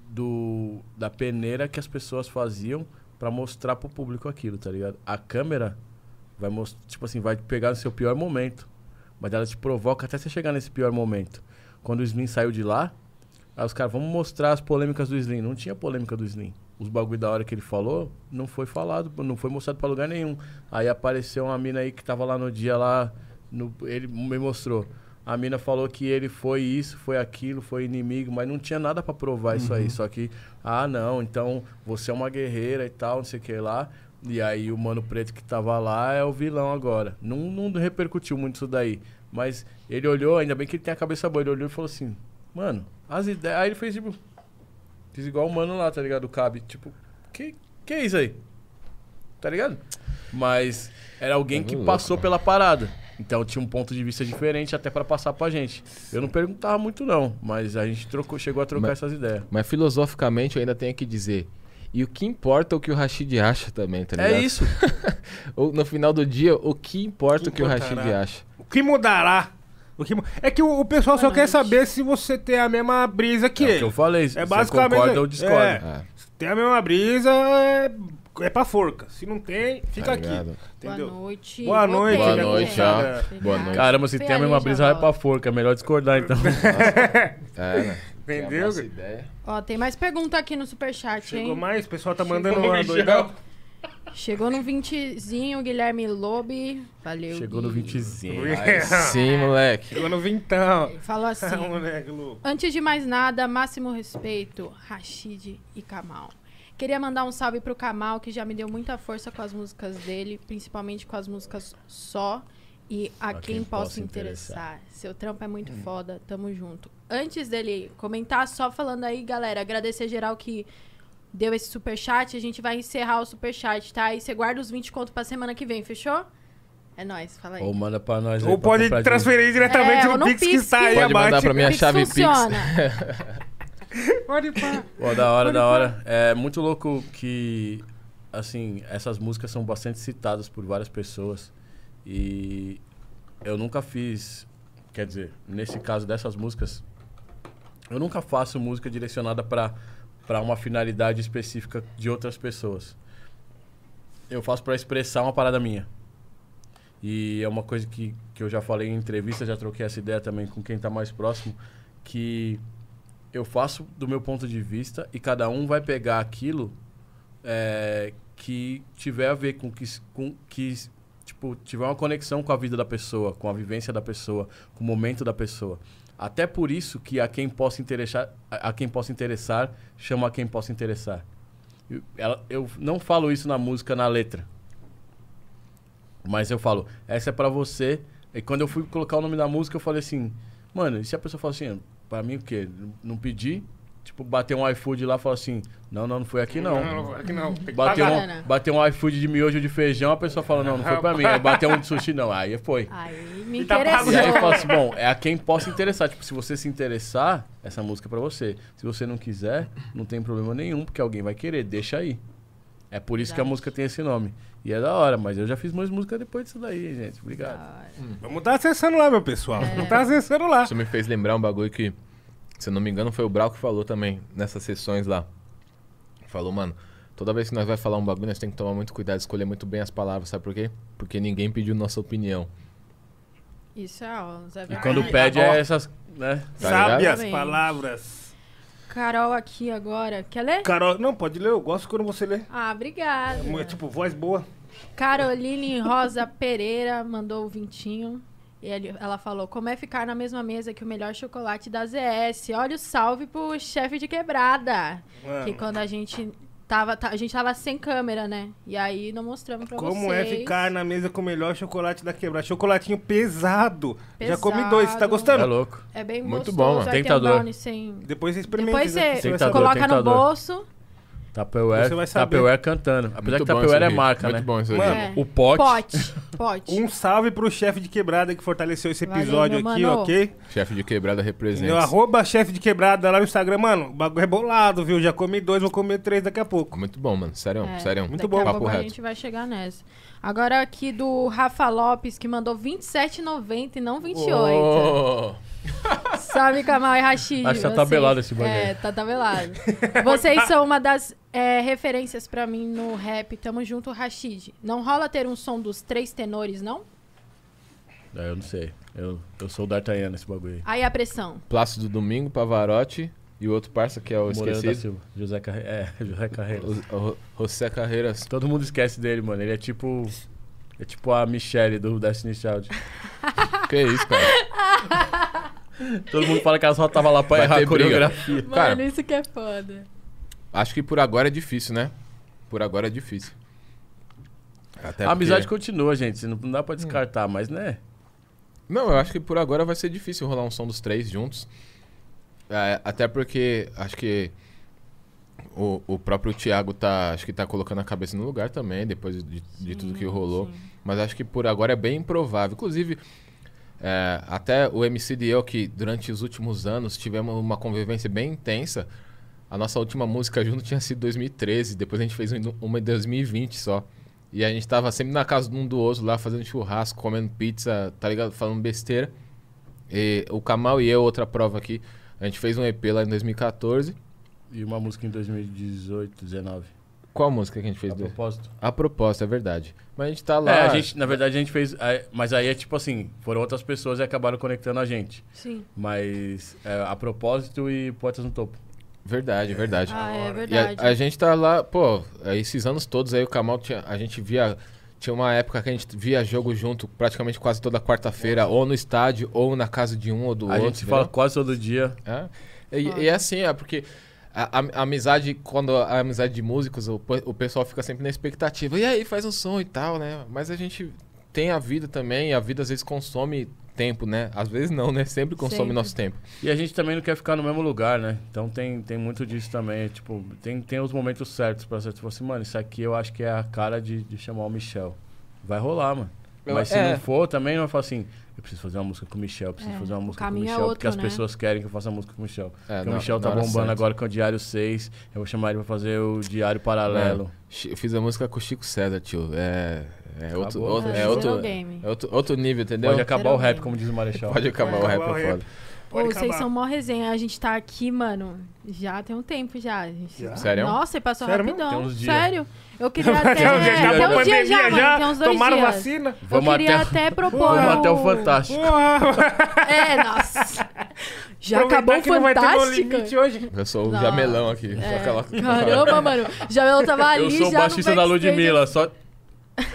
do da peneira que as pessoas faziam pra mostrar pro público aquilo, tá ligado? A câmera vai mostrar, tipo assim, vai pegar no seu pior momento, mas ela te provoca até você chegar nesse pior momento. Quando o Slim saiu de lá, aí os caras, vamos mostrar as polêmicas do Slim. Não tinha polêmica do Slim. Os bagulho da hora que ele falou, não foi falado, não foi mostrado pra lugar nenhum. Aí apareceu uma mina aí que tava lá no dia lá, no- ele me mostrou. A mina falou que ele foi isso, foi aquilo, foi inimigo, mas não tinha nada pra provar isso aí. Só que, ah, não, então você é uma guerreira e tal, não sei o que lá. E aí o Mano Preto que tava lá é o vilão agora. Não, não repercutiu muito isso daí. Mas ele olhou, ainda bem que ele tem a cabeça boa, ele olhou e falou assim, mano, as ideias. Aí ele fez tipo. Fiz igual o mano lá, tá ligado? O Cabe. Tipo, que, que é isso aí? Tá ligado? Mas era alguém Tá que passou pela parada. Então tinha um ponto de vista diferente até pra passar pra gente. Eu não perguntava muito não, mas a gente trocou, chegou a trocar Mas- essas ideias. Mas filosoficamente eu ainda tenho que dizer. E o que importa é o que o Rashid acha também, tá ligado? É isso. *laughs* No final do dia, o que importa Que o que o Rashid acha. O que mudará? O que É que o, o pessoal só quer saber se você tem a mesma brisa que É o ele. que eu falei. É você basicamente- concorda ou discorda. é. Se tem a mesma brisa, é, é pra forca. Se não tem, fica tá aqui. Entendeu? Boa noite. Boa noite, Boa né, noite, ó. Boa noite. Caramba, se tem a mesma já brisa, vai volto. pra forca. É melhor discordar então. *laughs* É, né? Entendeu? É nossa ideia. Ó, tem mais pergunta aqui no superchat, Chegou hein? mais, o pessoal tá Chegou mandando uma mais, doidão. Chegou no 20zinho, Guilherme Lobe. Valeu. Chegou no Gui. 20zinho. Aí sim, moleque. Chegou no vintão. Falou assim. *laughs* Moleque louco. Antes de mais nada, máximo respeito, Rashid e Kamal. Queria mandar um salve pro Kamal, que já me deu muita força com as músicas dele, principalmente com as músicas só e a, quem, possa interessar. Seu trampo é muito foda, tamo junto. Antes dele comentar, só falando aí, galera, agradecer geral que deu esse superchat, a gente vai encerrar o superchat, tá? E você guarda os 20 conto pra semana que vem, fechou? É nóis, fala aí. Ou manda pra nós aí Ou pra pode transferir diretamente É, no no Pix que está aí Pode abaixo. mandar pra minha Pix chave Pix. *laughs* Pode pá. Pô, da hora, da hora. É muito louco que, assim, essas músicas são bastante citadas por várias pessoas. E eu nunca fiz, quer dizer, nesse caso dessas músicas, eu nunca faço música direcionada pra para uma finalidade específica de outras pessoas. Eu faço pra expressar uma parada minha. E é uma coisa que, que eu já falei em entrevista, já troquei essa ideia também com quem tá mais próximo, que eu faço do meu ponto de vista e cada um vai pegar aquilo é, que tiver a ver com que, com que tipo tiver uma conexão com a vida da pessoa, com a vivência da pessoa, com o momento da pessoa. Até por isso que a quem possa interessar, a quem possa interessar, chama a quem possa interessar. Eu, ela- eu não falo isso na música, na letra. Mas eu falo, essa é pra você. E quando eu fui colocar o nome da música, eu falei assim, mano, e se a pessoa fala assim, pra mim o quê? Não pedi? Tipo, bater um iFood lá e falar assim, não, não, não foi aqui não. Não, aqui não. Tem que Bateu pagar. Bacana. um, bateu um iFood de miojo de feijão, a pessoa fala, não, não foi pra mim. Aí bateu um de sushi, não. Aí foi. Aí me tá pago E aí eu interessou. falo assim, bom, é a quem possa interessar. Tipo, se você se interessar, essa música é pra você. Se você não quiser, não tem problema nenhum, porque alguém vai querer, deixa aí. É por isso que a Verdade. música tem esse nome. E é da hora, mas eu já fiz mais música depois disso daí, gente. Obrigado. Vamos tá acessando lá, meu pessoal. É. Não tá acessando lá. Isso me fez lembrar um bagulho que, se eu não me engano, foi o Brau que falou também nessas sessões lá. Falou, mano, toda vez que nós vai falar um bagulho, nós tem que tomar muito cuidado, escolher muito bem as palavras, sabe por quê? Porque ninguém pediu nossa opinião. Isso é, ó, E Verdade. quando pede é essas, né? Tá Sabe ligado? as palavras. Carol aqui agora. Quer ler? Carol, não, pode ler. Eu gosto quando você lê. Ah, obrigada. É, tipo, voz boa. Caroline Rosa Pereira mandou o vintinho. E ele- ela falou: Como é ficar na mesma mesa que o melhor chocolate da ZS? Olha o salve pro chefe de quebrada. Mano, Que quando a gente tava. tá- a gente tava sem câmera, né? E aí não mostramos pra como vocês. é ficar na mesa com o melhor chocolate da quebrada? Chocolatinho pesado. Já Pesado. comi dois. Você tá É gostando? louco. É bem Muito gostoso. bom, mano. Um Tentador. sem. Depois você experimenta. Depois né? você vai Tentador, coloca no bolso. Tupperware, Você vai saber. Tupperware cantando. Apesar Muito que bom Tupperware é marca, Muito né? bom esse Mano, riff. É. O pote. Pote. Pote. Um salve pro chefe de quebrada que fortaleceu esse Valeu, episódio meu aqui, mano. ok? Chefe de quebrada representa. Meu arroba chefe de quebrada lá no Instagram, mano. O bagulho é bolado, viu? Já comi dois, vou comer três daqui a pouco. Muito bom, mano. Sério, É, sério. Muito daqui bom. a Papo pouco a reto. gente vai chegar nessa. Agora aqui do Rafa Lopes, que mandou 27,90 e não 28. Oh, Salve, Kamal e Rashid. Acho que tá vocês- tabelado esse bagulho É, aí. tá tabelado. Vocês são uma das é, referências pra mim no rap. Tamo junto, Rashid. Não rola ter um som dos três tenores, não? É, eu não sei. Eu, eu sou o D'Artagnan nesse bagulho aí. Aí a pressão. Plácido Domingo, Pavarotti e o outro parça que é o Moreira da esquecido. Silva. José Carre... É, *laughs* José Carreiras. O, o José Carreiras. Todo mundo esquece dele, mano. Ele é tipo. É tipo a Michelle do Destiny Child. *laughs* Que isso, cara? Todo mundo fala que ela só tava lá pra Vai errar a coreografia. Cara, Mano, isso que é foda. Acho que por agora é difícil, né? Por agora é difícil. Até a amizade porque- continua, gente. Não, dá pra descartar, mas né? Não, eu acho que por agora vai ser difícil rolar um som dos três juntos. É, até porque acho que o, o próprio Thiago tá, acho que tá colocando a cabeça no lugar também, depois de, de tudo que rolou. sim. Mas acho que por agora é bem improvável. Inclusive, é, até o MC e eu, que durante os últimos anos tivemos uma convivência bem intensa. A nossa última música junto tinha sido 2013, depois a gente fez um- uma em 2020 só. E a gente tava sempre na casa de um do outro lá, fazendo churrasco, comendo pizza, tá ligado? Falando besteira. E o Kamal e eu, outra prova aqui, a gente fez um EP lá em 2014. E uma música em 2018, 19. Qual música que a gente fez? A propósito. A propósito, é verdade. Mas a gente tá lá. É, a gente, na verdade, a gente fez. é, Mas aí é tipo assim, foram outras pessoas e acabaram conectando a gente. Sim. Mas é, a propósito e Poetas no Topo. Verdade, verdade. Ah, é E a, verdade. a gente tá lá, pô, esses anos todos aí o Kamal tinha, a gente via tinha uma época que a gente via jogo junto praticamente quase toda quarta-feira, ou no estádio, ou na casa de um ou do a outro. gente se entendeu? fala quase todo dia. É. E, e é assim, é porque a, a- a amizade, quando a amizade de músicos, o, o pessoal fica sempre na expectativa. E aí, faz um som e tal, né? Mas a gente tem a vida também, e a vida às vezes consome tempo, né? Às vezes não, né? Sempre consome Sempre. nosso tempo. E a gente também não quer ficar no mesmo lugar, né? Então tem, tem muito disso também. Tipo, tem, tem os momentos certos pra você. Tipo assim, mano, isso aqui eu acho que é a cara de, de chamar o Michel. Vai rolar, mano. Mas se é. não for, também não vai falar assim, eu preciso fazer uma música com o Michel, eu preciso É, fazer uma o música com o é Michel, outro, porque as né? pessoas querem que eu faça música com o Michel. É, porque o na- Michel tá bombando certa. agora com o Diário 6, eu vou chamar ele pra fazer o Diário Paralelo. Chi- Eu fiz a música com o Chico César, tio. É, é outro, Acabou, outro- É, é outro, game. é outro, outro nível, entendeu? Pode acabar Zero o rap, game. como diz o Marechal. Pode acabar o rap, o é foda. Pô, vocês são mó resenha. A gente tá aqui, mano, já tem um tempo já. A gente... Já? Sério? Nossa, e passou Sério rapidão. Tem uns dias. Sério. Eu queria *laughs* até... Já, já, tem acabou a pandemia já, já, mano. Tem uns dois tomaram dias. vacina. Vamos eu queria até, até, *laughs* propor vamos até o Fantástico. É, nossa. Já Aproveitar acabou o que não vai ter no Fantástico. limite hoje. Eu sou o Não. jamelão aqui. É. aquela- *laughs* Caramba, mano. Eu tava ali, Eu sou o baixista da. Ludmilla, só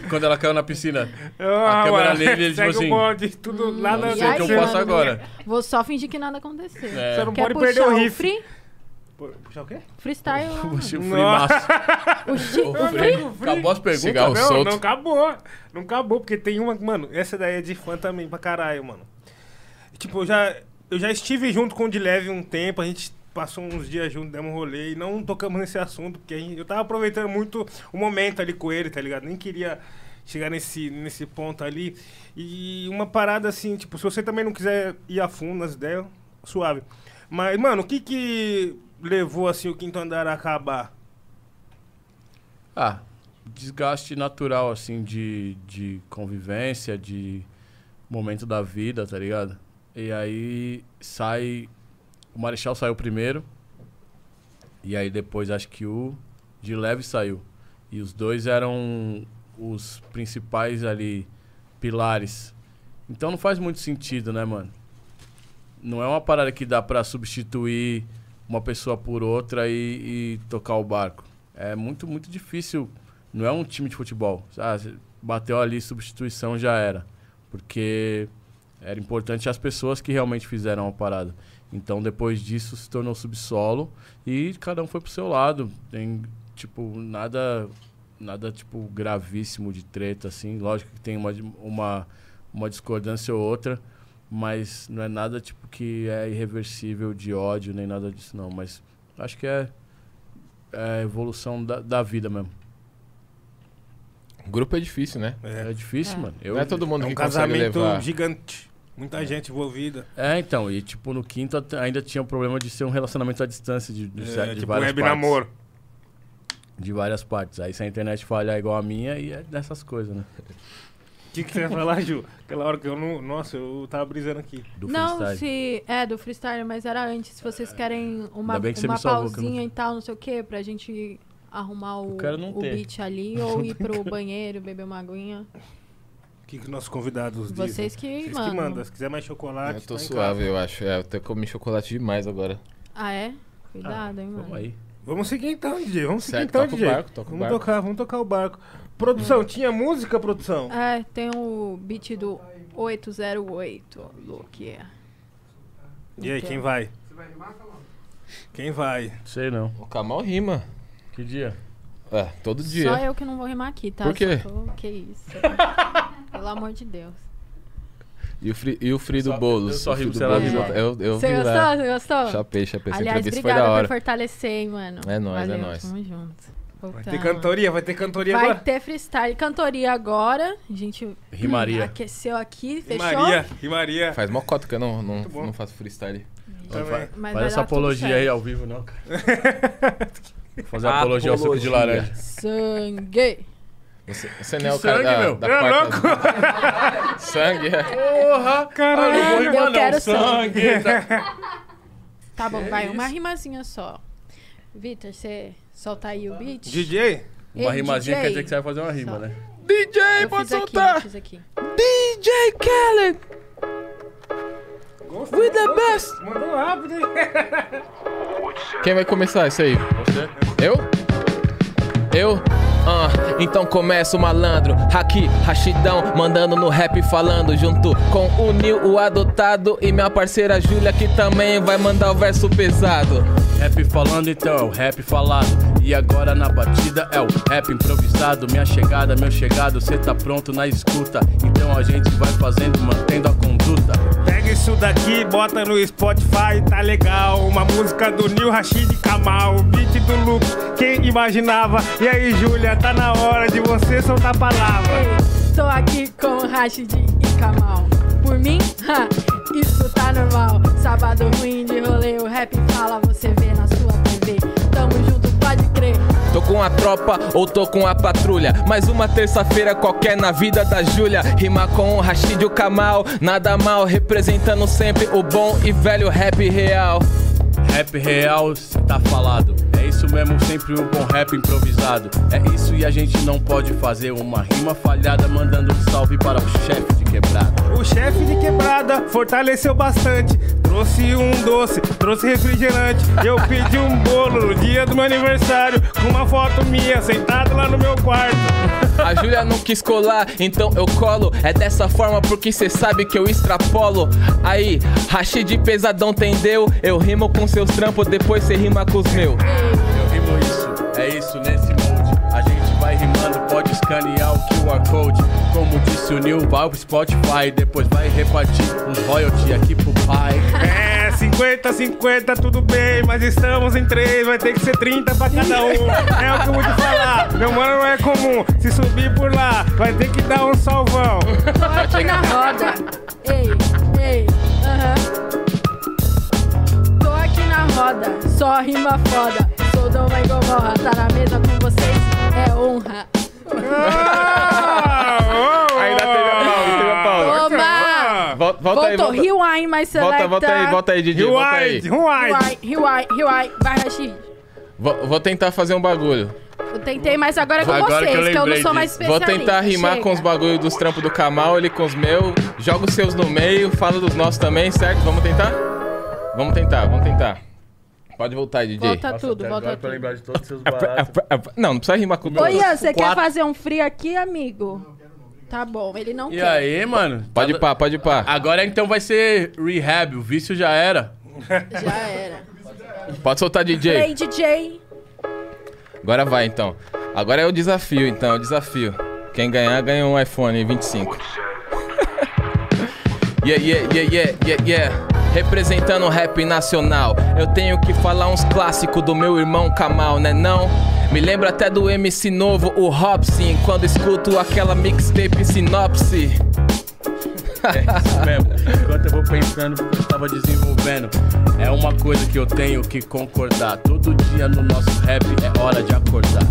quando ela caiu na piscina. Ah, câmera mano, livre, tipo segue assim, o bonde, tudo nada Não a E sei o que eu faço mano? agora. Vou só fingir que nada aconteceu. É. Você não Quer pode perder o free? Puxar o quê? Freestyle o massa. O chi- O o free. free? Acabou as perguntas? Cigarro não, solto. não acabou. Não acabou, porque tem uma. Mano, essa daí é de fã também pra caralho, mano. Tipo, eu já, eu já estive junto com o Dileve um tempo, a gente passou uns dias juntos, demos um rolê e não tocamos nesse assunto, porque a gente- eu tava aproveitando muito o momento ali com ele, tá ligado? Nem queria chegar nesse, nesse ponto ali. E uma parada assim, tipo, se você também não quiser ir a fundo nas ideias, suave. Mas, mano, o que que levou assim o quinto andar a acabar? Ah, desgaste natural, assim, de, de convivência, de momento da vida, tá ligado? E aí sai. O Marechal saiu primeiro. E aí depois acho que o de leve saiu. E os dois eram os principais ali pilares. Então não faz muito sentido, né, mano? Não é uma parada que dá pra substituir uma pessoa por outra e, e tocar o barco. É muito, muito difícil. Não é um time de futebol. Ah, bateu ali, substituição já era. Porque era importante as pessoas que realmente fizeram a parada. Então, depois disso, se tornou subsolo e cada um foi pro seu lado. Tem, tipo, nada, nada tipo, gravíssimo de treta, assim. Lógico que tem uma, uma, uma discordância ou outra, mas não é nada, tipo, que é irreversível de ódio, nem nada disso, não. Mas acho que é é a evolução da, da vida mesmo. Grupo é difícil, né? É, difícil, É. mano. Eu, Não é todo mundo É um que consegue casamento levar. gigante. Muita gente envolvida. É, então, e tipo, no quinto ainda tinha o problema de ser um relacionamento à distância de, de, É, de tipo várias web partes. namoro. De várias partes. Aí se a internet falhar igual a minha, e é dessas coisas, né? *laughs* O que, que você ia falar, Ju? Aquela hora que eu não. Nossa, eu tava brisando aqui. Do não, freestyle. se. É, do freestyle, mas era antes. Se vocês querem uma, uma pausinha e tal, não sei o quê, pra gente arrumar o, não o ter. beat ali, *laughs* ou ir pro banheiro, beber uma aguinha. O que, que nossos convidados dizem? Vocês que Vocês que mandam. mandam. Se quiser mais chocolate, Eu tô tá em suave, casa. eu acho. É, eu até comi chocolate demais agora. Ah, é? Cuidado, hein, mano. Vamos aí. Vamos seguir então, DJ. Vamos seguir então, toca o DJ. barco, toca o vamos barco. tocar, vamos tocar o barco. Produção, tinha música, produção? É, tem o beat do 808, Luke. E aí, Então. quem vai? Quem vai? Sei não. O Kamal rima. Que dia? É, todo dia. Só eu que não vou rimar aqui, tá? Por quê? Tô- Que isso. *laughs* Pelo amor de Deus. E o Free, e o free do só- Boulos? eu só rimo do Boulos, rimar. Eu, eu Você vi gostou? lá. Você gostou? Chapei, chapei. Aliás, obrigada da por fortalecer, hein, mano. É nóis, é Valeu, nóis. Tamo junto. Vai ter cantoria? Vai ter cantoria Vai agora? ter freestyle. Cantoria agora. A gente Rimaria. aqueceu aqui, fechou? Rimaria, rimaria. Faz mó cota que eu não, não, não faço freestyle. Faz, Mas faz vai essa apologia aí ao vivo, não, cara. Vou *laughs* Fazer apologia ao suco de Apologia. laranja. Sangue. Você, você não é o cara sangue, da, meu? da É quarta... *laughs* sangue, é. Porra! Caralho. Ah, Eu rimar, não. quero sangue. tá? Tá bom, Que vai. isso? Uma rimazinha só. Vitor, você solta aí o beat? DJ? Uma Ei, rimazinha DJ. quer dizer que você vai fazer uma rima, Só. né? DJ, Eu pode fiz aqui, soltar! eu fiz aqui. DJ Khaled! We the best! Mandou rápido, hein? Quem vai começar isso aí? Você? Eu? Eu? Ah, então começa o malandro, Haki, Rachidão, mandando no rap falando junto com o Nil, o adotado e minha parceira Júlia que também vai mandar o verso pesado. Rap falando então rap falado. E agora na batida é o rap improvisado. Minha chegada, meu chegado, cê tá pronto na escuta. Então a gente vai fazendo, mantendo a conduta. Pega isso daqui, bota no Spotify, tá legal. Uma música do Nil Rashid Kamal, beat do Lux, quem imaginava? E aí, Júlia, tá na hora de você soltar a palavra. Ei, tô aqui com Rashid e Kamal. Por mim, ha, isso tá normal. Sábado ruim de rolê, o rap fala, você vê na sua Tô com a tropa ou tô com a patrulha. Mais uma terça-feira qualquer na vida da Júlia. Rima com o Rashid o Kamal, nada mal, representando sempre o bom e velho rap real. Rap real, cê tá falado. É isso mesmo, sempre um bom rap improvisado. É isso e a gente não pode fazer uma rima falhada, mandando um salve para o chefe de quebrada. O chefe de quebrada fortaleceu bastante. Trouxe um doce, trouxe refrigerante. Eu pedi um bolo no dia do meu aniversário. Com uma foto minha, sentado lá no meu quarto. A Júlia não quis colar, então eu colo. É dessa forma porque cê sabe que eu extrapolo. Aí, Rashid pesadão entendeu? Eu rimo com seus trampos, depois cê rima com os meus. Eu rimo isso, é isso nesse molde. A gente vai rimando, pode escanear o QR Code. Como disse o Neil, vai pro Spotify. Depois vai repartir uns royalty aqui pro pai. É, 50, 50, tudo bem, mas estamos em três, vai ter que ser 30 pra cada um. É o que eu vou te falar. Meu mano não é comum. Se subir por lá, vai ter que dar um salvão. Aqui na roda. Ei, ei, aham. Tô roda, só rima foda. Sou Doma e Gomorra, tá na mesa com vocês, é honra. Ainda teve a pausa, teve a pausa. Toma! Volta, volta aí, Voltou, volta. rewind, my selecta. Volta, volta aí, volta aí, DJ, volta aí. Rewind, rewind. Rewind, rewind, rewind. Vai, Rashid. Vou, vou tentar fazer um bagulho. Eu tentei, mas agora é com Agora que eu vocês, que eu, não sou mais disso. Vou especialista. tentar rimar Chega. com os bagulhos dos trampos do Kamal, ele com os meus. Joga os seus no meio, fala dos nossos também, certo? Vamos tentar? Vamos tentar, vamos tentar. Pode voltar, DJ. Volta Nossa, tudo, volta agora pra tudo. lembrar de todos os seus baratos. Não, não precisa rimar com Ô, todos. Ian, você quer Quatro. fazer um free aqui, amigo? Tá bom, ele não E quer. aí, mano? Pode ir pá, pode ir pá. Agora então vai ser rehab, o vício já era. *laughs* Já era. Pode soltar, DJ. Play DJ. Agora vai, então. Agora é o desafio, então, é o desafio. Quem ganhar, ganha um iPhone 25. *laughs* yeah, yeah, yeah, yeah, yeah, yeah. Representando o rap nacional. Eu tenho que falar uns clássicos do meu irmão Kamal, né não? Me lembra até do MC novo, o Hobson, quando escuto aquela mixtape sinopse. *laughs* É isso mesmo. Enquanto eu vou pensando eu tava desenvolvendo, é uma coisa que eu tenho que concordar. Todo dia no nosso rap é hora de acordar.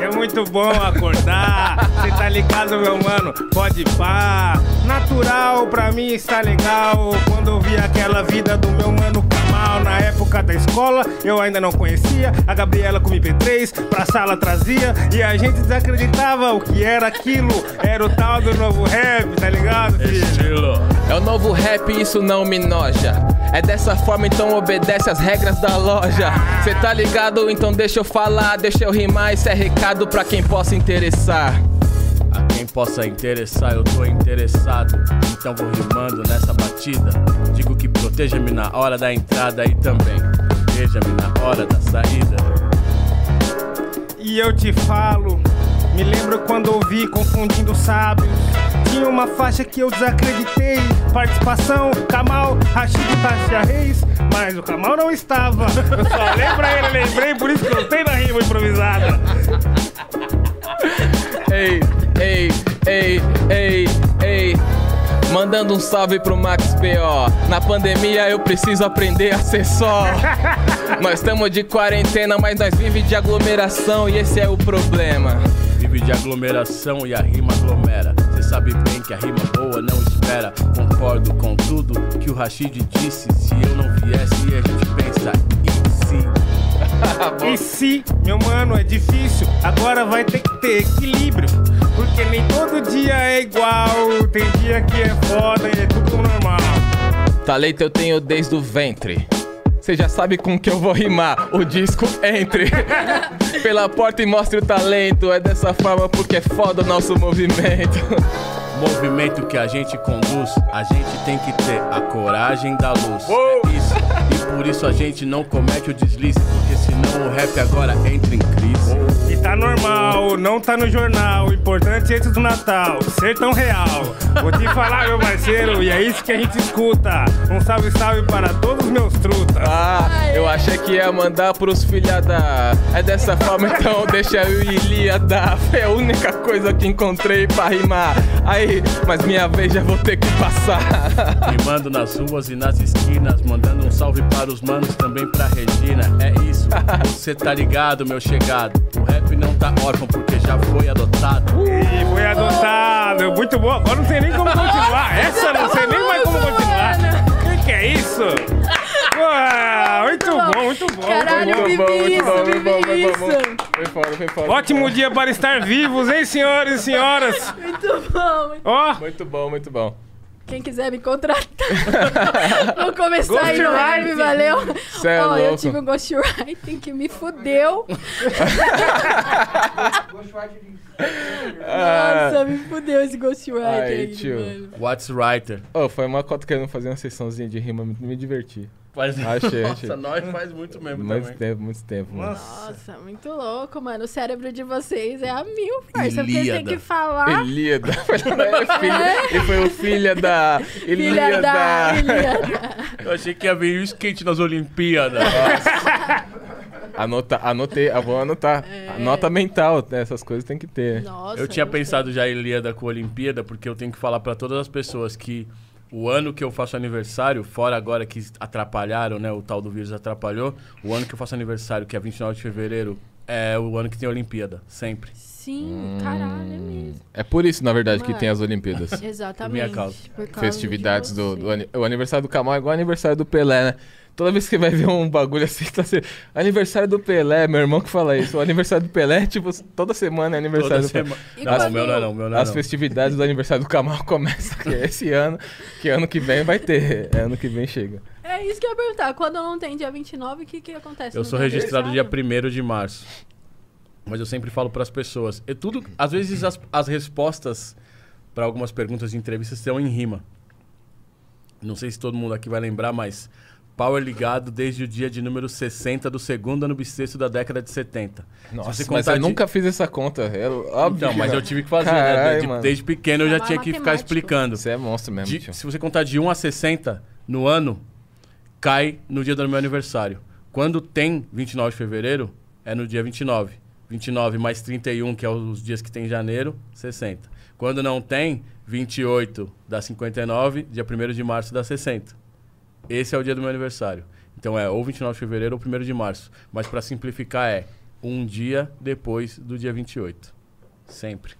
É muito bom acordar, cê tá ligado, meu mano? Pode pá. Natural pra mim está legal. Quando eu vi aquela vida do meu mano Kamal na época da escola, eu ainda não conhecia. A Gabriela com o MP3 pra sala trazia e a gente desacreditava o que era aquilo. Era o tal do novo rap, tá ligado, filho? Estilo. É o novo rap, isso não me noja. É dessa forma, então obedece às regras da loja. Cê tá ligado? Então deixa eu falar, deixa eu rimar. Isso é recado pra quem possa interessar. A quem possa interessar, eu tô interessado. Então vou rimando nessa batida. Digo que proteja-me na hora da entrada e também proteja-me na hora da saída. E eu te falo, me lembro quando ouvi confundindo sábios. Tinha uma faixa que eu desacreditei. Participação, Kamal, Rashid Tassia Reis. Mas o Kamal não estava. Eu só *laughs* pra ele, lembrei, por isso que eu tenho na rima improvisada. Ei, ei, ei, ei, ei. Mandando um salve pro Max P.O. Na pandemia eu preciso aprender a ser só. *laughs* Nós estamos de quarentena, mas nós vive de aglomeração e esse é o problema. Vive de aglomeração e a rima aglomera. Cê sabe bem que a rima boa não espera. Concordo com tudo que o Rashid disse. Se eu não viesse, a gente pensa e se. *laughs* E se, meu mano, é difícil, agora vai ter que ter equilíbrio. Porque nem todo dia é igual. Tem dia que é foda e é tudo normal. Talento eu tenho desde o ventre. Cê já sabe com que eu vou rimar. O disco entre *laughs* pela porta e mostre o talento. É dessa forma porque é foda o nosso movimento. *laughs* Movimento que a gente conduz, a gente tem que ter a coragem da luz. É isso. E por isso a gente não comete o deslize, porque senão o rap agora entra em crise. E tá normal, não tá no jornal. O importante é antes do Natal, ser tão real. Vou te falar, meu parceiro, e é isso que a gente escuta. Um salve, salve para todos os meus trutas. Ah, eu achei que ia mandar pros filha da. É dessa forma então, deixa eu e Ilíada. Foi a única coisa que encontrei pra rimar. Aí, mas minha vez já vou ter que passar. *laughs* Rimando nas ruas e nas esquinas, mandando um salve para os manos, também pra Regina. É isso, você tá ligado, meu chegado. O rap não tá órfão porque já foi adotado. E foi adotado, muito bom. Agora não sei nem como continuar. Essa não sei nem mais como continuar. O que, que é isso? Pô, muito bom, muito bom. Caralho, muito bom. vivi isso, vivi isso. Foi fora, foi fora. Ótimo dia para estar vivos, hein, senhores e senhoras? Muito bom. muito- Ó, Muito bom, muito bom. Quem quiser me contratar. *laughs* Vou começar aí no live, Ghostwriting. valeu. Cê é Ó, eu tive um ghostwriting que me fudeu. *laughs* *laughs* Nossa, me fudeu esse ghostwriting Ai, aí, tio. mano. What's Writer? Oh, foi uma cota querendo fazer uma sessãozinha de rima, me, me diverti. Faz... Achei, *laughs* achei. Nossa, nós faz muito mesmo Muito também. tempo, muito tempo, mano. Nossa, muito louco, mano. O cérebro de vocês é a mil, parça. Porque tem que falar. Ilíada. *laughs* Foi é filha, e foi o filha da. Filha Ilíada. da Ilíada. Eu achei que ia vir o skate nas Olimpíadas. *laughs* Anota, anotei, eu vou anotar. Nota mental, né? essas coisas tem que ter. Nossa, Eu tinha pensado já em Ilíada com Olimpíada, porque eu tenho que falar pra todas as pessoas que o ano que eu faço aniversário, fora agora que atrapalharam, né? O tal do vírus atrapalhou, o ano que eu faço aniversário, que é 29 de fevereiro, é o ano que tem Olimpíada, sempre. Sim, caralho, é mesmo. É por isso, na verdade, que Mano. tem as Olimpíadas. *laughs* Exatamente. minha causa. por causa Festividades de do, você. do ani- O aniversário do Kamal é igual ao aniversário do Pelé, né? Toda vez que você vai ver um bagulho assim, tá assim, aniversário do Pelé, meu irmão que fala isso. O aniversário do Pelé, tipo, toda semana é aniversário Toda do Pelé. semana. E Não, meu não é meu não é As não. festividades do aniversário do Kamal *laughs* começam aqui esse ano, que ano que vem vai ter. É, ano que vem chega. É isso que eu ia perguntar. Quando não tem dia 29, o que, que acontece? Eu sou registrado dia aniversário? 1 de março. Mas eu sempre falo pras pessoas. E tudo, às vezes as, as respostas para algumas perguntas de entrevistas estão em rima. Não sei se todo mundo aqui vai lembrar, mas Power ligado desde o dia de número 60 do segundo ano bissexto da década de 70. Nossa, você mas eu de- nunca fiz essa conta. É óbvio. Então, que mas não. eu tive que fazer, né? Caralho, Desde, pequeno eu já tinha que ficar explicando. Você é monstro mesmo, De- tio. se você contar de 1 a 60, no ano cai no dia do meu aniversário. Quando tem 29 de fevereiro, é no dia 29. 29 mais 31, que é os dias que tem em janeiro, 60. Quando não tem, 28 dá 59, dia 1 de março dá 60. Esse é o dia do meu aniversário. Então é ou 29 de fevereiro ou 1 de março. Mas para simplificar é um dia depois do dia 28. Sempre.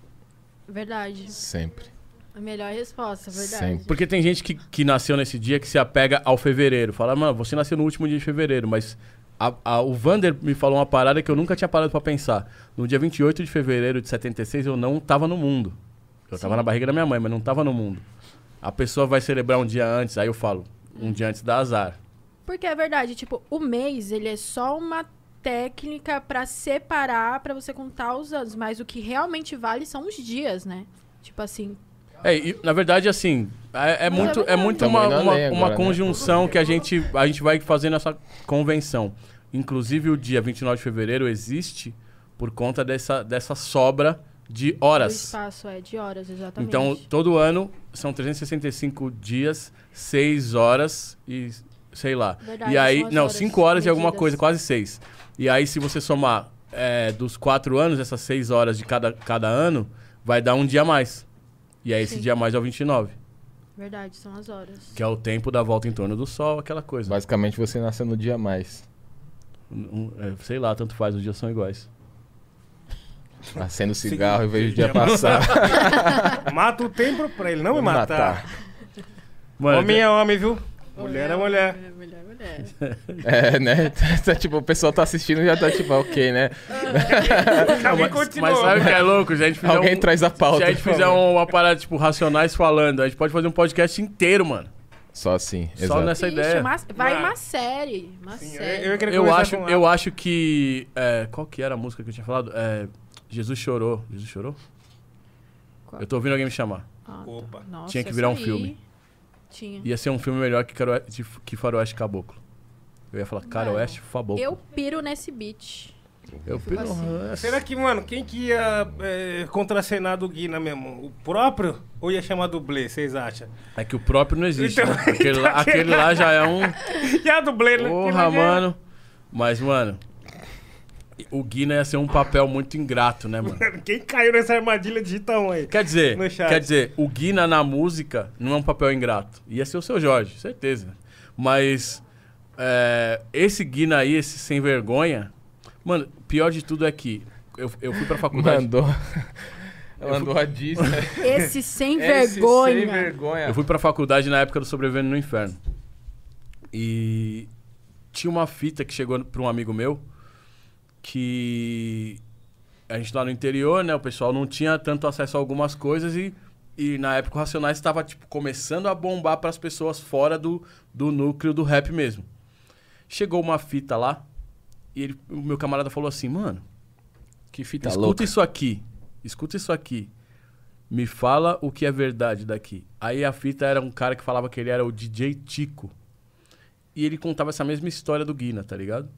Verdade. Sempre. A melhor resposta, verdade. Sempre. Porque tem gente que, que nasceu nesse dia que se apega ao fevereiro. Fala, mano, você nasceu no último dia de fevereiro, mas a- a- o Vander me falou uma parada que eu nunca tinha parado pra pensar. No dia 28 de fevereiro de 76, eu não tava no mundo. Eu tava Sim. na barriga da minha mãe, mas não tava no mundo. A pessoa vai celebrar um dia antes, aí eu falo, um dia antes dá azar. Porque é verdade, tipo, o mês, ele é só uma técnica pra separar, pra você contar os anos, mas o que realmente vale são os dias, né? Tipo assim, É, e, na verdade, assim, é, é é muito, é muito uma, uma, uma né? conjunção que a gente, a gente vai fazendo essa convenção. Inclusive, o dia 29 de fevereiro existe por conta dessa, dessa sobra de o horas. espaço é de horas, exatamente. Então, todo ano são 365 dias, 6 horas e sei lá. Verdade, e aí, não, horas 5 horas e alguma medidas. coisa, quase 6. E aí, se você somar é, dos 4 anos, essas 6 horas de cada, cada ano, vai dar um dia a mais. E aí, esse Sim. dia a mais é o 29, Verdade, são as horas. que é o tempo da volta em torno do Sol, aquela coisa. Basicamente você nasceu no dia a mais. Um- é, sei lá, tanto faz, os dias são iguais. Acendo cigarro e vejo o dia *laughs* passar. Mata o tempo pra ele não me Me matar. Mano, Homem é homem, viu? Mulher é mulher. Mulher, mulher. É, né? *laughs* Tá, tipo, o pessoal tá assistindo e já tá tipo, ok, né? Alguém *laughs* mas, continuou. mas sabe o que é louco? Se a gente fizer Alguém um- traz a pauta. Se a gente fizer uma parada, tipo, Racionais falando, a gente pode fazer um podcast inteiro, mano. Só assim, Só exato. nessa Ixi, ideia. uma- vai Mano. uma série. Uma Sim, série. eu, eu, Eu acho, eu acho que. é, qual que era a música que eu tinha falado? É, Jesus chorou. Jesus chorou? Qual? Eu tô ouvindo alguém me chamar. Ah, tá. Opa. Nossa, Tinha que virar um aí filme. Tinha. Ia ser um filme melhor que, Caro... que Faroeste Caboclo. Eu ia falar Caroeste Caboclo. Eu piro nesse beat. Eu fico assim. Será que, mano, quem que ia é, contracenar do Guina mesmo? O próprio ou ia chamar dublê, vocês acham? É que o próprio não existe. Então- né? Aquele, lá, aquele lá já é um. *laughs* E a dublê, né? Porra, lá mano. Mas, mano. O Guina ia ser um papel muito ingrato, né, mano? *laughs* Quem caiu nessa armadilha digitão aí? Quer dizer, quer dizer, o Guina na música não é um papel ingrato. Ia ser o seu Jorge, certeza. Mas é, esse Guina aí, esse sem vergonha, mano, pior de tudo é que eu, eu fui pra faculdade. Mandou. *laughs* Mandou a Disney. Esse sem Esse vergonha. Sem vergonha. Eu fui pra faculdade na época do Sobrevivendo no Inferno. E tinha uma fita que chegou pra um amigo meu que a gente lá no interior, né? O pessoal não tinha tanto acesso a algumas coisas e, e na época o Racionais estava tipo, começando a bombar pras pessoas fora do, do núcleo do rap mesmo. Chegou uma fita lá e ele- o meu camarada falou assim, mano, Que fita escuta Tá louca. isso aqui. Escuta isso aqui. Me fala o que é verdade daqui. Aí a fita era um cara que falava que ele era o DJ Tico. E ele contava essa mesma história do Guina, tá ligado?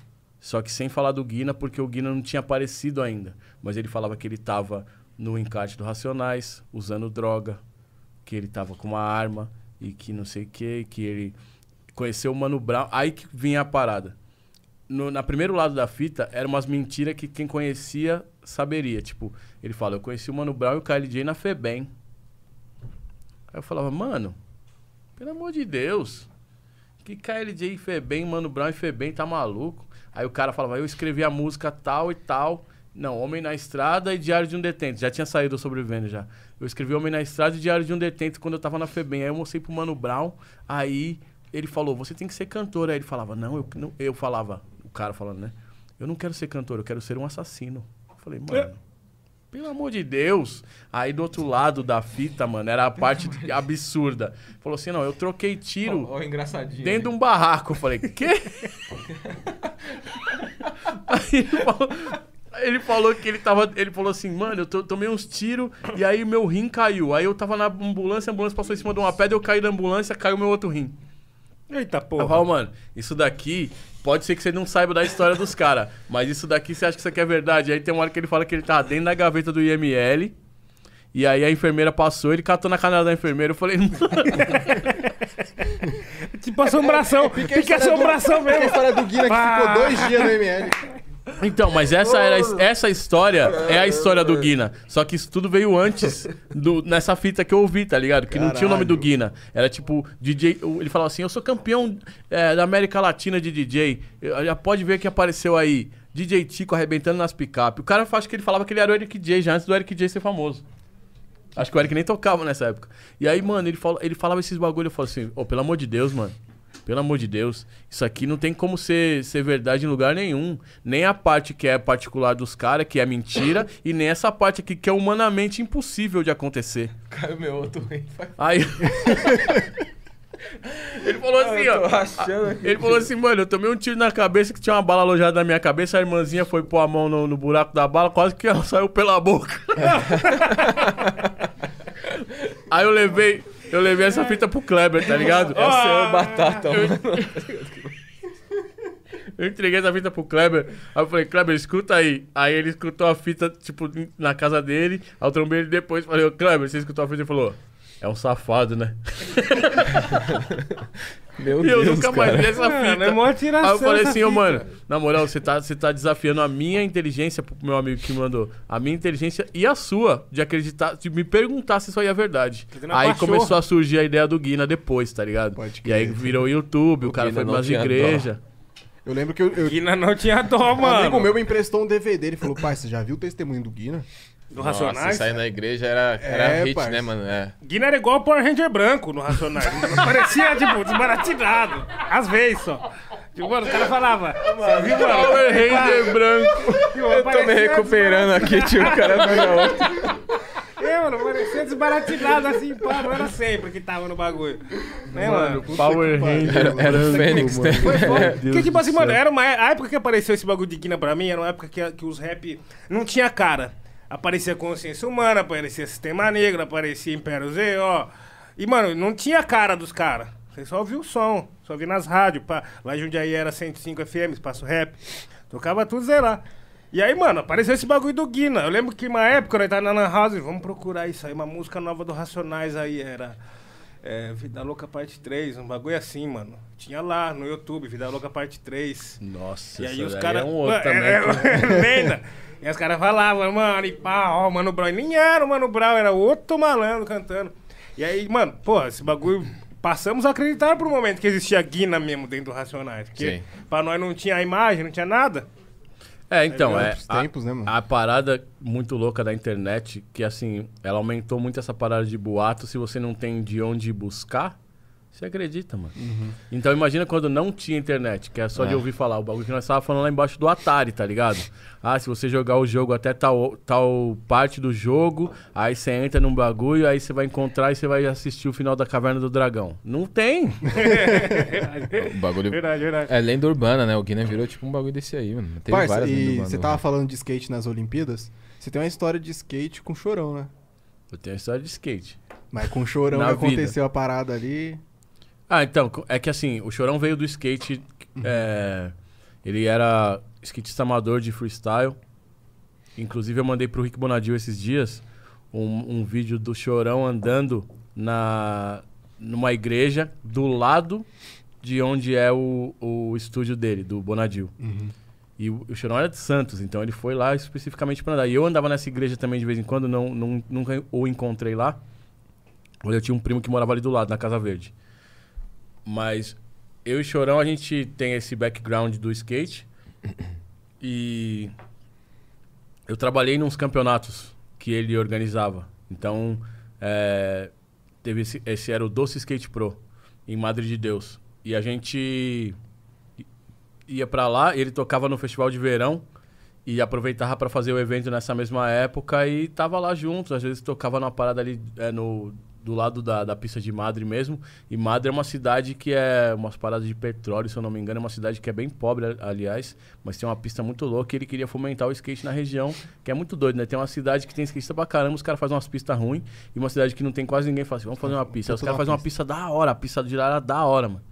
Só que sem falar do Guina, porque o Guina não tinha aparecido ainda. Mas ele falava que ele tava no encarte do Racionais, usando droga, que ele tava com uma arma e que não sei o que, que ele conheceu o Mano Brown. Aí que vinha a parada. No, na primeiro lado da fita, eram umas mentiras que quem conhecia saberia. Tipo, ele fala, eu conheci o Mano Brown e o KLJ na FEBEM. Aí eu falava, mano, pelo amor de Deus, que KLJ e FEBEM, Mano Brown e FEBEM, tá maluco? Aí o cara falava, eu escrevi a música tal e tal. Não, Homem na Estrada e Diário de um Detento. Já tinha saído Sobrevivendo já. Eu escrevi Homem na Estrada e Diário de um Detento quando eu tava na FEBEM. Aí eu mostrei pro Mano Brown, aí ele falou, você tem que ser cantor. Aí ele falava, não, eu, não, eu falava, o cara falando, né? Eu não quero ser cantor, eu quero ser um assassino. Eu falei, mano, pelo amor de Deus. Aí do outro lado da fita, mano, era a parte *laughs* absurda. Falou assim, não, eu troquei tiro Ó, engraçadinho. dentro de um barraco. Eu falei, quê? *laughs* Aí ele falou, ele falou que ele tava. Ele falou assim, mano, eu to- tomei uns tiros e aí meu rim caiu. Aí eu tava na ambulância, a ambulância passou em cima de uma pedra, eu caí da ambulância, caiu meu outro rim. Eita Eu porra. falo, mano, isso daqui pode ser que você não saiba da história dos caras, mas isso daqui você acha que isso aqui é verdade. Aí tem uma hora que ele fala que ele tava dentro da gaveta do IML. E aí a enfermeira passou, ele catou na canela da enfermeira. Eu falei, mano, tipo assombração. Pique assombração Tem a mesmo. história do Guina que Ah. ficou dois dias no ML. Então, mas essa, era, essa história é a história do Guina. Só que isso tudo veio antes do, nessa fita que eu ouvi, tá ligado? Que não tinha o nome do Guina. Era tipo, DJ. Ele falava assim: Eu sou campeão é, da América Latina de DJ. Já pode ver que apareceu aí. DJ Tico arrebentando nas picape. O cara acho que ele falava que ele era o Eric J já antes do Eric J ser famoso. Acho que o Eric nem tocava nessa época. E aí, mano, ele, fala, ele falava esses bagulho. Eu falava assim: Ô, pelo amor de Deus, mano. Pelo amor de Deus, isso aqui não tem como ser, ser verdade em lugar nenhum. Nem a parte que é particular dos caras, que é mentira, e nem essa parte aqui que é humanamente impossível de acontecer. Caiu meu outro rim. Aí. *laughs* ele falou assim, ó. rachando. Ele falou assim, mano, eu tomei um tiro na cabeça que tinha uma bala alojada na minha cabeça, a irmãzinha foi pôr a mão no, no buraco da bala, quase que ela *laughs* saiu pela boca. *laughs* Aí eu levei, eu levei essa fita pro Kleber, tá ligado? É o senhor Batata, mano. Eu entreguei essa fita pro Kleber. Aí eu falei, Kleber, escuta aí. Aí ele escutou a fita, tipo, na casa dele. Aí eu trombei ele depois. Falei, Kleber, você escutou a fita? Ele falou, é um safado, né? *laughs* Meu E eu Deus, nunca mais cara. vi essa Mano, fita. é mó tiração Aí eu falei assim, ô mano, na moral, você tá, você tá desafiando a minha inteligência, pro meu amigo que mandou, a minha inteligência e a sua, de acreditar, de me perguntar se isso aí é verdade. Aí baixou. começou a surgir a ideia do Guina depois, tá ligado? Pode E aí virou YouTube, o, O cara Guina foi dó. igrejas. Eu lembro que eu, eu, Guina não tinha dó, um mano. amigo meu me emprestou um DVD. Ele falou, pai, você já viu o testemunho do Guina? Do Nossa, Racionais. sair na igreja era, era É, hit, parça. né, mano? É. Guina era igual o Power Ranger branco no Racionais. *laughs* Parecia, tipo, desbaratinado. Às vezes só. Tipo, mano, o cara falava. Você viu, mano? Power Ranger branco. Eu tô me recuperando aqui, tio. O cara na outra. *laughs* É, mano, parecia desbaratinado assim, pá. Não era sempre que tava no bagulho. Né, mano? Power Ranger Era, era o Fênix, né? Porque, tipo do assim, mano, era uma a época que apareceu esse bagulho de Guina pra mim, era uma época que, que os rap não tinha cara. Aparecia Consciência Humana, aparecia Sistema Negro, aparecia Império Z, ó. E, mano, não tinha cara dos caras. Você só ouvia o som, só ouvia nas rádios, pá. Lá em Jundiaí era 105 FM, espaço rap. Tocava tudo, sei lá. E aí, mano, apareceu esse bagulho do Guina. Eu lembro que uma época, nós tava na Lan House, vamos procurar isso aí, uma música nova do Racionais aí, era... É, Vida Louca Parte 3, um bagulho assim, mano. Tinha lá no YouTube, Vida Louca Parte 3. Nossa, E aí os caras. é um outro também. é, que- *laughs* é, lenda. E os caras falavam, mano, e pá, ó, Mano Brown. E Nem era o Mano Brown, era outro malandro cantando. E aí, mano, pô, esse bagulho. Passamos a acreditar por um momento que existia Guina mesmo dentro do Racionais. Porque Sim. pra nós não tinha a imagem, não tinha nada. É, então, É, é. outros A, tempos, né, mano? a parada muito louca da internet, que assim, ela aumentou muito essa parada de boato. Se você não tem de onde buscar, você acredita, mano. Então imagina quando não tinha internet, que é só de É. ouvir falar. O bagulho que nós tava falando lá embaixo do Atari, tá ligado? *laughs* Ah, se você jogar o jogo até tal, tal parte do jogo, aí você entra num bagulho, aí você vai encontrar e você vai assistir o final da Caverna do Dragão. Não tem. *laughs* O bagulho. Verdade, verdade. É lenda urbana, né? O Guiné virou tipo um bagulho desse aí, mano. Teve Parça, várias e você tava rap. falando de skate nas Olimpíadas. Você tem uma história de skate com chorão, né? Eu tenho a história de skate. Mas com chorão Na que vida. aconteceu a parada ali. Ah, então, é que assim, o Chorão veio do skate. é, ele era skatista amador de freestyle. Inclusive, eu mandei pro Rick Bonadil esses dias um, um vídeo do Chorão andando na, numa igreja do lado de onde é o, o estúdio dele, do Bonadil. E o, o Chorão era de Santos, então ele foi lá especificamente pra andar. E eu andava nessa igreja também de vez em quando, não, não, nunca o encontrei lá. Eu tinha um primo que morava ali do lado, na Casa Verde. Mas eu e Chorão, a gente tem esse background do skate. *coughs* E eu trabalhei nos campeonatos que ele organizava. Então, é, teve esse, esse era o Doce Skate Pro, em Madre de Deus. E a gente ia pra lá, ele tocava no festival de verão e aproveitava pra fazer o evento nessa mesma época e tava lá juntos. Às vezes tocava numa parada ali é, no, do lado da, da pista de Madre mesmo. E Madre é uma cidade que é umas paradas de petróleo, se eu não me engano. É uma cidade que é bem pobre, aliás, mas tem uma pista muito louca e ele queria fomentar o skate na região, que é muito doido, né? Tem uma cidade que tem skatista pra caramba, os caras fazem umas pistas ruins, e uma cidade que não tem quase ninguém fala assim, vamos fazer uma pista. Aí os caras fazem uma pista da hora, a pista de lá era da hora, mano.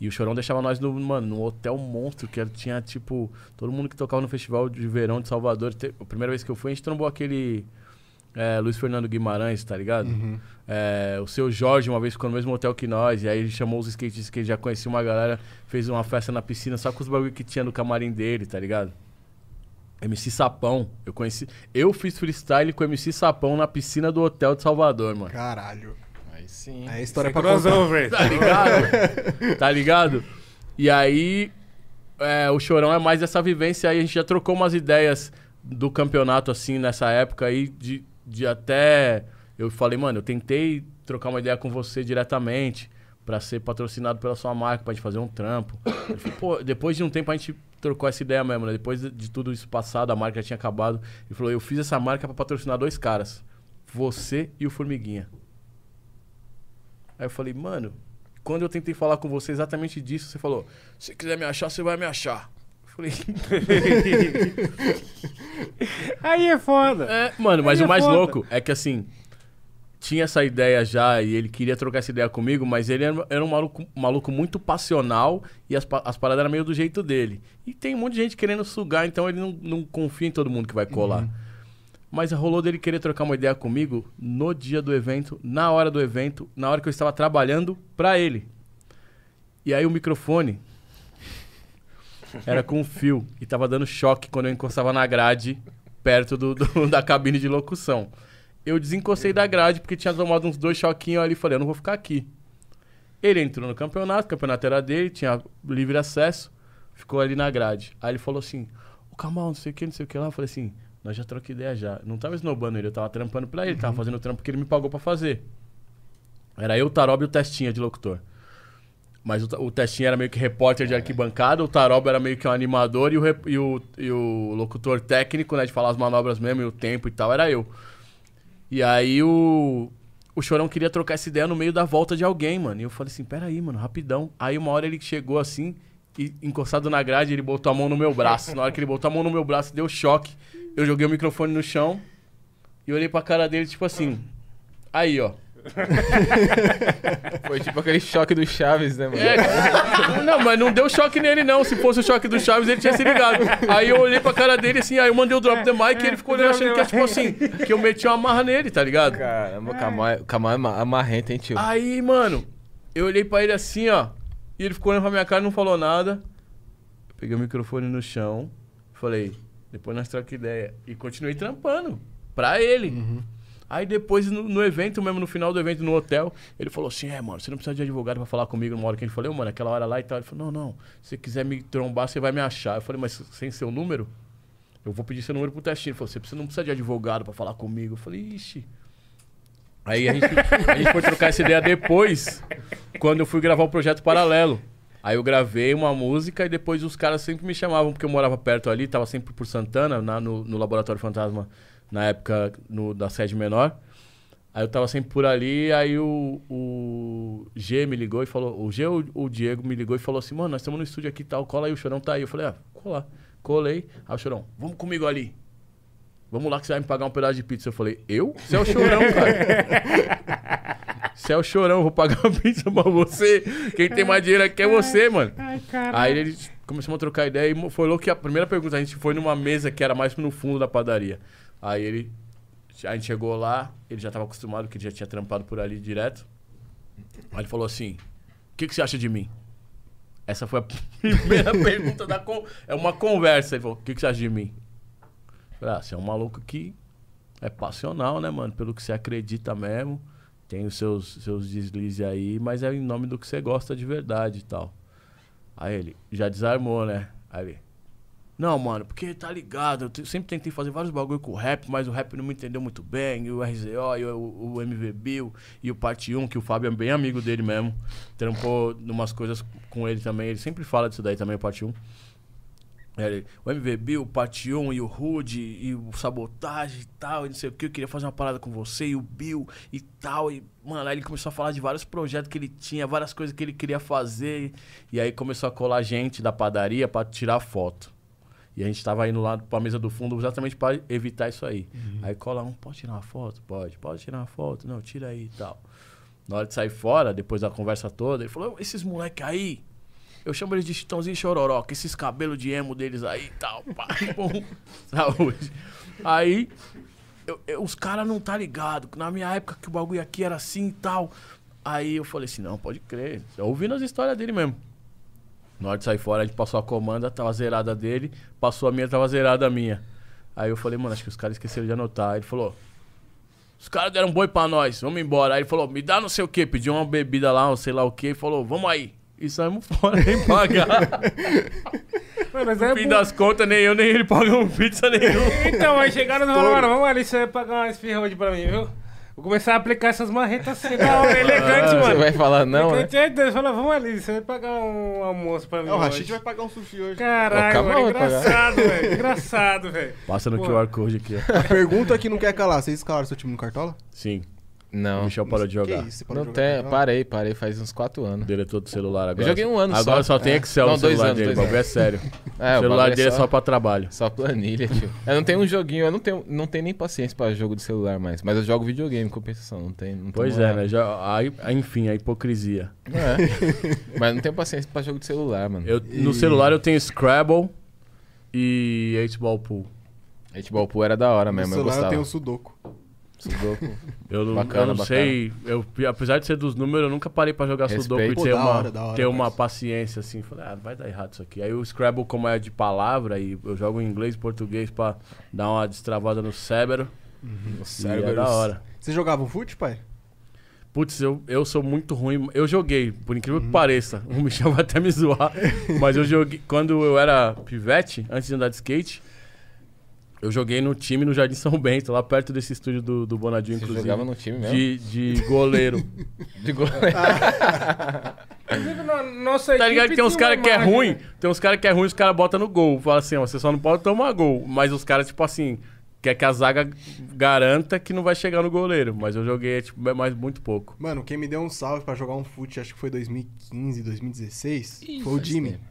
E o Chorão deixava nós no, mano, no hotel monstro, que tinha, tipo, todo mundo que tocava no festival de verão de Salvador. Te- a primeira vez que eu fui, a gente trombou aquele. É, Luiz Fernando Guimarães, tá ligado? Uhum. É, o seu Jorge uma vez ficou no mesmo hotel que nós, e aí ele chamou os skatistas que ele já conhecia uma galera, fez uma festa na piscina só com os bagulho que tinha no camarim dele, tá ligado? MC Sapão, eu conheci. Eu fiz freestyle com MC Sapão na piscina do hotel de Salvador, mano. Caralho. Aí sim. É história Sem pra contar. crossover. Tá ligado? tá ligado? E aí, é, o Chorão é mais dessa vivência aí. A gente já trocou umas ideias do campeonato, assim, nessa época aí, de, de até. Eu falei, mano, eu tentei trocar uma ideia com você diretamente pra ser patrocinado pela sua marca, pra gente fazer um trampo. Pô, depois de um tempo a gente trocou essa ideia mesmo, né? Depois de, tudo isso passado, a marca tinha acabado. Ele falou, eu fiz essa marca pra patrocinar dois caras. Você e o Formiguinha. Aí eu falei, mano, quando eu tentei falar com você exatamente disso, você falou: se quiser me achar, você vai me achar. Falei, *laughs* Aí é foda. é, mano, mas Aí é o mais foda. louco é que assim, tinha essa ideia já e ele queria trocar essa ideia comigo, mas ele era, era um maluco, maluco muito passional e as, as paradas eram meio do jeito dele. E tem um monte de gente querendo sugar, então ele não, não confia em todo mundo que vai colar. Mas rolou dele querer trocar uma ideia comigo no dia do evento, na hora do evento, na hora que eu estava trabalhando pra ele. E aí o microfone era com fio e tava dando choque quando eu encostava na grade perto do, do- *laughs* da cabine de locução. Eu desencostei da grade porque tinha tomado uns dois choquinhos ali e falei, eu não vou ficar aqui. Ele entrou no campeonato, o campeonato era dele, tinha livre acesso, ficou ali na grade. Aí ele falou assim, o Kamal, não sei o que, não sei o que lá. Eu falei assim, nós já trocamos ideia já. Não tava esnobando ele, eu tava trampando pra ele, tava fazendo o trampo que ele me pagou pra fazer. Era eu, o Taroba e o Testinha de locutor. Mas o, o Testinha era meio que repórter de arquibancada, o Taroba era meio que um animador e o, e o, e o locutor técnico, né, de falar as manobras mesmo e o tempo e tal, era eu. E aí o, o Chorão queria trocar essa ideia no meio da volta de alguém, mano. E eu falei assim, peraí, mano, rapidão. Aí uma hora ele chegou assim, e encostado na grade, ele botou a mão no meu braço. Na hora que ele botou a mão no meu braço, deu choque. Eu joguei o microfone no chão e olhei pra cara dele, tipo assim. Aí, ó. *laughs* Foi tipo aquele choque do Chaves, né, mano? É, não, mas não deu choque nele, não. Se fosse o choque do Chaves, ele tinha se ligado. Aí eu olhei pra cara dele assim, aí eu mandei o drop the mic e ele ficou olhando achando que é tipo assim, que eu meti uma marra nele, tá ligado? Caramba, o Kamal é- o Kamal é amarrento, hein, tio? Aí, mano, eu olhei pra ele assim, ó. E ele ficou olhando pra minha cara e não falou nada. Eu peguei o microfone no chão. Falei, depois nós trocamos ideia. E continuei trampando. Pra ele. Aí depois, no, no evento, mesmo no final do evento, no hotel, ele falou assim: É, mano, você não precisa de advogado pra falar comigo numa hora que ele falou, mano, aquela hora lá e tal. Ele falou: Não, não, se você quiser me trombar, você vai me achar. Eu falei, mas sem seu número? Eu vou pedir seu número pro testinho. Ele falou: Você não precisa de advogado pra falar comigo. Eu falei: Ixi. Aí a gente, a gente foi trocar essa ideia depois, quando eu fui gravar o projeto paralelo. Aí eu gravei uma música e depois os caras sempre me chamavam, porque eu morava perto ali, tava sempre por Santana, na- no, no Laboratório Fantasma, na época no- da sede menor. Aí eu tava sempre por ali, aí o, o G me ligou e falou, o G ou o Diego me ligou e falou assim, mano, nós estamos no estúdio aqui e tal, cola aí, o Chorão tá aí. Eu falei, ah, colar. Colei. Aí o Chorão, vamos comigo ali. Vamos lá que você vai me pagar um pedaço de pizza. Eu falei, eu? Você é o Chorão, *laughs* cara. Você é o Chorão, eu vou pagar uma pizza pra você. Quem tem mais dinheiro aqui é você, mano. Ai. Aí ele começou a trocar ideia e foi louco que a primeira pergunta, a gente foi numa mesa que era mais no fundo da padaria. Aí ele. A gente chegou lá, ele já tava acostumado, que ele já tinha trampado por ali direto. Aí ele falou assim: O que, que você acha de mim? Essa foi a *laughs* primeira pergunta da. Con... É uma conversa. Ele falou: O que, que você acha de mim? Eu Falei, ah, você é um maluco que é passional, né, mano? Pelo que você acredita mesmo. Tem os seus, seus deslizes aí, mas é em nome do que você gosta de verdade e tal. Aí ele já desarmou, né? Aí ele. Não, mano, porque tá ligado, eu sempre tentei fazer vários bagulho com o rap, mas o rap não me entendeu muito bem, e o RZO, e o, o Bill, e o Parte 1, que o Fábio é bem amigo dele mesmo. Trampou numas coisas com ele também, ele sempre fala disso daí também, o Parte 1. Aí ele, o Bill, o Parte 1 e o Rude e o Sabotagem e tal, e não sei o que, eu queria fazer uma parada com você e o Bill e tal. E, mano, aí ele começou a falar de vários projetos que ele tinha, várias coisas que ele queria fazer. E aí começou a colar gente da padaria pra tirar foto. E a gente tava indo lá pra mesa do fundo exatamente pra evitar isso aí. Aí cola um, pode tirar uma foto? Pode, pode tirar uma foto? Não, tira aí e tal. Na hora de sair fora, depois da conversa toda, ele falou, esses moleque aí, eu chamo eles de Chitãozinho e Chororó, com esses cabelos de emo deles aí e tal. Pá, bom, *laughs* saúde. Aí, eu- eu- os caras não tá ligado. Na minha época que o bagulho aqui era assim e tal. Aí eu falei assim, não, pode crer. Ouvindo as histórias dele mesmo. Na hora de sair fora, a gente passou a comanda, tava zerada dele, passou a minha, tava zerada a minha. Aí eu falei, mano, acho que os caras esqueceram de anotar. Aí ele falou, os caras deram boi pra nós, vamos embora. Aí ele falou, me dá não sei o que, pediu uma bebida lá, ou sei lá o que, e falou, vamos aí. E saímos fora, *laughs* nem pagar. *laughs* Mas No é fim bu- das contas, nem eu nem ele pagamos pizza nenhuma. Então, aí chegaram no *laughs* mano, vamos ali, você vai pagar uma esfirra hoje pra mim, viu? Vou começar a aplicar essas marretas assim, da hora, elegante, Você mano. vai falar não, né? Deus fala, vamos ali, você vai pagar um almoço pra mim É, o hoje. Rashid vai pagar um sushi hoje. Caralho, mano, engraçado, velho, engraçado, velho. Passa no Pô. QR Code aqui, ó. A pergunta que não quer calar, vocês escalaram seu time no Cartola? Sim, o Não. Michel parou de jogar. Que isso, parou Não de jogar tem, parei, parei faz uns 4 anos. Deletou do celular agora. joguei um ano Agora só. só, tem É. Excel Não, no celular anos, dele, o bagulho é sério. *laughs* É, o celular bagulho dele é só, só pra trabalho. só planilha, tio. Eu não tenho um joguinho, eu não tenho, não tenho nem paciência pra jogo de celular mais. Mas eu jogo videogame em compensação, não tem. Não Pois é, né? Já, aí, enfim, a hipocrisia. É. *laughs* mas não tenho paciência pra jogo de celular, mano. Eu, No celular eu tenho Scrabble e 8 Ball Pool. Futebol Pool era da hora No mesmo, eu celular eu gostava. tenho o Sudoku. Sudoku. Eu não, Bacana, eu não bacana. sei, eu, apesar de ser dos números, eu nunca parei pra jogar Respeito. Sudoku e Pô, ter uma, hora, da hora, ter uma paciência assim. Falei, ah, vai dar errado isso aqui. Aí o Scrabble, como é de palavra, e eu jogo em inglês e português pra dar uma destravada no cérebro. E é da hora. Vocês jogavam fute, pai? Putz, eu, eu sou muito ruim. Eu joguei, por incrível Uhum. que pareça. *laughs* O Michel vai até me zoar. *laughs* mas eu joguei. Quando eu era pivete, antes de andar de skate, eu joguei no time no Jardim São Bento, lá perto desse estúdio do, do Bonadinho, Você inclusive. jogava no time mesmo? de, *laughs* de goleiro. De gol. Inclusive, na nossa tá ligado que tem uns caras que é ruim, né? tem uns caras que é ruim, os caras botam no gol. Fala assim, ó, você só não pode tomar gol. Mas os caras, tipo assim, quer que a zaga garanta que não vai chegar no goleiro. Mas eu joguei, tipo, mais muito pouco. Mano, quem me deu um salve pra jogar um fute, acho que foi 2015, 2016, Ih, foi o Jimmy. tempo.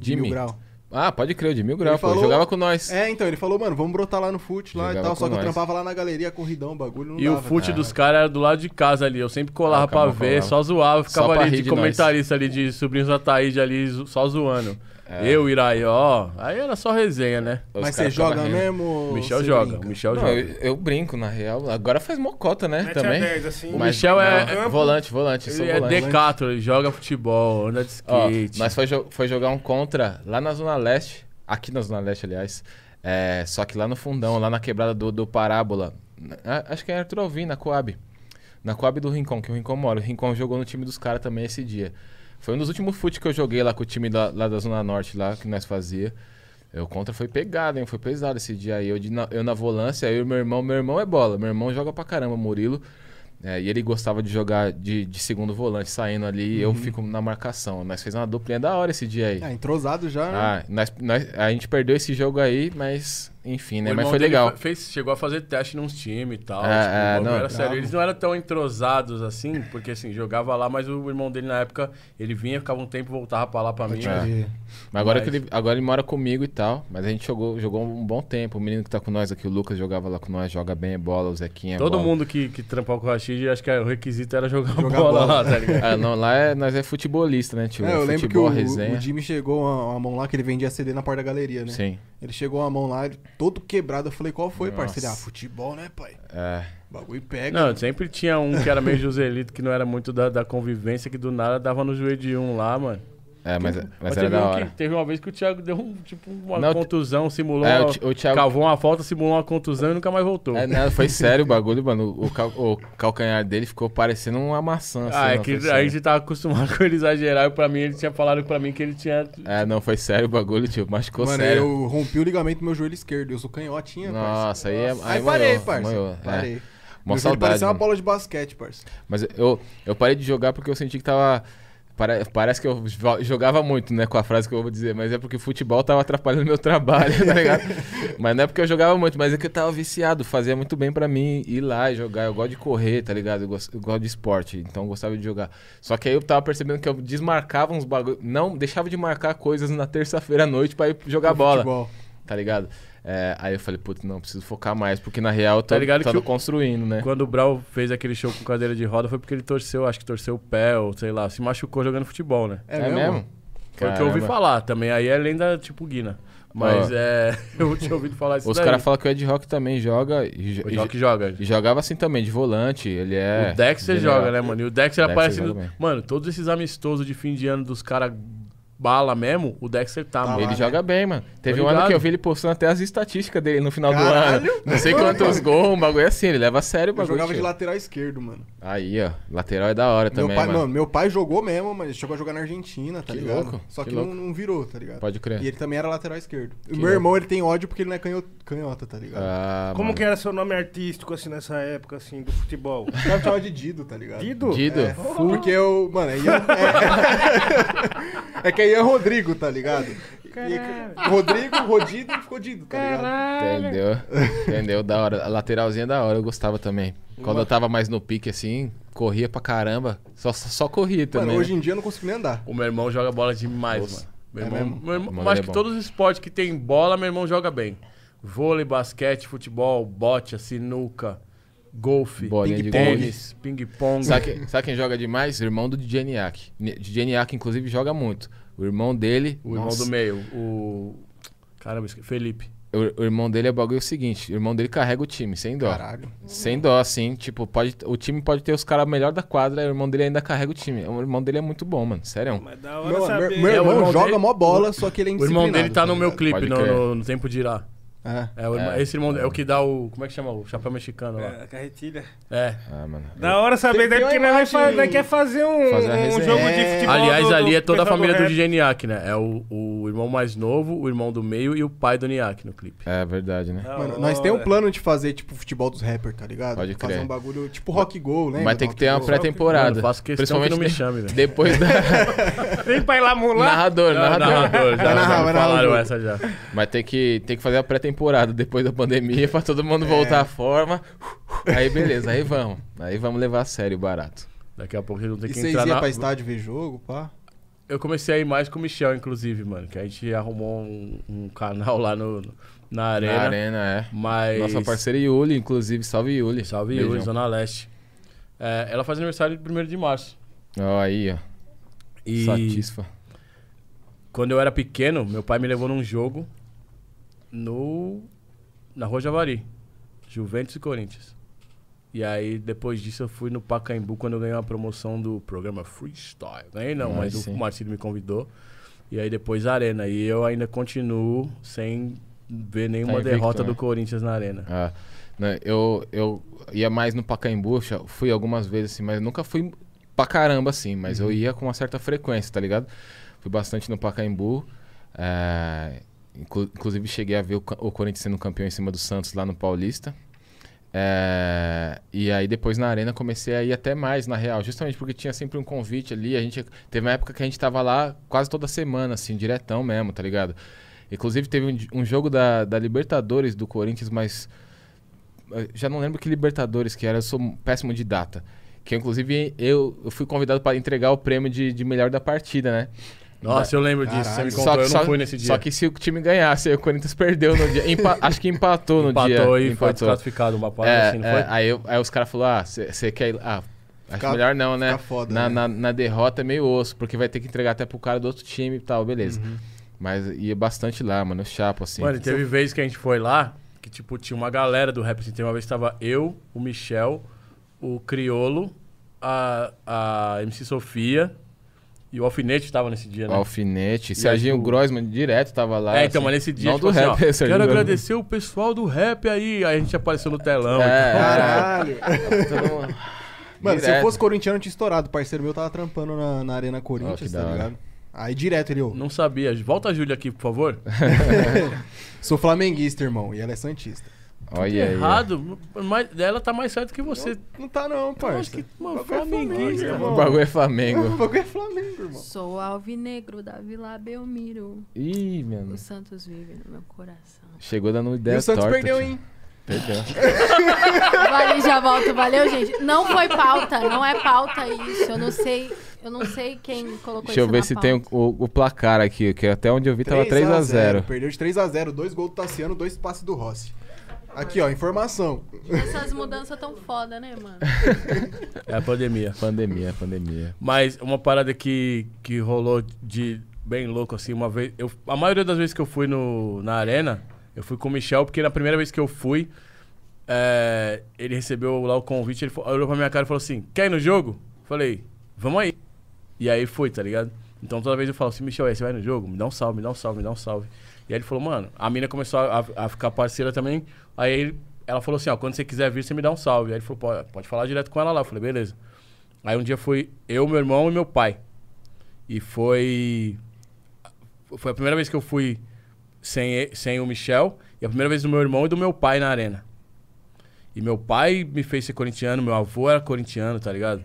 Jimmy. Grau. Ah, pode crer, o de mil graus, Ele pô. falou- Jogava com nós. É, então, ele falou, mano, vamos brotar lá no fute lá e Jogava tal. Só que eu nós. trampava lá na galeria, corridão, o bagulho não E o dava, fute cara. dos caras era do lado de casa ali. Eu sempre colava Ah, pra ver, colava. só zoava. Ficava Só ali de nós. comentarista ali, de sobrinhos da Taíde ali, só zoando. É. Eu, Iraí, ó. Aí era só resenha, né? Os Mas você joga rindo. mesmo? Michel você joga, brinca? Michel Não, joga. eu, eu brinco, na real. Agora faz mocota, né? Mete a também. 10, assim. O Mas- Michel é, não, volante, volante. ele sou é volante. decato, ele joga futebol, anda de Ó, skate. nós foi, foi jogar um contra lá na Zona Leste, aqui na Zona Leste, aliás. É, só que lá no fundão, lá na quebrada do, do Parábola. Acho que é Arthur Alvim, na Coab. Na Coab do Rincon, que o Rincon mora. O Rincon jogou no time dos caras também esse dia. Foi um dos últimos fute que eu joguei lá com o time da, lá da Zona Norte, lá, que nós fazia. O contra foi pegado, hein? Foi pesado esse dia aí. Eu, na, eu na volância, eu e meu irmão. Meu irmão é bola. Meu irmão joga pra caramba, Murilo. É, e ele gostava de jogar de, de segundo volante, saindo ali. E eu fico na marcação. Nós fez uma duplinha da hora esse dia aí. Ah, entrosado já, né? Ah, nós, nós- a gente perdeu esse jogo aí, mas enfim, né? O Mas foi legal. Fez, chegou a fazer teste nos times e tal. É, tipo, é, não, era sério. Eles não eram tão entrosados assim, porque assim, jogava lá, mas o irmão dele na época, ele vinha, ficava um tempo, voltava pra lá pra mim. É. crer. Mas agora, Mas- que ele, agora ele mora comigo e tal. Mas a gente jogou, jogou um bom tempo. O menino que tá com nós aqui, o Lucas, jogava lá com nós, joga bem bola, o Zequinha. Todo bola. mundo que, que trampava com o Rashid, acho que o requisito era jogar, Jogar bola, bola. lá, tá ligado? Ah, não, lá é, nós é futebolista, né, tio? É, eu lembro que Futebol, o, resenha. o Jimmy chegou uma, uma mão lá que ele vendia CD na porta da galeria, né? Sim. Ele chegou uma mão lá, ele todo quebrado. Eu falei, qual foi, Nossa. parceiro? Ah, futebol, né, pai? É. O bagulho pega. Não, sempre tinha um que era meio *laughs* Joselito, que não era muito da, da convivência, que do nada dava no joelho de um lá, mano. É, mas, mas Mas era teve, da hora. que, teve uma vez que o Thiago deu um, tipo, uma Não, contusão, simulou, É, uma- o, Thiago. cavou uma falta, simulou uma contusão e nunca mais voltou. É, não, foi sério o bagulho, mano. O, cal- o calcanhar dele ficou parecendo uma maçã. assim, ah, é não, que a gente tava acostumado *laughs* com ele exagerar e pra mim ele tinha falado pra mim que ele tinha. É, não, foi sério o bagulho, tio. Machucou Mano, sério. eu rompi o ligamento do meu joelho esquerdo. Eu sou canhotinha, Nossa, aí é. Aí, Aí parei, moiou, é. Parei. Joelho saudade. parecia uma mano. bola de basquete, parça. Mas eu, eu parei de jogar porque eu senti que tava. Pare- Parece que eu jo- jogava muito, né, com a frase que eu vou dizer, mas é porque o futebol tava atrapalhando meu *laughs* trabalho, tá ligado? mas não é porque eu jogava muito, mas é que eu tava viciado, fazia muito bem pra mim ir lá e jogar. Eu gosto de correr, tá ligado? Eu gosto, eu gosto de esporte, então eu gostava de jogar. Só que aí eu tava percebendo que eu desmarcava uns bagulho, não, deixava de marcar coisas na terça-feira à noite pra ir jogar bola, Futebol. tá ligado? É, aí eu falei, putz, não, preciso focar mais, porque na real eu tô, Tá ligado tô que construindo, né? Quando o Brau fez aquele show com cadeira de roda foi porque ele torceu, acho que torceu o pé ou sei lá, se machucou jogando futebol, né? É, mesmo? Foi o que eu ouvi falar também. Aí é lenda tipo Guina. Mas Ó. é. *laughs* Eu tinha ouvido falar isso Os caras falam que o Ed Rock também joga. E, O e- Jock joga. e jogava assim também, de volante. Ele é. o Dexter general. joga, né, mano? E o Dexter Dexter aparece. no-. Mano, todos esses amistosos de fim de ano dos caras bala mesmo, o Dexter tá, Tá mano. lá. Ele né? joga bem, mano. Teve um ano que eu vi ele postando até as estatísticas dele no final Caralho. do ano. Não sei quantos gols, um bagulho assim. Ele leva a sério o Eu bagulho. jogava de lateral esquerdo, mano. Aí, ó. Lateral é da hora Meu também, pai, mano. mano, meu pai jogou mesmo, mas ele chegou a jogar na Argentina, tá Que ligado? louco, Só que que, louco. não, não virou, tá ligado? Pode crer. E ele também era lateral esquerdo. O Que meu irmão, ele tem ódio porque ele não é canho- canhota, tá ligado? Ah, Como mano. que era seu nome artístico, assim, nessa época, assim, do futebol? *laughs* O cara chamava de Dido, tá ligado? Dido? Dido? É, porque eu. Mano, é Ian. É, é que é Rodrigo, tá ligado? E, Rodrigo, Rodido e ficou Dido, tá ligado? Entendeu? Entendeu? Da hora. A lateralzinha é da hora, eu gostava também. Quando eu tava mais no pique assim, corria pra caramba. Só, só corria também. Mano, né? hoje em dia eu não consigo nem andar. O meu irmão joga bola demais, Nossa. mano. Meu É irmão, mesmo? meu irmão, Irmão eu acho que é bom. todos os esportes que tem bola, meu irmão joga bem. Vôlei, basquete, futebol, bote, sinuca, golfe, tênis, ping-pong. Sabe, quem- sabe quem joga demais? Irmão do DJ Niak. DJ Niak, inclusive, joga muito. O irmão dele. O irmão nossa, do meio, o. Caramba, Felipe. O, o irmão dele é o bagulho seguinte: o irmão dele carrega o time, sem dó. Caralho. Sem dó, assim. Tipo, pode, o time pode ter os caras melhor da quadra, e o irmão dele ainda carrega o time. O irmão dele é muito bom, mano. Sério. Mas da hora Meu, meu, saber. meu É, o irmão irmão joga dele- mó bola, só que ele é O irmão dele tá no meu clipe, no, no, no Tempo de Irá. É. É, o irmão- É, esse irmão é é. o que dá o. Como é que chama? O chapéu mexicano lá. É, carretilha. É. Ah, mano. Da hora saber, daí tem porque nós, vai quer fazer um, Fazer um jogo de É. futebol. Aliás, do- ali do é toda a do família do rap. DJ Niak, né? É o, o irmão mais novo, o irmão do meio e o pai do Niak no clipe. É verdade, né? Da Mano, hora. nós temos um plano de fazer, tipo, futebol dos rappers, tá ligado? Pode Fazer crer. um bagulho, tipo rock go, né? Mas tem que ter uma pré-temporada. Faço questão que não me chame, velho. Depois da. *laughs* Vem pra ir lá mular. narrador, narrador. narrador, *laughs* já, falaram essa já. Mas tem que fazer a pré-temporada depois da pandemia pra todo mundo É. voltar à forma. Aí beleza, aí vamos. Aí vamos levar a sério o barato. Daqui a pouco eles vão ter E que vocês entrar iam na... pra estádio ver jogo, pá? Eu comecei a ir mais com o Michel, inclusive, mano. Que a gente arrumou um, um canal lá no, no- na arena. Na arena, é. Mas... Nossa parceira Yuli, inclusive, salve Yuli. Salve, Beijão. Yuri, Zona Leste. É, ela faz aniversário de 1 de março. Ó, aí, ó. E Satisfa. quando eu era pequeno, meu pai me levou num jogo no na Rua Javari. Juventus e Corinthians. E aí, depois disso, eu fui no Pacaembu quando eu ganhei uma promoção do programa Freestyle. Ganhei não, Ah, mas sim. o Marcelo me convidou. E aí depois a Arena. E eu ainda continuo sem ver nenhuma Tá invicto, derrota né? do Corinthians na Arena. Ah, né, eu, eu ia mais no Pacaembu, fui algumas vezes assim, mas nunca fui pra caramba assim, mas Uhum. eu ia com uma certa frequência, tá ligado? Fui bastante no Pacaembu. é, inclusive cheguei a ver o, Corinthians sendo campeão em cima do Santos lá no Paulista. É, e aí depois na arena comecei a ir até mais, na real, justamente porque tinha sempre um convite ali. A gente teve uma época que a gente tava lá quase toda semana, assim, diretão mesmo, tá ligado? Inclusive teve um, um jogo da, da Libertadores do Corinthians, mas eu já não lembro que Libertadores que era, eu sou péssimo de data. Que inclusive eu, eu fui convidado para entregar o prêmio de, de melhor da partida, né? Nossa, eu lembro disso. Você Caralho. me Só contou, que, eu não só- fui nesse dia. só que se o time ganhasse, aí o Corinthians perdeu no dia. Empa- *laughs* acho que empatou no dia. Empatou e foi Empatou. desclassificado uma parada É, assim, não é, foi? aí, aí os caras falaram, ah, você quer ir lá? Ah, acho Fica- melhor não, né? foda, na, né? na, na derrota é meio osso, porque vai ter que entregar até pro cara do outro time e tal, beleza. Uhum. Mas ia bastante lá, mano, o chapo, assim. Mano, e teve vez que a gente foi lá, que tipo, tinha uma galera do rap, assim, tem uma vez que tava eu, o Michel, o Criolo, a, a MC Sofia e o Alfinete tava nesse dia, O né? Alfinete, E Serginho o- Grossman direto tava lá. É, então, assim. mas nesse dia, Não tipo do assim, rap, ó, *laughs* Serginho quero Grossman. agradecer o pessoal do rap aí. Aí a gente apareceu no telão. É. e tal. Caralho. Mundo- Mano, se eu Direto. fosse corintiano, eu tinha estourado. O parceiro meu tava trampando na, na Arena Corinthians, que tá ligado? Aí direto ele, ô, Não sabia. Volta a Júlia aqui, por favor. *laughs* sou flamenguista, irmão, e ela é santista. Olha aí. errado. Mas ela tá mais certo que você. Não tá não, Eu parça. acho que, mano, O bagulho é flamenguista, irmão. O bagulho é Flamengo. *laughs* O bagulho é Flamengo, irmão. Sou alvinegro da Vila Belmiro. Ih, mano. O Santos vive no meu coração. Chegou dando E ideia o Santos torta, perdeu, tio. hein? Perdeu. *laughs* Vale, já volto. Valeu, gente. Não foi pauta, não é pauta isso. Eu não sei, eu não sei quem colocou Deixa eu ver na se pauta. tem o, o- o placar aqui, que até onde eu vi tava 3 a 0. 3x0. Perdeu de 3x0. Dois gols do Tassiano, dois passes do Rossi. Aqui, ó, informação. Essas mudanças tão foda, né, mano? *laughs* É a pandemia. Pandemia, pandemia. Mas uma parada que, que rolou de bem louco, assim, uma vez. Eu, a maioria das vezes que eu fui no, na arena, eu fui com o Michel, porque na primeira vez que eu fui, é, ele recebeu lá o convite, ele olhou pra minha cara e falou assim: Quer ir no jogo? Falei, vamos aí. E aí foi, tá ligado? Então toda vez eu falo assim, Michel, aí você vai no jogo? Me dá um salve, me dá um salve, me dá um salve. E aí ele falou, mano, a mina começou a, a ficar parceira também. Aí ela falou assim, ó, quando você quiser vir, você me dá um salve. Aí ele falou, pode, pode falar direto com ela lá. Eu falei, beleza. Aí um dia foi eu, meu irmão e meu pai. E foi. Foi a primeira vez que eu fui sem, sem o Michel. E a primeira vez do meu irmão e do meu pai na arena. E meu pai me fez ser corintiano, meu avô era corintiano, tá ligado?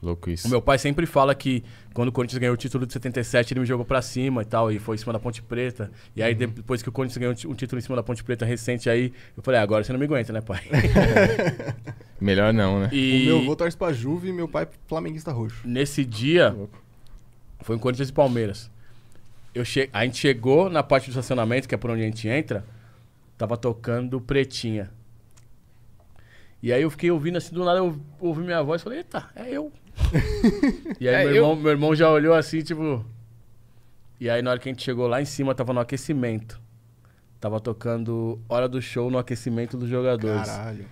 Louco isso. O meu pai sempre fala que quando o Corinthians ganhou o título de 77, ele me jogou pra cima e tal, e foi em cima da Ponte Preta. E aí, depois que o Corinthians ganhou um título em cima da Ponte Preta recente aí, eu falei, ah, agora você não me aguenta, né, pai? *laughs* Melhor não, né? E O meu avô torce pra Juve e meu pai flamenguista roxo. nesse dia, foi em Corinthians e Palmeiras. Eu che... A gente chegou na parte do estacionamento, que é por onde a gente entra, tava tocando Pretinha. E aí eu fiquei ouvindo assim, do nada eu ouvi minha voz e falei, eita, é eu. E aí É meu, eu. irmão, meu irmão já olhou assim, tipo. E aí na hora que a gente chegou lá em cima, tava no aquecimento. Tava tocando Hora do Show no aquecimento dos jogadores. Caralho.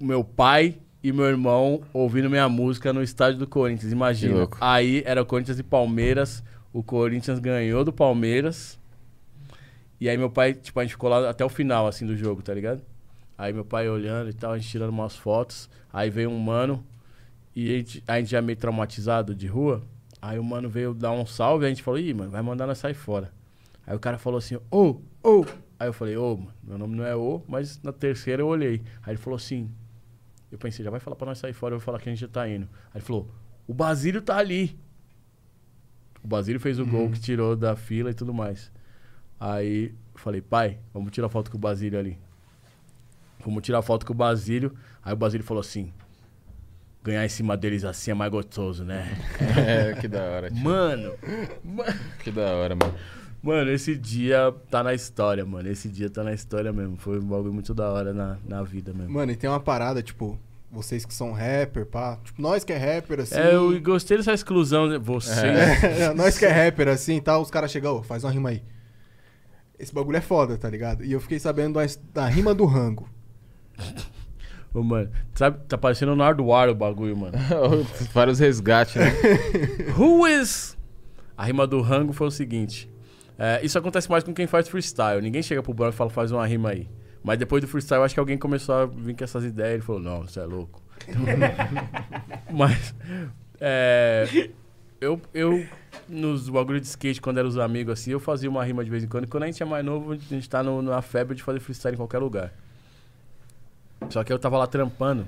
Meu pai e meu irmão ouvindo minha música no estádio do Corinthians, imagina. Aí era Corinthians e Palmeiras, o Corinthians ganhou do Palmeiras. E aí meu pai, tipo, a gente ficou lá até o final, assim, do jogo, tá ligado? Aí meu pai olhando e tal, a gente tirando umas fotos. Aí veio um mano, e a gente, a gente já meio traumatizado de rua. Aí o mano veio dar um salve, a gente falou, ih, mano, vai mandar nós sair fora. Aí o cara falou assim, ô, ô. Aí eu falei, ô, mano, meu nome não é ô, mas na terceira eu olhei. Aí ele falou assim, eu pensei, já vai falar pra nós sair fora, eu vou falar que a gente já tá indo. Aí ele falou, o Basílio tá ali. O Basílio fez o gol que tirou da fila e tudo mais. Aí eu falei, pai, vamos tirar foto com o Basílio ali. Vamos tirar foto com o Basílio. Aí o Basílio falou assim, ganhar em cima deles assim é mais gostoso, né? *laughs* É, que da hora. tio. mano, mano, *laughs* Que da hora, mano. mano, esse dia tá na história, mano. Esse dia tá na história mesmo. Foi um bagulho muito da hora na, na vida mesmo. Mano, e tem uma parada, tipo, vocês que são rapper, pá. Tipo, nós que é rapper, assim. É, eu gostei dessa exclusão. né? Vocês. É, *laughs* nós que é rapper, assim e tal, os caras chegam, faz uma rima aí. Esse bagulho é foda, tá ligado? E eu fiquei sabendo da, da rima do rango. Ô, mano, sabe, tá parecendo o Nardoar o bagulho, mano. *laughs* Vários resgates, né? *laughs* Who is? A rima do rango foi o seguinte. é, isso acontece mais com quem faz freestyle. Ninguém chega pro branco e fala, faz uma rima aí. Mas depois do freestyle, acho que alguém começou a vir com essas ideias. Ele falou, não, você é louco. *laughs* Mas, é, eu, eu, nos bagulho de skate, quando eram os amigos assim, eu fazia uma rima de vez em quando. E quando a gente é mais novo, a gente tá no- na febre de fazer freestyle em qualquer lugar. Só que eu tava lá trampando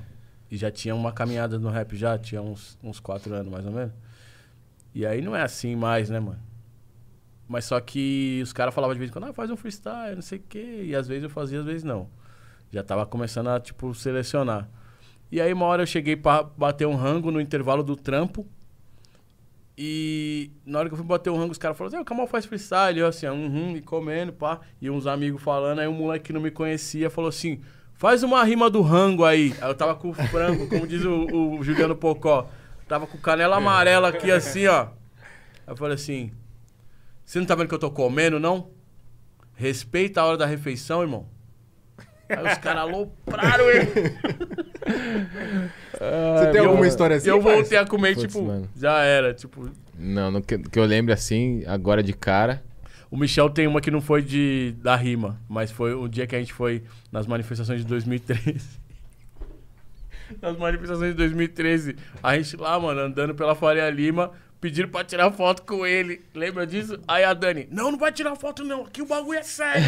e já tinha uma caminhada no rap já, tinha uns, uns quatro anos mais ou menos. E aí não é assim mais, né, mano? Mas só que os caras falavam de vez em quando, ah, faz um freestyle, não sei o quê. E às vezes eu fazia, às vezes não. Já tava começando a, tipo, selecionar. E aí uma hora eu cheguei pra bater um rango no intervalo do trampo. E na hora que eu fui bater um rango, os caras falaram assim, ah, o Kamal faz freestyle. Eu assim, uhum, e comendo, pá. E uns amigos falando, aí um moleque que não me conhecia falou assim, faz uma rima do rango aí. Aí eu tava com o frango, como diz o, o Juliano Pocó. Tava com canela amarela aqui assim, ó. Aí eu falei assim, você não tá vendo que eu tô comendo, não? Respeita a hora da refeição, irmão. Aí os caras alopraram ele. *laughs* Você tem eu- alguma história assim? eu voltei a comer, Putz, tipo, mano. já era, tipo... Não, no que, que eu lembro assim, agora de cara. O Michel tem uma que não foi de da rima, mas foi o dia que a gente foi nas manifestações de 2013. *laughs* nas manifestações de 2013, a gente lá, mano, andando pela Faria Lima, pediram pra tirar foto com ele. Lembra disso? Aí a Dani, não, não vai tirar foto não, aqui o bagulho é sério.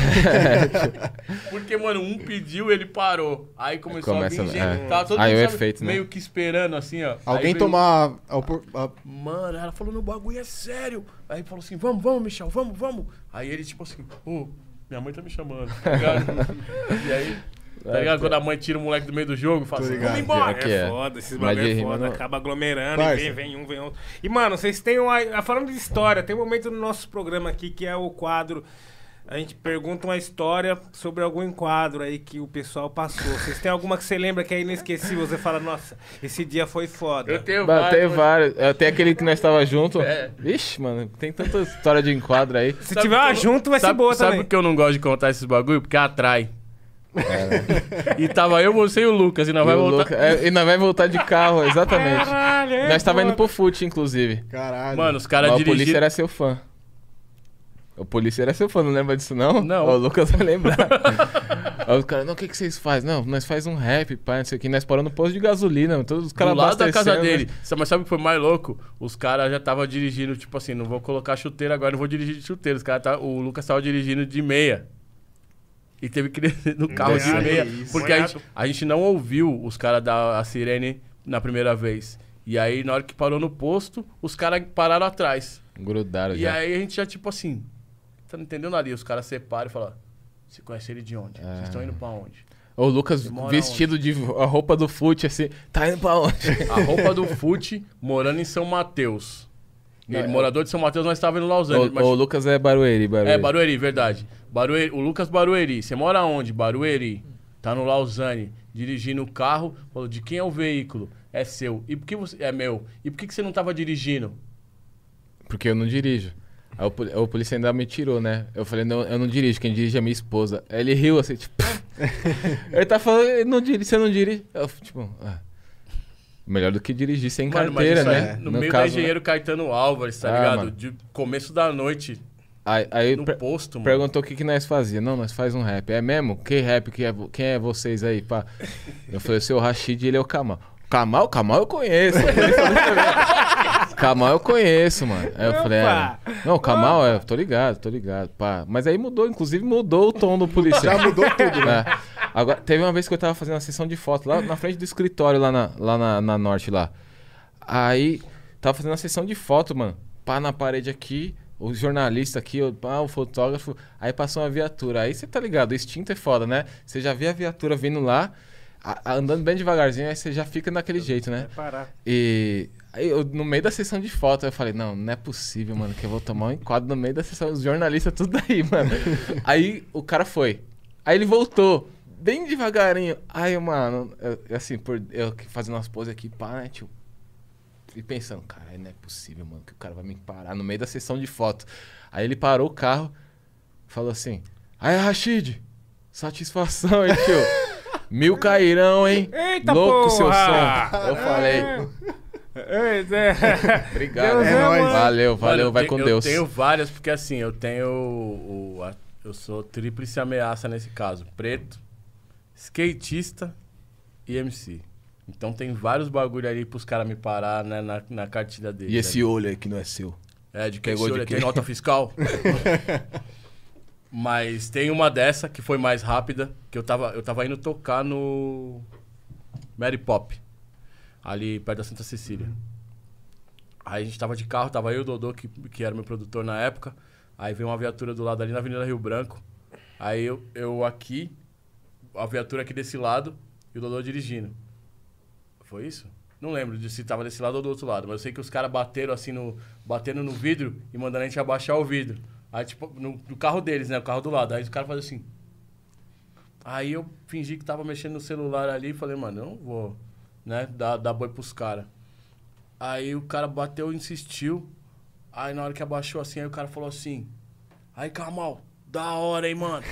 *laughs* Porque, mano, um pediu, ele parou. Aí começou Começa, a vir é. gente. Tava todo Aí mundo, o sabe, efeito, né? meio que esperando, assim, ó. Aí Alguém veio- tomar a, a- Mano, ela falou, no bagulho é sério. Aí falou assim, vamos, vamos, Michel, vamos, vamos. Aí ele, tipo assim, ô, minha mãe tá me chamando, tá ligado? *laughs* e aí, tá ligado? Quando a mãe tira o moleque do meio do jogo, fala assim, ligado. vamos embora. Que é. foda, esses bagulho é foda. não- Acaba aglomerando Parça. e vem, vem um, vem outro. E, mano, vocês têm uma. Falando de história, tem um momento no nosso programa aqui que é o quadro A gente pergunta uma história sobre algum enquadro aí que o pessoal passou. Vocês têm alguma que você lembra que é inesquecível? Você fala, nossa, esse dia foi foda. Eu tenho Bah, Tem vários. vários. Até aquele que nós tava junto. É. Vixe, mano, tem tanta história de enquadro aí. Se Sabe tiver uma eu- junto, vai ser sabe, boa sabe também. por que eu não gosto de contar esses bagulho? Porque atrai. E tava eu, você e o Lucas, e nós E, vai voltar. Luca- é, e nós vai voltar de carro, *laughs* exatamente. Caralho, é nós tava indo pro fute, inclusive. Caralho. Mano, os caras Mas o polícia dirigiram. era seu fã. O polícia era seu fã, não lembra disso não? Não. O Lucas vai lembrar. *laughs* Aí os caras, não, o que, que vocês fazem? Não, nós faz um rap, pá, não sei o que. Nós paramos no posto de gasolina, todos os Do caras lado da casa abastecendo, dele. Mas sabe o que foi mais louco? Os caras já estavam dirigindo, tipo assim, não vou colocar chuteiro agora, não vou dirigir de chuteiro. Os cara tá, o Lucas tava dirigindo de meia. E teve que descer no carro de Banhado, meia. isso. Porque a gente, a gente não ouviu os caras dar a sirene na primeira vez. E aí, na hora que parou no posto, os caras pararam atrás. Grudaram E já. aí a gente já, tipo assim, tá não entendendo ali? Os caras separam e falam: Você conhece ele de onde? É. Vocês estão indo pra onde? O Lucas vestido de a roupa do fute, assim, tá indo pra onde? A roupa do Fute morando em São Mateus. Ele, Não, é- morador de São Mateus, nós estávamos em Lausanne. o, mas- o Lucas é Barueri, Barueri. É, Barueri, verdade. Barueri, o Lucas Barueri. Você mora onde? Barueri. Tá no Lausanne, dirigindo o carro. Falou, de quem é o veículo? É seu. E por que você... É meu. E por que, que você não tava dirigindo? Porque eu não dirijo. Aí o, o polícia ainda me tirou, né? Eu falei, não, eu não dirijo, quem dirige é minha esposa. Aí ele riu assim, tipo. *laughs* ele tá falando, "Eu não dirige, você não dirige. Eu, tipo, ah, melhor do que dirigir sem Mano, mas carteira, isso aí, né? no, meio da caso, né? engenheiro Caetano Álvares, tá Ah, ligado? mano. De começo da noite, Aí, aí no per- posto, mano. perguntou o que, que nós fazia. Não, nós faz um rap. É mesmo? Que rap? Que é, quem é vocês aí? Pá? Eu falei, o seu Rashid, ele é o Kamal. Kamal? Kamal eu conheço. Kamal eu conheço, mano. Aí eu falei, é, não, Kamal, é, tô ligado, tô ligado, pá. Mas aí mudou, inclusive mudou o tom do policial. Já mudou tudo, né? *laughs* É. Agora, teve uma vez que eu tava fazendo uma sessão de foto lá na frente do escritório, lá na, lá na, na norte lá. Aí, tava fazendo uma sessão de foto, mano. Pá na parede aqui, o jornalista aqui, o, pá, o fotógrafo. Aí passou uma viatura. Aí você tá ligado, o instinto é foda, né? Você já vê a viatura vindo lá, a- a- andando bem devagarzinho, aí você já fica daquele jeito, né? Parar. E aí eu, no meio da sessão de foto, eu falei, não, não é possível, mano, que eu vou tomar um enquadro no meio da sessão, os jornalistas tudo aí, mano. *laughs* aí o cara foi. Aí ele voltou, bem devagarinho. Aí, mano, eu- assim, por eu fazendo umas poses aqui, pá, né, tio? E pensando, cara, não é possível, mano, que o cara vai me parar no meio da sessão de foto. Aí ele parou o carro, falou assim, aí, Rashid, satisfação, hein, tio? Mil cairão, hein? Eita, Louco seu porra! som. Eu falei, Ei, Zé. Obrigado. Deus é é, nóis. Valeu, valeu, Mano, vai com Deus. Eu tenho várias, porque assim, eu tenho o- a- eu sou tríplice ameaça nesse caso. Preto, skatista e MC. Então tem vários bagulho ali pros caras me parar né, na, na cartilha deles. E esse olho aí que não é seu? É, de que pegou esse de olho quem? tem nota fiscal. *laughs* Mas tem uma dessa que foi mais rápida, que eu tava, eu tava indo tocar no Mary Pop, ali perto da Santa Cecília. Aí a gente tava de carro, tava eu e o Dodô, que, que era meu produtor na época. Aí veio uma viatura do lado ali na Avenida Rio Branco. Aí eu, eu aqui, a viatura aqui desse lado e o Dodô dirigindo. Foi isso? Não lembro de se tava desse lado ou do outro lado, mas eu sei que os caras bateram assim no. batendo no vidro e mandando a gente abaixar o vidro. Aí, tipo, no, no carro deles, né? O carro do lado. Aí os caras fazem assim. Aí eu fingi que tava mexendo no celular ali e falei, mano, eu não vou, né, dar, dar boi pros caras. Aí o cara bateu insistiu. Aí na hora que abaixou assim, aí o cara falou assim. Aí, Kamal, da hora, hein, mano.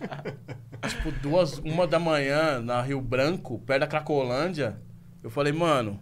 *laughs* tipo, duas, uma da manhã na Rio Branco, perto da Cracolândia. Eu falei, mano,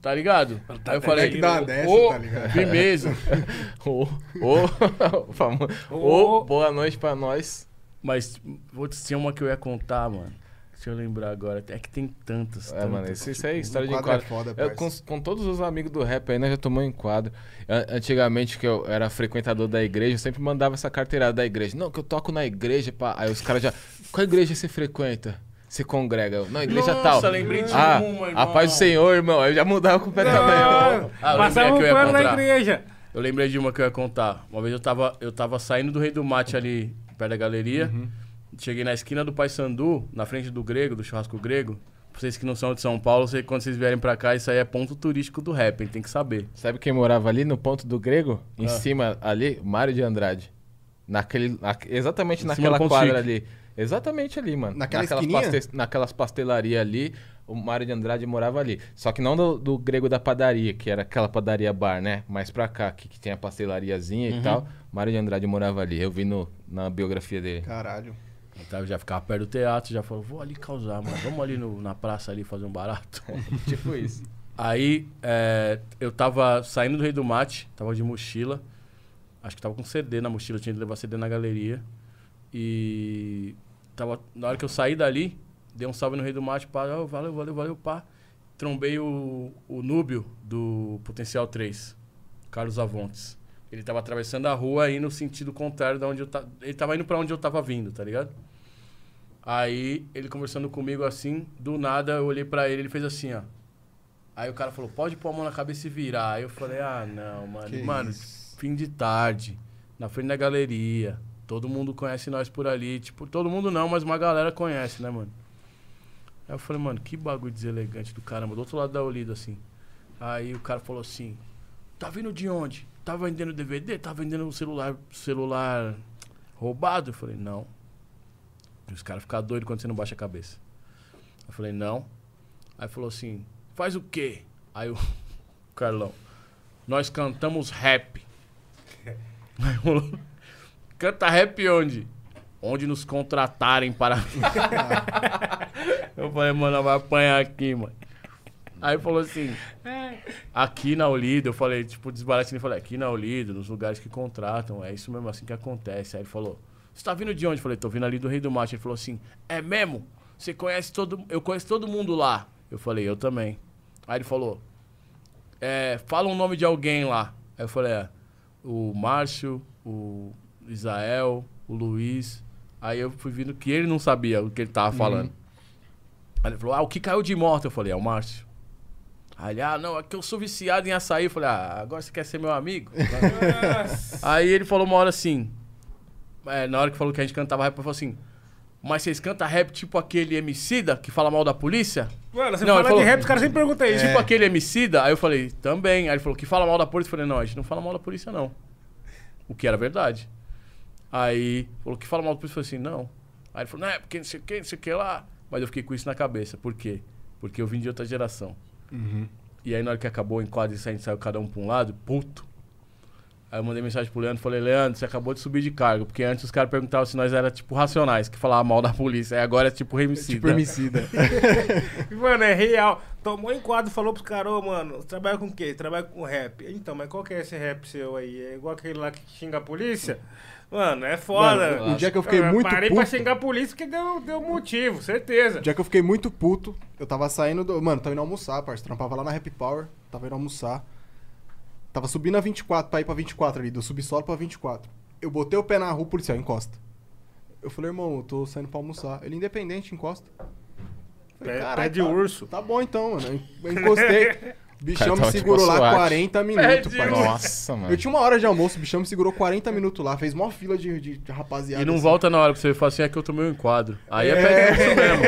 tá ligado? Aí eu falei, que dar uma dessa, ô, tá ligado? firmeza. *laughs* Ô, *laughs* ô, Ô. ô, boa noite pra nós. Mas, putz, tinha uma que eu ia contar, mano. Deixa eu lembrar agora. É que tem tantas. É, tantas. mano, isso, isso aí é história de quadro é foda, Eu, com, com todos os amigos do rap aí, nós já tomamos enquadro. An- Antigamente, que eu era frequentador da igreja, eu sempre mandava essa carteirada da igreja. Não, que eu toco na igreja, pá. Aí os caras já. Qual igreja você frequenta? Você congrega? Não, igreja Nossa, tal. lembrei de ah, uma, a irmão. paz do Senhor, irmão. Eu já mudava completamente. Não, Ah, eu Passava lembrei um que eu ia pano na contar. igreja. Eu lembrei de uma que eu ia contar. Uma vez eu tava, eu tava saindo do Rei do Mate ali, perto da galeria. Cheguei na esquina do Paysandu, na frente do Grego, do churrasco grego. Pra vocês que não são de São Paulo, sei que quando vocês vierem pra cá, isso aí é ponto turístico do rap, hein? Tem que saber. Sabe quem morava ali no ponto do grego? Em Ah. cima ali? Mário de Andrade. Naquele, na- exatamente Em naquela quadra Chique. ali. Exatamente ali, mano. Naquela naquelas, naquelas pastelarias ali, o Mário de Andrade morava ali. Só que não do, do grego da padaria, que era aquela padaria bar, né? Mais pra cá, que, que tinha a pastelariazinha Uhum. e tal. Mário de Andrade morava ali. Eu vi no, na biografia dele. Caralho. Então, já ficava perto do teatro, já falou, vou ali causar, mano. Vamos ali no- na praça ali fazer um barato. *laughs* tipo isso. Aí é, eu tava saindo do Rei do Mate, tava de mochila. Acho que tava com CD na mochila, tinha que levar CD na galeria. E tava, na hora que eu saí dali, dei um salve no Rei do Mate, pá, "Oh, valeu, valeu, valeu, pá. Trombei o, o Núbio do Potencial 3, Carlos Avontes. Ele tava atravessando a rua aí no sentido contrário da onde eu tava. Ele tava indo pra onde eu tava vindo, tá ligado? Aí ele conversando comigo assim, do nada eu olhei pra ele, ele fez assim, ó. Aí o cara falou, pode pôr a mão na cabeça e virar. Aí eu falei, ah, não, mano. Que mano, isso. fim de tarde, na frente da galeria. Todo mundo conhece nós por ali. Tipo, todo mundo não, mas uma galera conhece, né, mano? Aí eu falei, mano, que bagulho deselegante do caramba, do outro lado da Olida, assim. Aí o cara falou assim, tá vindo de onde? Tá vendendo DVD? Tá vendendo um celular, celular roubado? Eu falei, não. E os caras ficam doidos quando você não baixa a cabeça. Eu falei, não. Aí falou assim, faz o quê? Aí o *laughs* Carlão, nós cantamos rap. *laughs* Aí falou, canta rap onde? Onde nos contratarem para. *laughs* Eu falei, mano, vai apanhar aqui, mano. Aí falou assim, aqui na Olido, eu falei, tipo, desbaratando, eu falei, aqui na Olido, nos lugares que contratam, é isso mesmo assim que acontece. Aí ele falou, você tá vindo de onde? Eu falei, tô vindo ali do Rei do Mate. Ele falou assim, é mesmo? Você conhece todo, eu conheço todo mundo lá. Eu falei, eu também. Aí ele falou, é, fala um nome de alguém lá. Aí eu falei, é, o Márcio, o Israel, o Luiz. Aí eu fui vendo que ele não sabia o que ele tava falando. Aí ele falou, ah, o que caiu de moto? Eu falei, é o Márcio. Aí ele, ah, não, é que eu sou viciado em açaí. Eu falei, ah, agora você quer ser meu amigo? *laughs* Aí ele falou uma hora assim, é, na hora que falou que a gente cantava rap, ele falou assim, mas vocês cantam rap tipo aquele Emicida que fala mal da polícia? Mano, você Não, fala falou- de rap, os caras sempre perguntam isso. Tipo aquele Emicida? Aí eu falei, também. Aí ele falou, que fala mal da polícia? Eu falei, não, a gente não fala mal da polícia, não. O que era verdade. Aí falou, que fala mal da polícia? Eu falei assim, não. Aí ele falou, não, é porque não sei o que, não sei o que lá. Mas eu fiquei com isso na cabeça. Por quê? Porque eu vim de outra geração. E aí na hora que acabou o enquadro e a gente saiu cada um pra um lado, puto. Aí eu mandei mensagem pro Leandro e falei, Leandro, você acabou de subir de cargo. Porque antes os caras perguntavam se nós era tipo racionais, que falavam mal da polícia. Aí agora é tipo remicida. Tipo homicida. *laughs* Mano, é real. Tomou em quadro e falou pros caras, ô, mano, você trabalha com o quê? Trabalha com rap. Então, mas qual que é esse rap seu aí? É igual aquele lá que xinga a polícia? Mano, é foda. Mano, o dia que eu fiquei muito parei pra puto- xingar a polícia porque deu, deu motivo, certeza. O dia que eu fiquei muito puto, eu tava saindo do. Mano, tava indo almoçar, parceiro. Trampava lá na Happy Power, tava indo almoçar. Tava subindo a 24 pra ir pra 24 ali, do subsolo pra 24. Eu botei o pé na rua, o policial encosta. Eu falei, irmão, eu tô saindo pra almoçar. Ele independente, encosta. Falei, Pé- "Caralho, pé de tá- urso." Tá bom então, mano. Eu encostei. *laughs* O bichão me segurou tipo lá SWAT. 40 minutos, parceiro. Nossa, mano. Eu tinha uma hora de almoço, o bichão me segurou 40 minutos lá, fez mó fila de, de, de rapaziada. E não assim. volta na hora que você fala assim, é que eu tomei um enquadro. Aí é, pé de urso mesmo.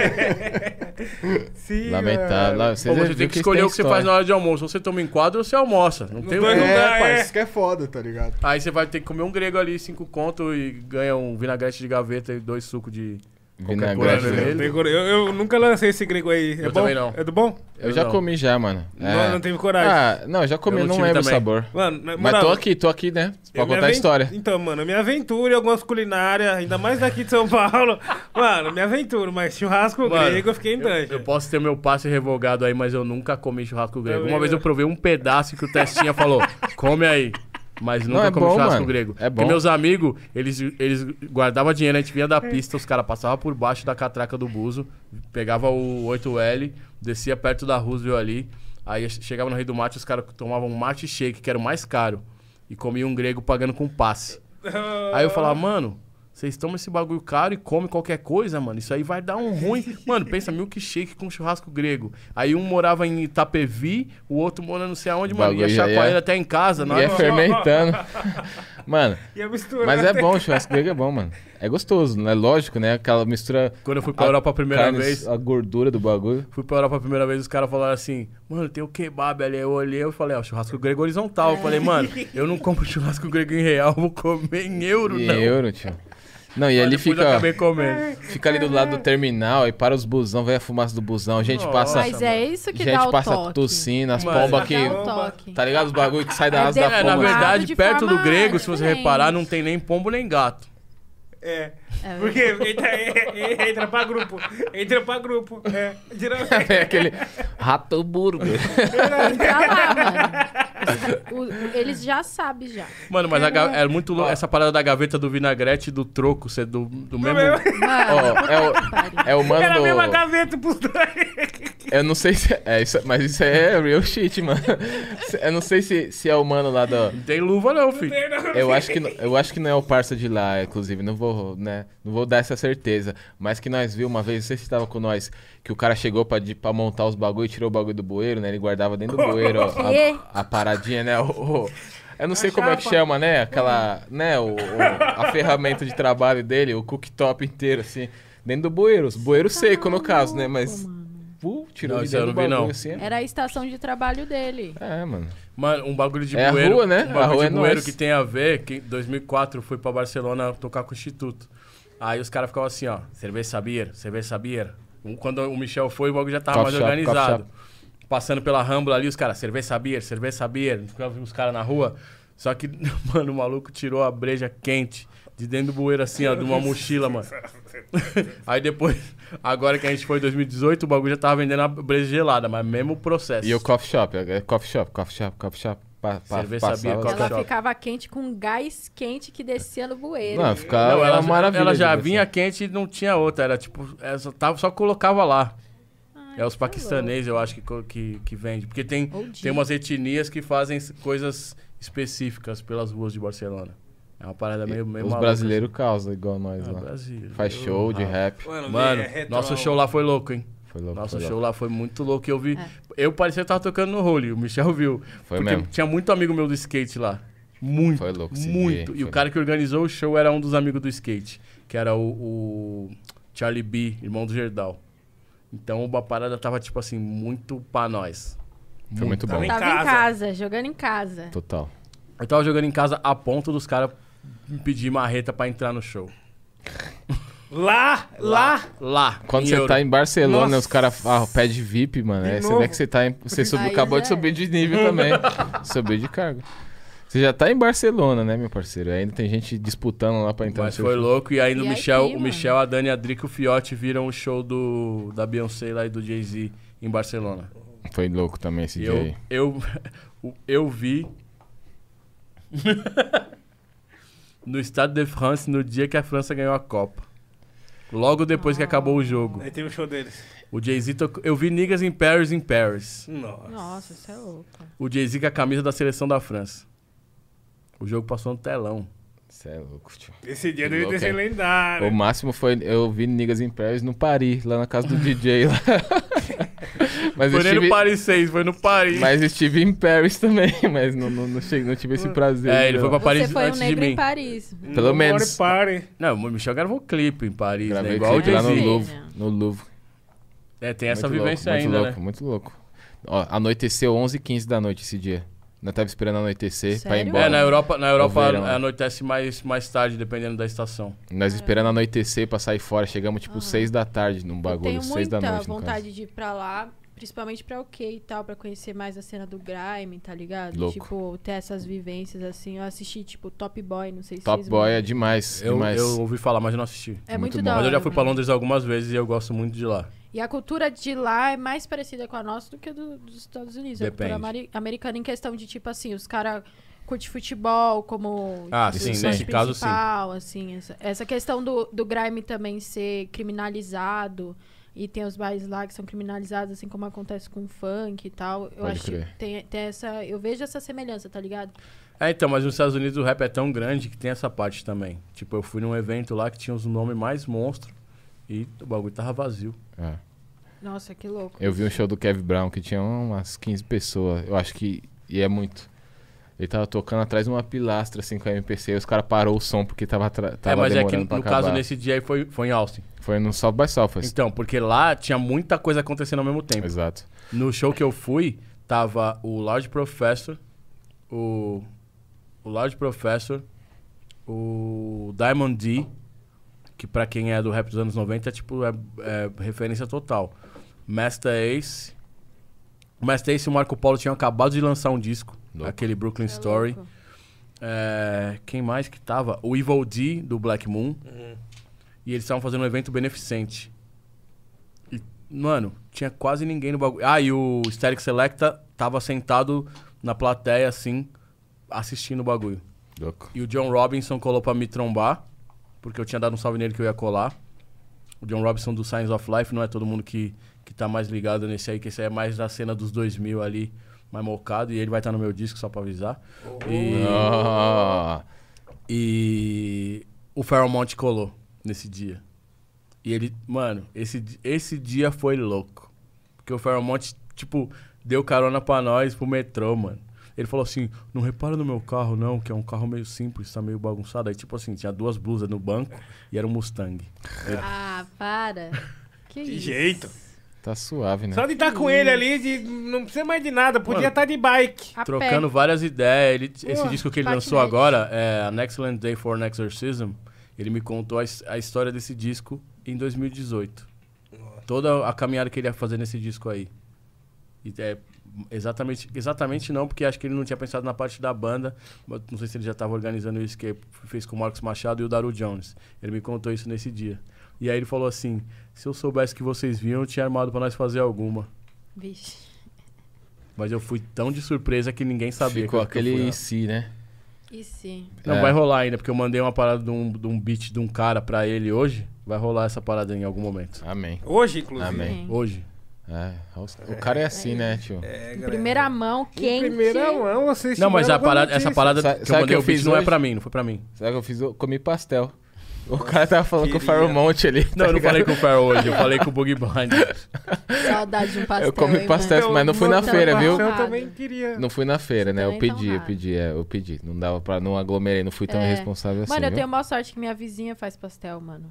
*laughs* Sim, Lamentável. Lá, você viram tem que isso escolher tem o que você faz na hora de almoço. Ou você toma enquadro ou você almoça. Não tem o dois que- não É, pai, é. isso que é foda, tá ligado? Aí você vai ter que comer um grego ali, cinco conto e ganha um vinagrete de gaveta e dois sucos de Vinagrete, Mano, velho. eu, eu- eu nunca lancei esse grego aí. É Eu bom? também não. É do bom? Eu já não. comi já, mano. Não, É. não teve coragem. Ah, não, eu já comi, Eu eu não não lembro o também. sabor. Mano, Mas moral, tô aqui, tô aqui, né? Pra eu contar a história. Então, mano, eu me aventuro em algumas culinárias, ainda mais daqui de São Paulo. *laughs* Mano, me aventuro, mas churrasco Mano, grego eu fiquei em Eu, dungeon. eu posso ter meu passe revogado aí, mas eu nunca comi churrasco grego. Também Uma vez não. eu provei um pedaço que o Testinha falou, come aí. Mas nunca Não, é comi bom, churrasco mano. grego. É Porque bom. meus amigos, eles, eles guardavam dinheiro, a gente vinha da pista, os caras passavam por baixo da catraca do buzo, pegava o 8L, descia perto da Roosevelt ali, aí chegava no Rei do Mate, os caras tomavam um mate shake, que era o mais caro, e comiam um grego pagando com passe. *laughs* Aí eu falava, mano, vocês tomam esse bagulho caro e comem qualquer coisa, mano. Isso aí vai dar um ruim. *laughs* Mano, pensa, milkshake com churrasco grego. Aí um morava em Itapevi, o outro mora não sei aonde, mano. Ia chacoalhar ia- até em casa. Na Ia hora, fermentando. *laughs* Mano, a mistura. mas é bom, churrasco grego é bom, mano. É gostoso, não é lógico, né? Aquela mistura. Quando eu fui pra a Europa a primeira carne, vez, A gordura do bagulho. fui pra Europa a primeira vez, os caras falaram assim, mano, tem o kebab ali. Eu olhei e falei, ó, churrasco grego horizontal. Eu falei, mano, eu não compro *laughs* churrasco grego em real, vou comer em euro, Em não. euro, tio. Não, e Mas depois fica. eu acabei comendo. Fica ali do lado do terminal e para os busão, vem a fumaça do busão. A gente Nossa, passa. Mas é isso que gente dá o passa toque. tossindo, as Mano, pombas que. toque. Tá ligado? Os bagulho que sai da É asa da É, na pomba. verdade, de perto do grego, se você reparar, não tem nem pombo nem gato. É. É Porque entra, *laughs* entra pra grupo. Entra pra grupo. É. Geralmente. *laughs* É aquele rato burger. Tá lá, mano. O- eles já sabem já. Mano, mas a é muito louco essa parada da gaveta do vinagrete e do troco ser do, do mesmo. Ó, é, o, é o mano Era a mesma gaveta pros dois. Eu não sei se. É, isso, mas isso é real shit, mano. Eu não sei se, se é o mano lá do. Não tem luva, não, filho. Eu acho que não- eu acho que não é o parça de lá, inclusive, não vou, né, não vou dar essa certeza, mas que nós viu uma vez, não sei se tava com nós, que o cara chegou pra, de- pra montar os bagulho e tirou o bagulho do bueiro, né? Ele guardava dentro do bueiro ó, a, a paradinha, né? O, o- eu não sei A como é que chama, né? Aquela, né, o, o- a ferramenta de trabalho dele, o cooktop inteiro assim, dentro do bueiro, bueiro seco no caso, né, mas uh, tirou Não, isso eu não vi, não. assim. Era a estação de trabalho dele. É, mano. Mano, um bagulho de É a bueiro. rua, né? Um bagulho A rua de é bueiro nós. que tem a ver, que em 2004 eu fui pra Barcelona tocar com o Instituto. Aí os caras ficavam assim, ó, cerveja sabia, cerveja sabia. Um- Quando o Michel foi, o bagulho já tava Coffee mais shop, organizado. Passando pela Rambla ali, os caras, cerveja sabia, cerveja sabia. Ficava os caras na rua. Só que, *laughs* mano, o maluco tirou a breja quente de dentro do bueiro assim, ó, de uma mochila, mano. *laughs* Aí depois, agora que a gente foi em 2018, o bagulho já tava vendendo a breja gelada, mas mesmo o processo. E o coffee shop, é coffee shop, coffee shop, coffee shop. Pa, pa, Cerveja passava- sabia, coffee Ela shop. ficava quente com gás quente que descia no bueiro. Não, ficava Não, ela, maravilha. ela já vinha assim. quente e não tinha outra. Era tipo, ela só, tava, só colocava lá. É os paquistaneses, eu acho, que, que, que vende. Porque tem, tem umas etnias que fazem coisas específicas pelas ruas de Barcelona. É uma parada meio, meio Os brasileiros causam igual nós assim. Ah, lá. Brasil. Faz show de Ah. rap. Mano, é retro- nosso show lá foi louco, hein? Foi louco. Nosso foi show louco. lá foi muito louco. Eu vi. É. Eu parecia que tava tocando no role, o Michel viu. Foi porque mesmo. tinha muito amigo meu do skate lá. Muito. Foi louco esse Muito. dia, E foi o cara que organizou o show era um dos amigos do skate, que era o, o Charlie B, irmão do Gerdau. Então a parada tava, tipo assim, muito pra nós. Foi muito bom. Tava em Tava em casa. casa, jogando em casa. Total. Eu tava jogando em casa a ponto dos caras pedir marreta pra entrar no show. *laughs* Lá, lá. Lá. Quando você euro. tá em Barcelona, Nossa. os caras ah, pedem VIP, mano. De Aí você vê que você tá em, Você subiu, acabou de já subir de nível *laughs* também. Subiu de cargo. Você já tá em Barcelona, né, meu parceiro? Ainda tem gente disputando lá pra entrar Mas no foi show. louco. E aí no E Michel, mano? o Michel, a Dani, a Drica e o Fiote viram o show do, da Beyoncé lá e do Jay-Z em Barcelona. Foi louco também esse E dia eu, aí. eu, *laughs* eu vi *laughs* no Stade de France no dia que a França ganhou a Copa. Logo depois que acabou o jogo. Aí tem o show deles. O Jay-Z tocou. Eu vi Niggas in Paris in Paris. Nossa. Nossa, isso é louco. O Jay-Z com a camisa da seleção da França. O jogo passou no telão. Você é louco, tio. Esse dia deve louco, ter sido é. lendário. O máximo foi. Eu vi Niggas in Paris no Paris, lá na casa do DJ lá. *laughs* mas, foi estive, no Paris 6, foi no Paris. mas estive em Paris também, *laughs* mas não, não, não, cheguei- não tive esse prazer. É, ele foi pra Paris Você foi um antes de negro em mim. Paris. Pelo No menos. Party. Não, o Michel gravou clipe em Paris, né? Gravei Igual o lá no. Louvre. No Louvre. É, tem essa Muito vivência louco, ainda, muito louco, né? Muito louco. Ó, anoiteceu 11h15 da noite esse dia. Nós tava esperando anoitecer pra ir Sério? embora. É, na Europa, na Europa verão. anoitece mais, mais tarde, dependendo da estação. Nós esperando anoitecer pra sair fora. Chegamos tipo 6 da tarde num Eu bagulho. tenho 6 da muita noite. no vontade de ir pra lá, principalmente pra o que e tal, pra conhecer mais a cena do grime, tá ligado? Louco. Tipo, ter essas vivências assim. Eu assisti, tipo, Top Boy, não sei se Top vocês Boy é viram. demais. Eu, demais. eu ouvi falar, mas eu não assisti. É muito muito, bom. da Mas eu já hora, fui pra. Londres algumas vezes e eu gosto muito de lá. E a cultura de lá é mais parecida com a nossa do que a do- dos Estados Unidos. A Depende. cultura ameri- americana em questão de, tipo assim, os caras curtem futebol como Ah, tipo, sim, nesse caso, sim. assim. Essa, essa questão do, do grime também ser criminalizado e tem os bairros lá que são criminalizados, assim como acontece com o funk e tal. Eu Pode acho crer. que tem, tem essa... Eu vejo essa semelhança, tá ligado? É, então, mas nos Estados Unidos o rap é tão grande que tem essa parte também. Tipo, eu fui num evento lá que tinha os nomes mais monstros e o bagulho tava vazio. É. Nossa, que louco. Eu vi um show do Kevin Brown que tinha umas 15 pessoas. Eu acho que. E é muito. Ele tava tocando atrás de uma pilastra, assim, com a MPC. E os caras parou o som porque tava, tra- É, tava mas é que no acabar. caso, nesse dia aí foi, foi em Austin. Foi no South by Southwest. Então, porque lá tinha muita coisa acontecendo ao mesmo tempo. Exato. No show que eu fui, tava o Large Professor, o, o Large Professor, o Diamond D, que pra quem é do rap dos anos 90 é tipo é, é referência total. Master Ace. O Master Ace e o Marco Polo tinham acabado de lançar um disco, Louco. aquele Brooklyn É Story. É, quem mais que tava? O Evil D, do Black Moon. E eles estavam fazendo um evento beneficente. E, mano, tinha quase ninguém no bagulho. Ah, e o Static Selecta tava sentado na plateia, assim, assistindo o bagulho. Louco. E o John Robinson colou pra me trombar, porque eu tinha dado um salve nele que eu ia colar. O John Robinson do Signs of Life, não é todo mundo que, que tá mais ligado nesse aí, que esse aí é mais da cena dos 2000 ali, mais mocado. E ele vai estar no meu disco, só pra avisar. E... Ah, E o Fairmont colou nesse dia. E ele, mano, esse, esse dia foi louco. Porque o Fairmont, tipo, deu carona pra nós pro metrô, mano. Ele falou assim: não repara no meu carro, não, que é um carro meio simples, tá meio bagunçado. Aí, tipo assim, tinha duas blusas no banco e era um Mustang. Ah, para. *laughs* Que, Que isso? jeito. tá suave, né? Só de estar com ele ali, de, não precisa mais de nada. Podia estar de bike. A Trocando pé. várias ideias. Ele, esse disco que ele patinete. lançou agora, é An Excellent Day for an Exorcism, ele me contou a, a história desse disco em 2018. Toda a caminhada que ele ia fazer nesse disco aí. E é, exatamente, exatamente não, porque acho que ele não tinha pensado na parte da banda. mas Não sei se ele já estava organizando isso que fez com o Marcos Machado e o Daru Jones. Ele me contou isso nesse dia. E aí ele falou assim: se eu soubesse que vocês vinham, eu tinha armado pra nós fazer alguma. Vixe. Mas eu fui tão de surpresa que ninguém sabia Ficou que eu- que eu fui aquele lá. si, né? E sim. Não, É. vai rolar ainda, porque eu mandei uma parada de um, de um beat de um cara pra ele hoje. Vai rolar essa parada em algum momento. Amém. Hoje, inclusive. Amém. Hoje. É, o cara é assim, né, tio? É, Em primeira mão, Em quente. primeira mão, vocês Não, mas a parada, essa parada Sabe- que eu sabe mandei que eu fiz não é pra mim, não foi pra mim. Sabe o que eu fiz? Eu comi pastel. O cara tava falando com o Queria. Fairmont ali. Não, tá eu não falei com o Fer hoje, eu falei com o Boogie Blind. *laughs* Saudade de um pastel. Eu comi hein, pastel, mano? mas não fui na feira, viu? Eu também queria. Não fui na feira, né? Eu tá pedi, eu pedi, é, eu pedi. Não dava pra. Não aglomerei, não fui tão É. irresponsável assim. Mano, eu viu? tenho a maior sorte que minha vizinha faz pastel, mano.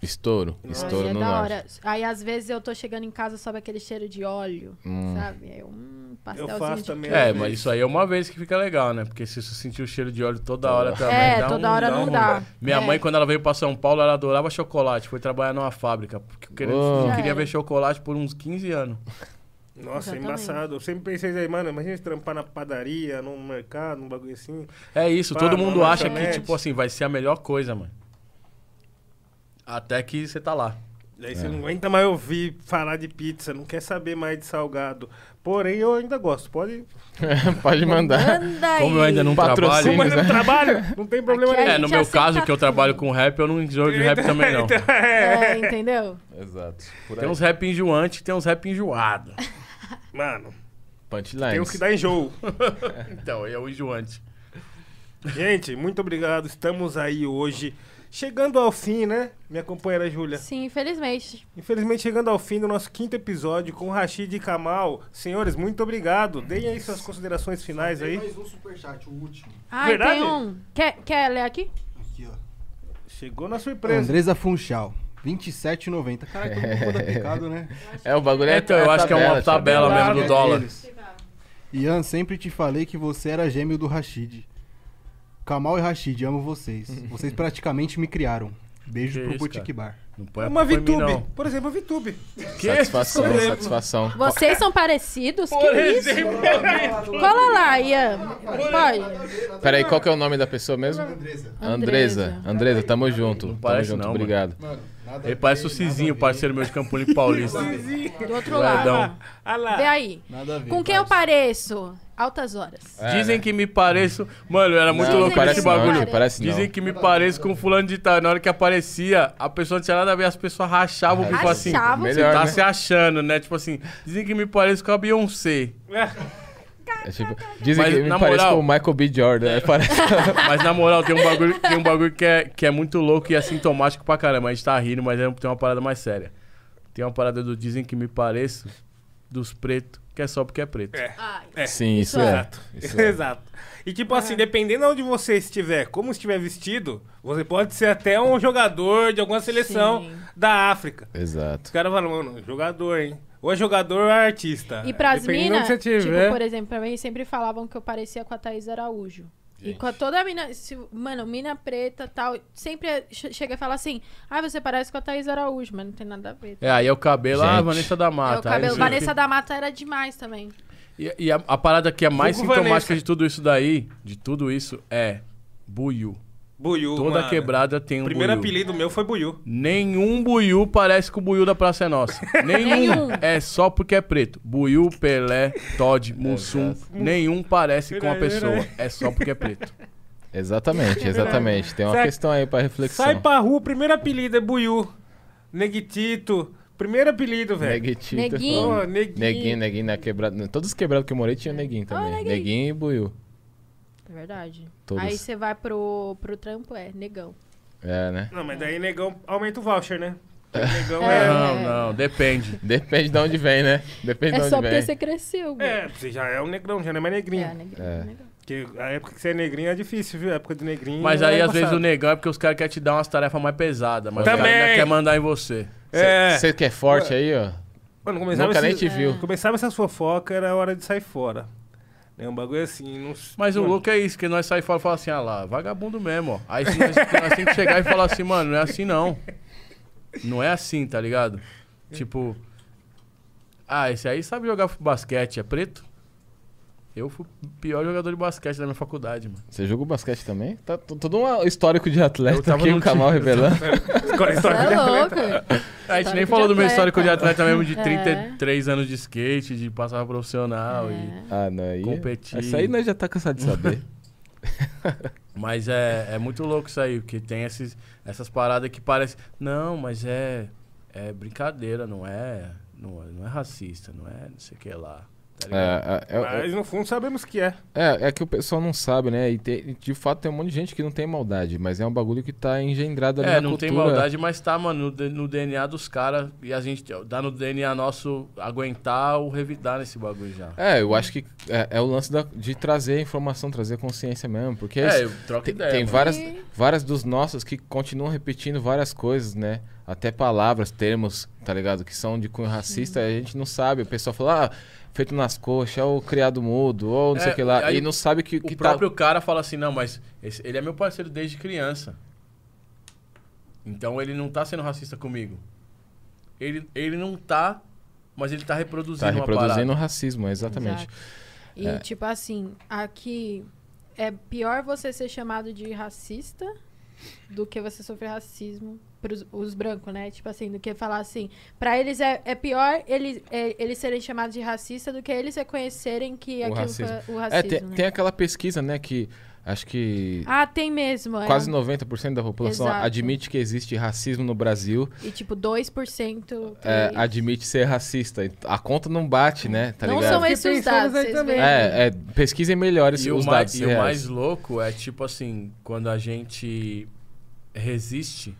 Estouro. Aí Estouro é no da hora. Aí às vezes eu tô chegando em casa, sobe aquele cheiro de óleo, Hum. sabe? Aí eu, hum, pastelzinho faço de também. É, mas isso aí é uma vez que fica legal, né? Porque se você sentir o cheiro de óleo toda hora também. É, dá toda um- hora dá não um- dá. Minha É. mãe, quando ela veio pra São Paulo, ela adorava chocolate. Foi trabalhar numa fábrica. Porque querendo- Oh. Queria ver chocolate por uns 15 anos. Nossa, é Exatamente. embaçado. Eu sempre pensei aí, mano, imagina se trampar na padaria, num mercado, num bagulho assim. É isso, Pá, todo mundo acha que, tipo assim, vai ser a melhor coisa, mano. Até que você tá lá. Daí você não aguenta mais ouvir falar de pizza, não quer saber mais de salgado. Porém, eu ainda gosto. Pode. *laughs* Pode mandar. Manda aí. Como eu ainda não Patrocínio. Como trabalho. eu não trabalho, não tem problema nenhum. É, no meu caso, que eu trabalho tudo. com rap, eu não enjoo de rap também, não. É. *laughs* É, entendeu? Exato. Por Tem uns rap enjoantes e tem uns rap enjoados. *laughs* Mano, Punchlines. tem uns que dá enjoo. Então, é o enjoante. Gente, muito obrigado. Estamos aí hoje. Chegando ao fim, né? Minha companheira Júlia. Sim, infelizmente. Infelizmente, chegando ao fim do nosso quinto episódio com o Rashid e Kamal. Senhores, muito obrigado. Deem aí suas considerações finais aí. mais um superchat, o último. Ah, Verdade? tem um. Quer, quer ler aqui? Aqui, ó. Chegou na surpresa. Andresa Funchal, 27,90. Caralho, todo mundo muda picado, né? É, o bagulho é. Então, eu acho que é uma tabela tabelado, mesmo do é dólar. Eles. Ian, sempre te falei que você era gêmeo do Rashid. Kamal e Rashid, amo vocês. *laughs* Vocês praticamente me criaram. Beijo Que pro Boutique Bar. Não põe a Uma culpa em mim, VTube. não. Por exemplo, a VTube. Que? Satisfação, Por exemplo. satisfação. Vocês são parecidos? que isso? Cola lá, Ian. Pode. Peraí, qual que é o nome da pessoa mesmo? Andresa. Andresa. Andresa, tamo junto. Tamo parece junto, não, mano. obrigado. Mano, nada Ele parece o Cizinho, parceiro meu de Campolim Paulista. Do outro lado. Ah lá. Vê aí. Nada a ver. Com quem eu pareço? Altas horas. É, Dizem né? que me pareço. Mano, era muito Não, louco parece esse não, bagulho. tio, parece não. Dizem que me pareço com fulano de tal. Na hora que aparecia, a pessoa não tinha nada a ver, as pessoas rachavam o bico assim. Rachavam. Você Melhor, tá né? se achando, né? Tipo assim, dizem que me pareço com a Beyoncé. É tipo, dizem Mas, que me parece moral- com o Michael B. Jordan. né? Parece... *laughs* Mas na moral, tem um bagulho, tem um bagulho que, é, que é muito louco e é sintomático pra caramba. A gente tá rindo, mas é, tem uma parada mais séria. Tem uma parada do dizem que me pareço dos pretos que é só porque é preto. É. Ai, É, Sim, isso, isso é. Exato. Isso *laughs* é. Exato. E tipo assim, dependendo de onde você estiver, como estiver vestido, você pode ser até um jogador de alguma seleção Sim. da África. Exato. Os caras falam, mano, jogador, hein? Ou é jogador ou é artista. E pras minas, tipo, por exemplo, pra mim sempre falavam que eu parecia com a Thaís Araújo. E com a toda a mina, se- mano, mina preta tal, sempre che- chega e fala assim, ah, você parece com a Thaís Araújo, mas não tem nada a ver. É, aí é o cabelo, ah, Gente. Vanessa da Mata. É, o aí cabelo, o Vanessa da Mata era demais também. E, e a, a parada que é mais Vulgo sintomática Vanessa. de tudo isso daí, de tudo isso, é buiu. Buiu, Toda mano. quebrada tem um O primeiro buiu. apelido meu foi Buiu. Nenhum buiu parece com o buiu da Praça é Nossa. *laughs* Nenhum. É só porque é preto. Buiu, Pelé, Todd, *laughs* Mussum. Nenhum parece com a pessoa. É só porque é preto. Exatamente, exatamente. Tem uma Sai- questão aí pra reflexão. Sai pra rua, o primeiro apelido é Buiu. Neguitito. Primeiro apelido, velho. Neguitito. Neguinho. Ô, neguinho. Neguinho, neguinho na quebrada. Todos os quebrados que eu morei tinha neguinho também. neguinho. neguinho e buiu. É verdade. Todos. Aí você vai pro, pro trampo, é negão. É, né? Não, mas daí negão aumenta o voucher, né? Negão É. é. Não, não, depende. *laughs* Depende de onde vem, né? Depende É de só onde porque vem. você cresceu. É, você já é um negrão, já não é mais negrinho. É, negão, É. negão. Porque a época que você é negrinho é difícil, viu? A época de negrinho. Mas é aí, às vezes, o negão é porque os caras querem te dar umas tarefas mais pesadas. Mas Também. o cara ainda quer mandar em você. É. Você que é forte aí, ó. Mano, começava Nunca nem esses- te viu. Começava essas fofocas, era hora de sair fora. É um bagulho assim. Não... Mas o Mano, louco é isso, que nós saímos fora e falamos assim, ah lá, vagabundo mesmo, ó. Aí nós, nós temos que chegar e falar assim, mano, não é assim não. Não é assim, tá ligado? Tipo, ah, esse aí sabe jogar basquete, é preto? Eu fui o pior jogador de basquete da minha faculdade, mano. Você jogou basquete também? Tá t- todo um histórico de atleta aqui, o Kamal revelando. *laughs* Você de é atleta. louco. A gente Histórico nem falou do meu histórico de atleta mesmo, de É. 33 anos de skate, de passar profissional. E... É. Ah, não, aí. Competir. Isso aí nós já tá cansado de saber. *laughs* Mas é, é muito louco isso aí, porque tem esses, essas paradas que parecem. Não, mas é, é brincadeira, não é, não é. Não é racista, não é não sei o que lá. Tá? É, é, é, Mas no fundo sabemos que é. é, é que o pessoal não sabe, né? E tem- de fato tem um monte de gente que não tem maldade, mas é um bagulho que tá engendrado ali É, na não cultura. tem maldade, mas tá, mano, no, no DNA dos caras. E a gente dá no DNA nosso aguentar ou revidar nesse bagulho já. É, eu acho que é, é o lance da- de trazer informação, trazer consciência mesmo, porque É, isso- eu troco tem, ideia. tem mano. várias, várias dos nossos que continuam repetindo várias coisas, né? Até palavras, termos, tá ligado? Que são de cunho racista, a gente não sabe. O pessoal fala, ah, feito nas coxas, ou criado mudo, ou não sei É, o que lá. aí E não sabe que, O que próprio tá. cara fala assim, não, mas esse- ele é meu parceiro desde criança. Então ele não tá sendo racista comigo. Ele, ele não tá, mas ele tá reproduzindo Tá uma reproduzindo o racismo, exatamente. Exato. E, É. tipo assim, aqui é pior você ser chamado de racista do que você sofrer racismo pros os brancos, né? Tipo assim, do que falar assim. Pra eles é, é pior eles, é, eles serem chamados de racista do que eles reconhecerem que O aquilo racismo. foi o É, racismo. tem, né? tem aquela pesquisa, né, que acho que Ah, tem mesmo. é quase um- 90% da população Exato. admite que existe racismo no Brasil, E tipo, 2%. é, admite ser racista. A conta não bate, né? Tá não ligado? são esses os dados, aí vocês também. É, é, pesquisem melhor esse- E, os o, mais, dados e o reais. mais louco é tipo assim, quando a gente resiste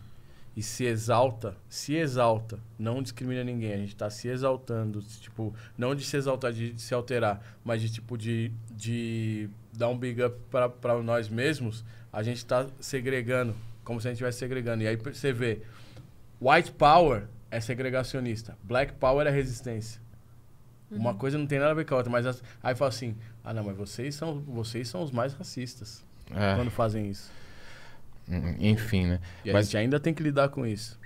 e se exalta, se exalta, não discrimina ninguém, a gente tá se exaltando, tipo, não de se exaltar, de, de se alterar, mas de tipo de, de dar um big up pra, pra nós mesmos, a gente tá segregando, como se a gente estivesse segregando. E aí você vê, white power é segregacionista, black power é resistência. Uma coisa não tem nada a ver com a outra, mas as- aí fala assim: "Ah, não, mas vocês são, vocês são os mais racistas É, quando fazem isso". hum, enfim, né? E a Mas- gente ainda tem que lidar com isso.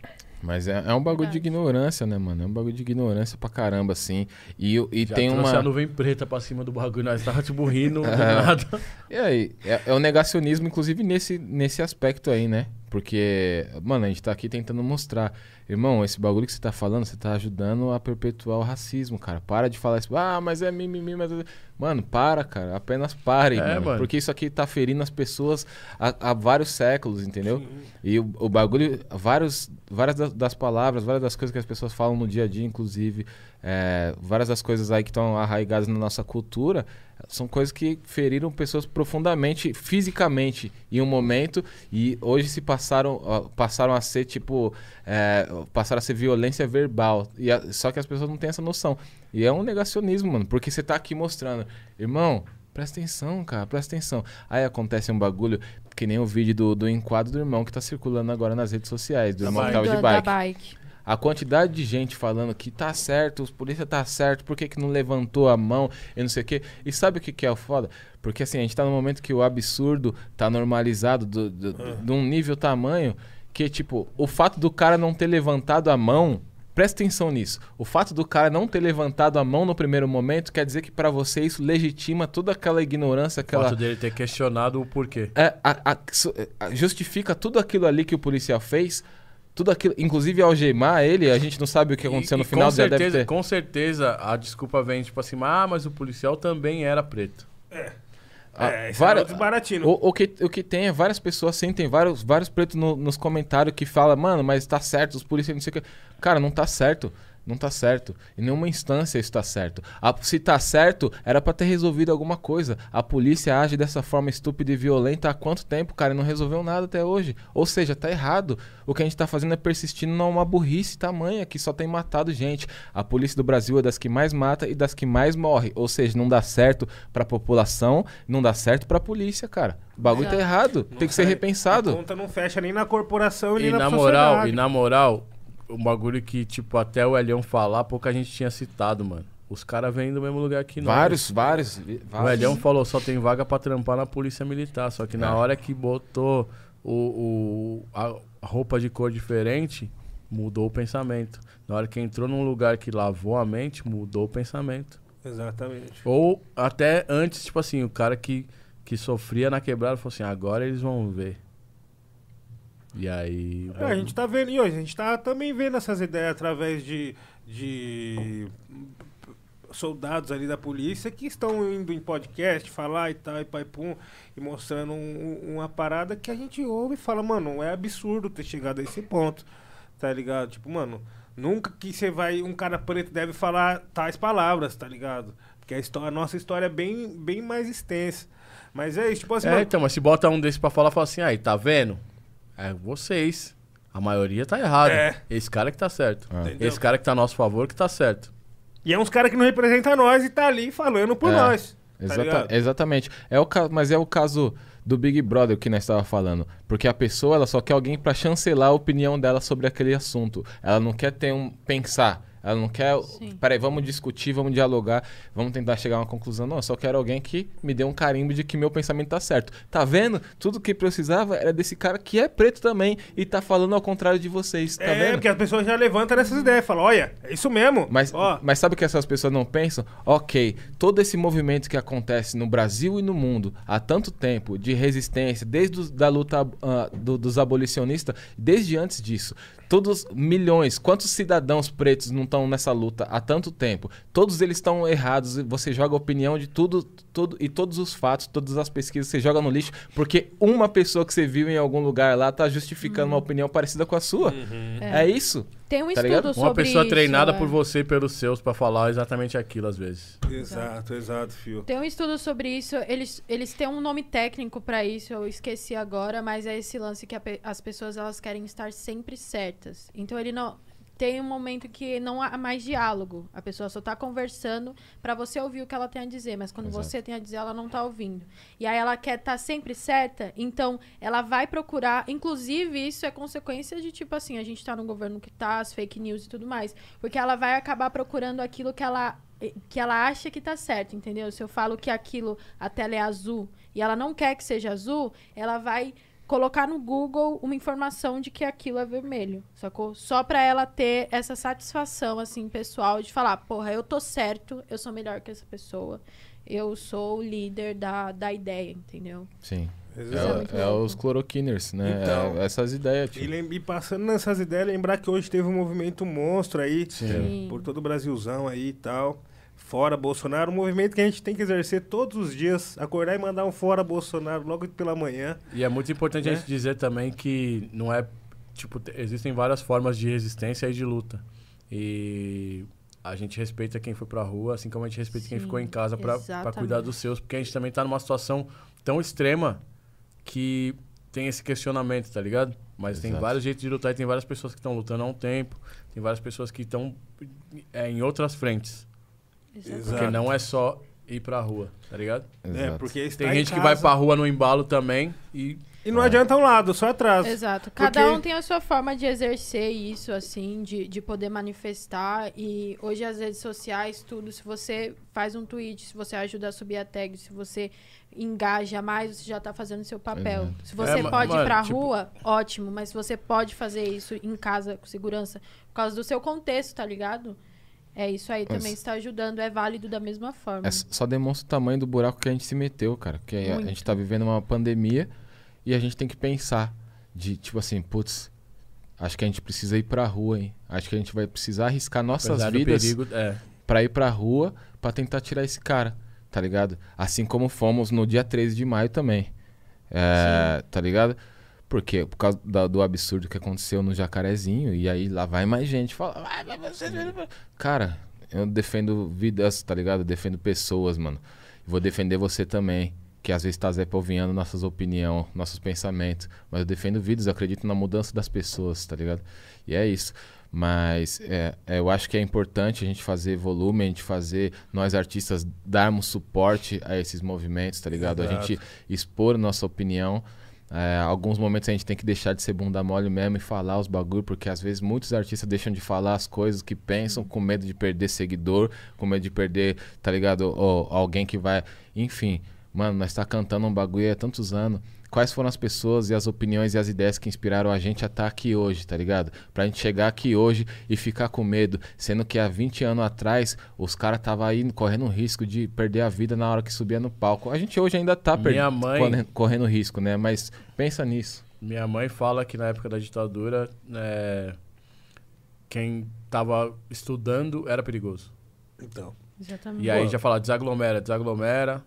Mas é, é um bagulho de ignorância, né, mano? É um bagulho de ignorância pra caramba, assim. E, e Já tem uma. a nuvem preta pra cima do bagulho, nós tava tipo rindo do *laughs* nada. E aí, é, é o negacionismo, inclusive, nesse, nesse aspecto aí, né? Porque, mano, a gente tá aqui tentando mostrar. Irmão, esse bagulho que você tá falando, você tá ajudando a perpetuar o racismo, cara. Para de falar isso. Ah, mas é mimimi, mas... Mano, para, cara. Apenas parem, É, mano, mano. Porque isso aqui tá ferindo as pessoas há, há vários séculos, entendeu? E o, o bagulho, vários, várias das, das palavras, várias das coisas que as pessoas falam no dia a dia, inclusive, é, várias das coisas aí que estão arraigadas na nossa cultura são coisas que feriram pessoas profundamente, fisicamente, em um momento e hoje se passaram, passaram a ser tipo, é, passaram a ser violência verbal. E a- só que as pessoas não têm essa noção. E é um negacionismo, mano, porque você tá aqui mostrando, irmão. Presta atenção, cara, presta atenção. Aí acontece um bagulho, que nem o vídeo do, do enquadro do irmão que tá circulando agora nas redes sociais, do irmão que tava de da bike. A quantidade de gente falando que tá certo, os polícia tá certo, por que, que não levantou a mão e não sei o quê. E sabe o que, que é o foda? Porque assim, a gente tá num momento que o absurdo tá normalizado do, do, do- de um nível tamanho que, tipo, o fato do cara não ter levantado a mão. Presta atenção nisso. O fato do cara não ter levantado a mão no primeiro momento quer dizer que pra você isso legitima toda aquela ignorância, O aquela. fato dele ter questionado o porquê. É, a- a- a- justifica tudo aquilo ali que o policial fez, tudo aquilo, inclusive algemar ele, a gente não sabe o que aconteceu E- no e final, com certeza, deve ter. Com certeza a desculpa vem tipo assim, ah, mas o policial também era preto. Ah, É, isso várias- é. O, o que, o que tem é várias pessoas sentem vários, vários pretos no- nos comentários que falam, mano, mas tá certo, os policiais não sei o que. Cara, não tá certo. Não tá certo. Em nenhuma instância isso tá certo. A- se tá certo, era pra ter resolvido alguma coisa. A polícia age dessa forma estúpida e violenta há quanto tempo, cara? E não resolveu nada até hoje. Ou seja, tá errado. O que a gente tá fazendo é persistindo numa burrice tamanha que só tem matado gente. A polícia do Brasil é das que mais mata e das que mais morre. Ou seja, não dá certo pra população, não dá certo pra polícia, cara. O bagulho tá Exato. errado. Não tem que ser repensado. A conta não fecha nem na corporação E nem na na moral, sociedade. e na moral, um bagulho que, tipo, até o Elião falar, pouca gente tinha citado, mano. Os caras vêm do mesmo lugar que nós. Vários, vários, O vários. Elião falou, só tem vaga pra trampar na polícia militar. Só que na É. hora que botou o, o- a roupa de cor diferente, mudou o pensamento. Na hora que entrou num lugar que lavou a mente, mudou o pensamento. Exatamente. Ou até antes, tipo assim, o cara que, que sofria na quebrada falou assim, agora eles vão ver. E aí. É, a gente tá vendo, e hoje a gente tá também vendo essas ideias através de, de soldados ali da polícia que estão indo em podcast falar e tal, e pai pum, e mostrando um- um- uma parada que a gente ouve e fala, mano, é absurdo ter chegado a esse ponto, tá ligado? Tipo, mano, nunca que você vai, um cara preto deve falar tais palavras, tá ligado? Porque a, história, a nossa história é bem, bem mais extensa. Mas é isso, tipo assim, É, mano, então, mas se bota um desse pra falar, fala assim, aí, tá vendo? É vocês. A maioria tá errado. É. Esse cara que tá certo. Entendeu? Esse cara que tá a nosso favor que tá certo. E é uns caras que não representam nós e tá ali falando por É, nós. Tá Exata- exatamente. É o ca- Mas é o caso do Big Brother que nós estava falando. Porque a pessoa ela só quer alguém para chancelar a opinião dela sobre aquele assunto. Ela não quer ter um pensar. Ela não quer. Sim. Peraí, vamos discutir, vamos dialogar, vamos tentar chegar a uma conclusão. Não, eu só quero alguém que me dê um carimbo de que meu pensamento tá certo. Tá vendo? Tudo que precisava era desse cara que é preto também e tá falando ao contrário de vocês. Tá é, vendo? porque as pessoas já levantam nessas ideias. Falam, olha, é isso mesmo. Mas, Ó, mas sabe o que essas pessoas não pensam? Ok, todo esse movimento que acontece no Brasil e no mundo há tanto tempo de resistência, desde os- da luta ah, do- dos abolicionistas, desde antes disso, todos milhões, quantos cidadãos pretos não estão nessa luta há tanto tempo? Todos eles estão errados. Você joga a opinião de tudo, tudo e todos os fatos, todas as pesquisas você joga no lixo porque uma pessoa que você viu em algum lugar lá tá justificando uma opinião parecida com a sua. É, isso. Tem um Tá estudo ligado? sobre Uma pessoa isso, treinada é. por você e pelos seus pra falar exatamente aquilo às vezes. Exato, exato, fio. Tem um estudo sobre isso, eles, eles têm um nome técnico pra isso, eu esqueci agora, mas é esse lance que a as pessoas elas querem estar sempre certas. Então ele não tem um momento que não há mais diálogo. A pessoa só tá conversando pra você ouvir o que ela tem a dizer, mas quando Exato. você tem a dizer, ela não tá ouvindo. E aí ela quer estar sempre certa, então ela vai procurar, inclusive isso é consequência de tipo assim, a gente tá no governo que tá, as fake news e tudo mais, porque ela vai acabar procurando aquilo que ela que ela acha que tá certo, entendeu? Se eu falo que aquilo, a tela é azul, e ela não quer que seja azul, ela vai colocar no Google uma informação de que aquilo é vermelho, sacou? Só pra ela ter essa satisfação, assim, pessoal, de falar, porra, eu tô certo, eu sou melhor que essa pessoa, eu sou o líder da, da ideia, entendeu? Sim. É É, é os cloroquiners, né? Então, É essas ideias, E, tipo. lem- e passando nessas ideias, lembrar que hoje teve um movimento monstro aí, Sim. por todo o Brasilzão aí e tal. Fora Bolsonaro, um movimento que a gente tem que exercer todos os dias, acordar e mandar um fora Bolsonaro logo pela manhã. E é muito importante a Né? gente dizer também que não é. Tipo, te- existem várias formas de resistência e de luta. E a gente respeita quem foi pra rua, assim como a gente respeita quem Sim, ficou em casa exatamente. cuidar dos seus, porque a gente também tá numa situação tão extrema que tem esse questionamento, tá ligado? Mas tem Exato. vários jeitos de lutar e tem várias pessoas que estão lutando há um tempo, tem várias pessoas que estão é, em outras frentes. Exatamente. Porque não é só ir pra rua, tá ligado? É, Exato. porque está Tem em gente que casa. vai pra rua no embalo também e E não adianta um lado, só atrás. Exato. Cada Porque- um tem a sua forma de exercer isso, assim, de, de poder manifestar. E hoje as redes sociais, tudo, se você faz um tweet, se você ajuda a subir a tag, se você engaja mais, você já tá fazendo seu papel. Exato. Se você É, pode ir mano, pra tipo- rua, ótimo. Mas se você pode fazer isso em casa, com segurança, por causa do seu contexto, tá ligado? É isso aí Mas- também está ajudando, é válido da mesma forma. É, só demonstra o tamanho do buraco que a gente se meteu, cara. Que a- a gente tá vivendo uma pandemia e a gente tem que pensar de, tipo assim, putz, acho que a gente precisa ir pra rua, hein? Acho que a gente vai precisar arriscar nossas apesar vidas perigo, é, pra ir pra rua pra tentar tirar esse cara, tá ligado? Assim como fomos no dia 13 de maio também. É, tá ligado? Porque por causa da- do absurdo que aconteceu no Jacarezinho, e aí lá vai mais gente fala. "Vai, vai, vai, vai, vai". Cara, eu defendo vidas, tá ligado? Eu defendo pessoas, mano. Vou defender você também. Que às vezes tá Zé Polvinhando nossas opiniões, nossos pensamentos. Mas eu defendo vidas, eu acredito na mudança das pessoas, tá ligado? E é isso. Mas é, é, eu acho que é importante a gente fazer volume, a gente fazer, nós artistas, darmos suporte a esses movimentos, tá ligado? A Exato. gente expor nossa opinião. É, alguns momentos a gente tem que deixar de ser bunda mole mesmo e falar os bagulho, porque às vezes muitos artistas deixam de falar as coisas que pensam com medo de perder seguidor, com medo de perder, tá ligado? Ou, alguém que vai. Enfim, mano, nós tá cantando um bagulho há tantos anos. Quais foram as pessoas e as opiniões e as ideias que inspiraram a gente a estar aqui hoje, tá ligado? Pra gente chegar aqui hoje e ficar com medo, sendo que há 20 anos atrás os caras estavam aí correndo risco de perder a vida na hora que subia no palco. A gente hoje ainda tá per- Minha mãe- correndo, risco, né? Mas pensa nisso. Minha mãe fala que na época da ditadura, é, quem tava estudando era perigoso. Então. Exatamente. E aí já fala, desaglomera, desaglomera.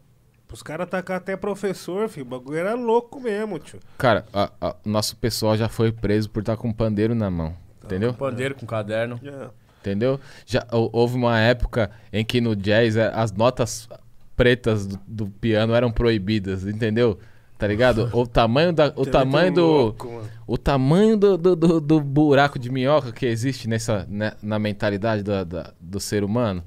Os caras atacar até professor, filho. O bagulho era louco mesmo, tio. Cara, a- a- nosso pessoal já foi preso por estar com um pandeiro na mão. Entendeu? Com pandeiro, com caderno. Já. Entendeu? Já hou- houve uma época em que no jazz eh, as notas pretas do, do piano eram proibidas, entendeu? Tá ligado? O tamanho da, o é tamanho do, louco, o tamanho do, do, do- do buraco de minhoca que existe nessa, né, na mentalidade da- da- do ser humano,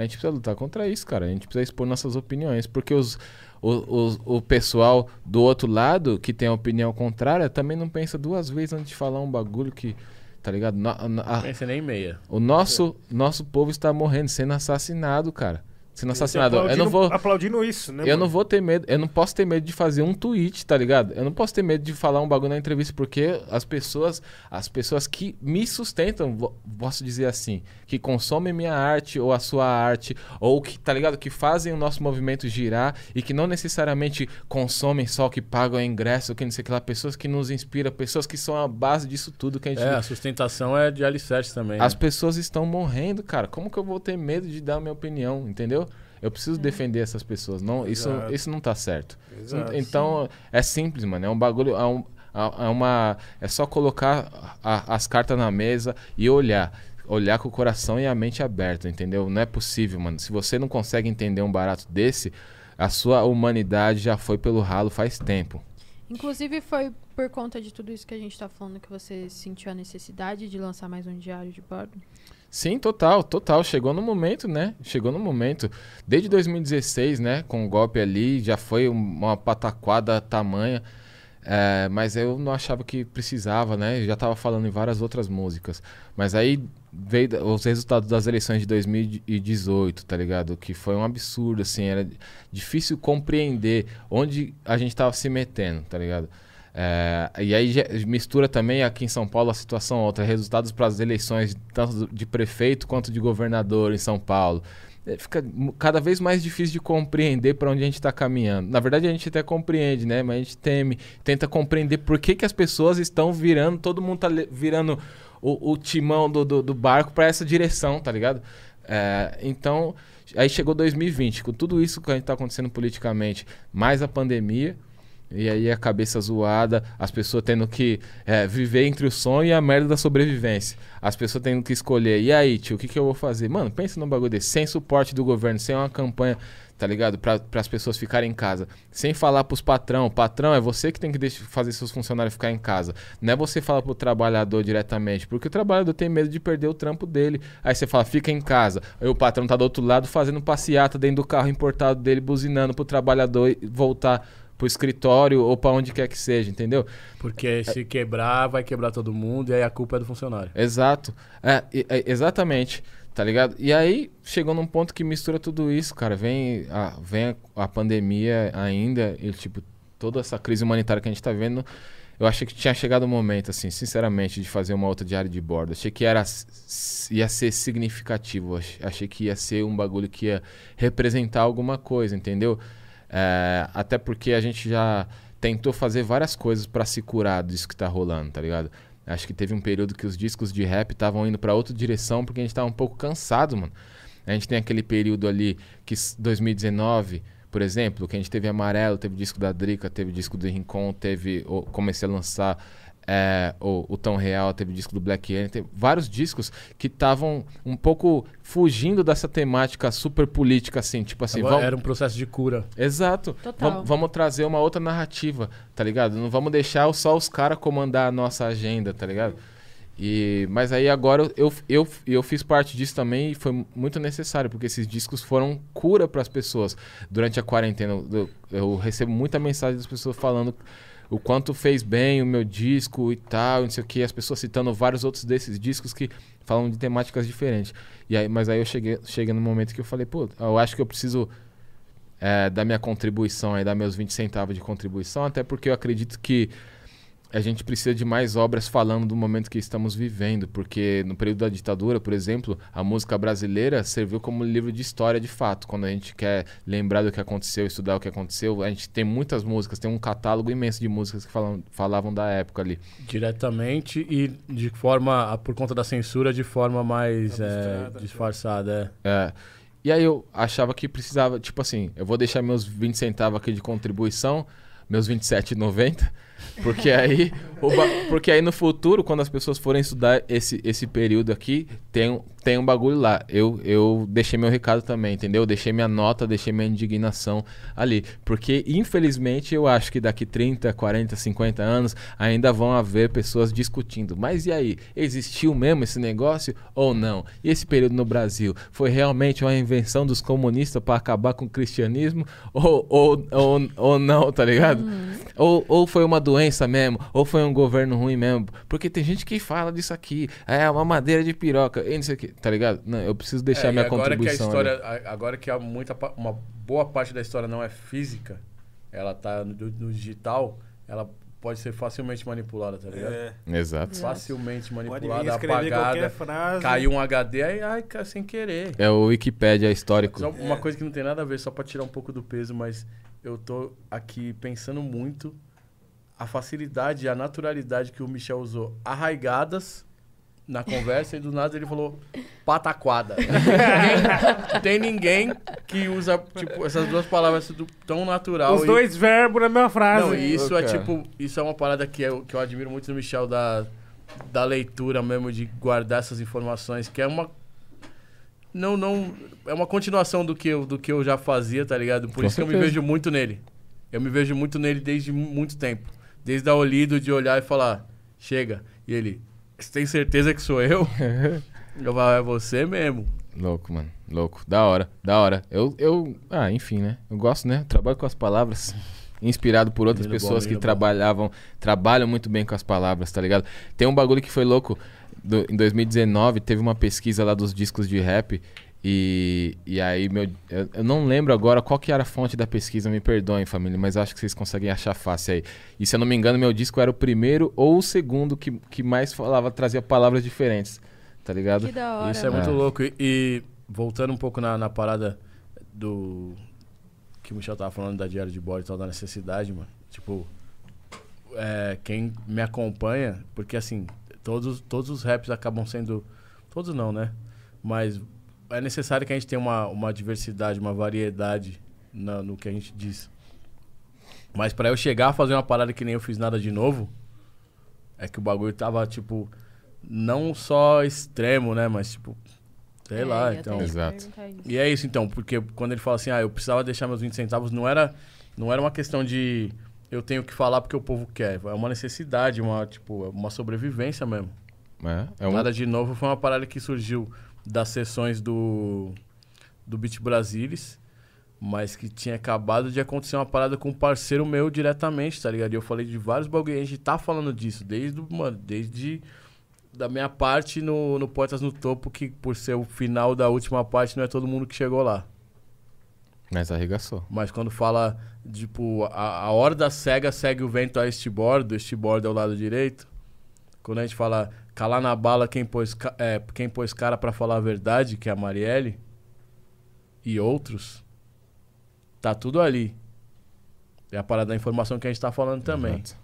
a gente precisa lutar contra isso, cara. A gente precisa expor nossas opiniões, porque os, o, os- o pessoal do outro lado, que tem a opinião contrária, também não pensa duas vezes antes de falar um bagulho que, tá ligado? Na- na- a- Pensa nem meia. o nosso, nosso povo está morrendo, sendo assassinado, cara. Sendo assassinado. Eu não aplaudindo- vou. Aplaudindo isso, né? Eu mano? não vou ter medo, eu não posso ter medo de fazer um tweet, tá ligado? Eu não posso ter medo de falar um bagulho na entrevista, porque as pessoas, as pessoas que me sustentam, posso dizer assim, que consomem minha arte ou a sua arte, ou que, tá ligado? Que fazem o nosso movimento girar e que não necessariamente consomem só que pagam ingresso, que não sei o que lá, pessoas que nos inspiram, pessoas que são a base disso tudo que a gente É, a sustentação é de alicerce também. né? as pessoas estão morrendo, cara. Como que eu vou ter medo de dar a minha opinião, entendeu? Eu preciso defender essas pessoas. Não, isso, Exato. isso não tá certo. Exato. Então, é simples, mano. É um bagulho. É, um- é uma, é só colocar a- as cartas na mesa e olhar. Olhar com o coração e a mente aberta, entendeu? Não é possível, mano. Se você não consegue entender um barato desse, a sua humanidade já foi pelo ralo faz tempo. Inclusive, foi por conta de tudo isso que a gente tá falando que você sentiu a necessidade de lançar mais um diário de bordo? Sim, total, total. Chegou no momento, né? Chegou no momento. Desde 2016, né? Com o golpe ali, já foi um- uma pataquada tamanha. É, mas eu não achava que precisava, né? Eu já tava falando em várias outras músicas. Mas aí veio os resultados das eleições de 2018, tá ligado? Que foi um absurdo, assim. Era difícil compreender onde a gente tava se metendo, tá ligado? É, e aí mistura também aqui em São Paulo a situação outra, resultados para as eleições tanto de prefeito quanto de governador em São Paulo. É, Fica cada vez mais difícil de compreender para onde a gente está caminhando. Na verdade, a gente até compreende, né? Mas a gente teme, tenta compreender por que, que as pessoas estão virando, todo mundo tá le- virando o, o timão do, do, do barco para essa direção, tá ligado? É, então, aí chegou 2020, com tudo isso que a gente está acontecendo politicamente, mais a pandemia, E aí a cabeça zoada, as pessoas tendo que é, viver entre o sonho e a merda da sobrevivência. As pessoas tendo que escolher. E aí, tio, o que, que eu vou fazer? Mano, pensa num bagulho desse. Sem suporte do governo, sem uma campanha, tá ligado? Para as pessoas ficarem em casa. Sem falar pros patrão. Patrão, é você que tem que deixar, fazer seus funcionários ficar em casa. Não é você falar pro trabalhador diretamente. Porque o trabalhador tem medo de perder o trampo dele. Aí você fala, fica em casa. Aí o patrão tá do outro lado fazendo passeata dentro do carro importado dele, buzinando pro trabalhador voltar pro escritório ou para onde quer que seja, entendeu? Porque se quebrar, vai quebrar todo mundo e aí a culpa é do funcionário. Exato. É, é, exatamente. Tá ligado? E aí chegou num ponto que mistura tudo isso, cara. Vem a, vem a, pandemia ainda e, tipo, toda essa crise humanitária que a gente tá vendo. Eu achei que tinha chegado o momento, assim, sinceramente, de fazer uma outra diária de bordo. Achei que era, ia ser significativo. Achei que ia ser um bagulho que ia representar alguma coisa, entendeu? É, até porque a gente já tentou fazer várias coisas para se curar disso que tá rolando, tá ligado? Acho que teve um período que os discos de rap estavam indo para outra direção porque a gente tava um pouco cansado, mano. A gente tem aquele período ali que 2019, por exemplo, que a gente teve Amarelo, teve disco da Drica, teve disco do Rincon, teve comecei a lançar é, o, o Tão Real, teve disco do Black Alien, teve vários discos que estavam um pouco fugindo dessa temática super política, assim, tipo assim... Vamos... Era um processo de cura. Exato. Total. vamos trazer uma outra narrativa, tá ligado? Não vamos deixar só os caras comandar a nossa agenda, tá ligado? E, mas aí agora eu, eu, eu fiz parte disso também e foi muito necessário, porque esses discos foram cura para as pessoas. Durante a quarentena, eu, eu recebo muita mensagem das pessoas falando o quanto fez bem o meu disco e tal, não sei o que, as pessoas citando vários outros desses discos que falam de temáticas diferentes. E aí, mas aí eu cheguei, cheguei no momento que eu falei, pô, eu acho que eu preciso é, dar minha contribuição aí, dar meus 20 centavos de contribuição, até porque eu acredito que a gente precisa de mais obras falando do momento que estamos vivendo, porque no período da ditadura, por exemplo, a música brasileira serviu como livro de história de fato. Quando a gente quer lembrar do que aconteceu, estudar o que aconteceu, a gente tem muitas músicas, tem um catálogo imenso de músicas que falam, falavam da época ali. Diretamente e de forma, por conta da censura, de forma mais é, disfarçada. É. é. E aí eu achava que precisava, tipo assim, eu vou deixar meus 20 centavos aqui de contribuição, meus 27,90 porque aí, porque aí no futuro, quando as pessoas forem estudar esse, esse período aqui, tem, tem um bagulho lá. Eu, eu deixei meu recado também, entendeu? Deixei minha nota, deixei minha indignação ali. Porque, infelizmente, eu acho que daqui 30, 40, 50 anos ainda vão haver pessoas discutindo. Mas e aí? Existiu mesmo esse negócio ou não? E esse período no Brasil foi realmente uma invenção dos comunistas para acabar com o cristianismo ou, ou, ou, ou não, tá ligado? Uhum. Ou, ou foi uma doença mesmo, ou foi um governo ruim mesmo. Porque tem gente que fala disso aqui, é uma madeira de piroca, e não sei o que, tá ligado? Não, eu preciso deixar é, minha agora contribuição. Que a história, agora que há muita, uma boa parte da história não é física, ela tá no, no digital, ela pode ser facilmente manipulada, tá ligado? É. Exato. Facilmente manipulada, apagada. Caiu um HD, aí, ai, sem querer. É o Wikipedia histórico. Só uma é. coisa que não tem nada a ver, só pra tirar um pouco do peso, mas eu tô aqui pensando muito a facilidade, a naturalidade que o Michel usou arraigadas na conversa e do nada ele falou pataquada. Não *laughs* tem ninguém que usa tipo, essas duas palavras tão natural. Os e... dois verbos na mesma frase. Não, isso é tipo, isso é uma parada que eu, que eu admiro muito no Michel da, da leitura mesmo, de guardar essas informações, que é uma. Não, não. É uma continuação do que eu, do que eu já fazia, tá ligado? Por Com isso certeza. que eu me vejo muito nele. Eu me vejo muito nele desde muito tempo. Desde a Olido de olhar e falar, chega. E ele, você tem certeza que sou eu? *laughs* eu falo, é você mesmo. Louco, mano. Louco. Da hora, da hora. Eu, eu. Ah, enfim, né? Eu gosto, né? trabalho com as palavras. Inspirado por outras menino pessoas bom, que trabalhavam, bom. trabalham muito bem com as palavras, tá ligado? Tem um bagulho que foi louco. Do, em 2019, teve uma pesquisa lá dos discos de rap. E, e aí, meu, eu, eu, não lembro agora qual que era a fonte da pesquisa, me perdoem, família, mas acho que vocês conseguem achar fácil aí. E se eu não me engano, meu disco era o primeiro ou o segundo que, que mais falava, trazia palavras diferentes, tá ligado? Que da hora. Isso é, muito louco. E, e, voltando um pouco na, na parada do. que o Michel tava falando da diário de bordo e tal, da necessidade, mano. Tipo, é, quem me acompanha, porque assim, todos, todos os raps acabam sendo. Todos não, né? Mas é necessário que a gente tenha uma, uma diversidade, uma variedade na, no que a gente diz. Mas pra eu chegar a fazer uma parada que nem eu fiz nada de novo, é que o bagulho tava, tipo, não só extremo, né? Mas, tipo, sei É, lá, então. Exato. E é isso então, porque quando ele fala assim, ah, eu precisava deixar meus 20 centavos, não era, não era uma questão de eu tenho que falar porque o povo quer. É uma necessidade, uma, tipo, uma sobrevivência mesmo. É, é um... Nada de novo foi uma parada que surgiu das sessões do, do Beat Brasilis, mas que tinha acabado de acontecer uma parada com um parceiro meu diretamente, tá ligado? E eu falei de vários bagulho, a gente tá falando disso, desde, mano, desde da minha parte no, no Poetas no Topo, que por ser o final da última parte, não é todo mundo que chegou lá. Mas arregaçou. Mas quando fala, tipo, a, a horda cega segue o vento a este bordo, este bordo é o lado direito. Quando a gente fala calar na bala quem pôs, é, quem pôs cara pra falar a verdade, que é a Marielle, e outros, tá tudo ali. É a parada da informação que a gente tá falando também. Exato.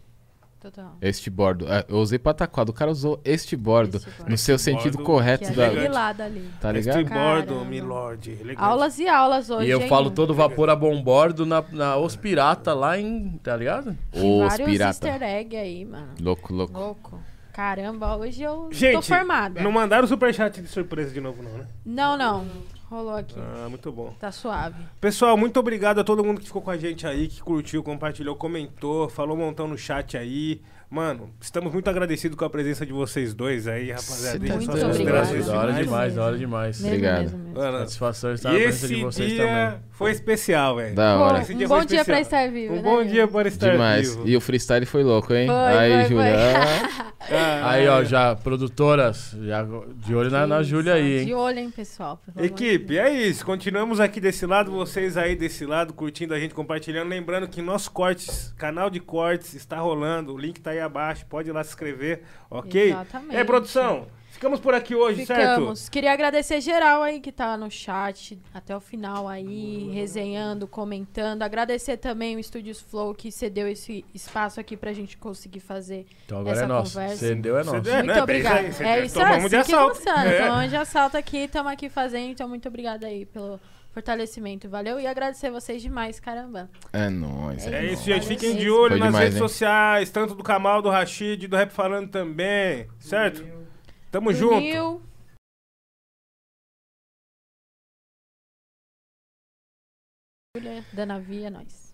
Total. Este bordo. É, eu usei pataquado. O cara usou este bordo. Este bordo. No seu Este sentido bordo, correto Que é da. aquele lado ali. Tá ligado? Mestre Bordo, Caramba. Milord. elegante. Aulas e aulas hoje, E eu hein? falo todo vapor a bombordo na, na Os Pirata lá em. Tá ligado? Tem Os vários pirata. easter egg aí, mano. Louco, louco. Louco. Caramba, hoje eu tô Gente, formada. não mandaram superchat de surpresa de novo, não, né? Não, não. Rolou aqui. Ah, muito bom. Tá suave. Pessoal, muito obrigado a todo mundo que ficou com a gente aí, que curtiu, compartilhou, comentou, falou um montão no chat aí. Mano, estamos muito agradecidos com a presença de vocês dois aí, rapaziada. Deixa tá suas considerações Da hora demais, da hora demais. Mesmo, Obrigado. mesmo, mesmo. Mano, Satisfação estar na presença de vocês dia também. foi especial, velho. Da hora. Esse um dia bom dia pra estar vivo, Um né, bom dia para estar Demais. vivo. E o freestyle foi louco, hein? Foi, aí, Júlia. foi. Ah, Aí, ó, já, produtoras, já de olho na, na Júlia aí, De hein? olho, hein, pessoal. de Equipe, é isso. Continuamos aqui desse lado, vocês aí desse lado, curtindo a gente, compartilhando. Lembrando que nosso cortes, canal de cortes está rolando. O link tá aí abaixo. Pode ir lá se inscrever, ok? Exatamente. É, produção. Ficamos por aqui hoje, certo? Ficamos. Queria agradecer geral aí que tá no chat até o final aí, resenhando, comentando. Agradecer também o Estúdios Flow que cedeu esse espaço aqui pra gente conseguir fazer. Então agora essa é nosso. conversa. Cedeu é nosso. deu- É, muito né? obrigada. É isso aí, É isso tomamos assim de que assalto. funciona. É. Tomamos de assalto aqui, estamos aqui fazendo. Então, muito obrigada aí pelo fortalecimento. Valeu. E agradecer vocês demais, caramba. É nóis. É É isso, gente. Fiquem de olho Foi nas demais, redes hein? sociais, tanto do Kamal, do Rashid, do Rap Falando também, certo? Tamo junto. Unil. Júlia, Dana Via, nós.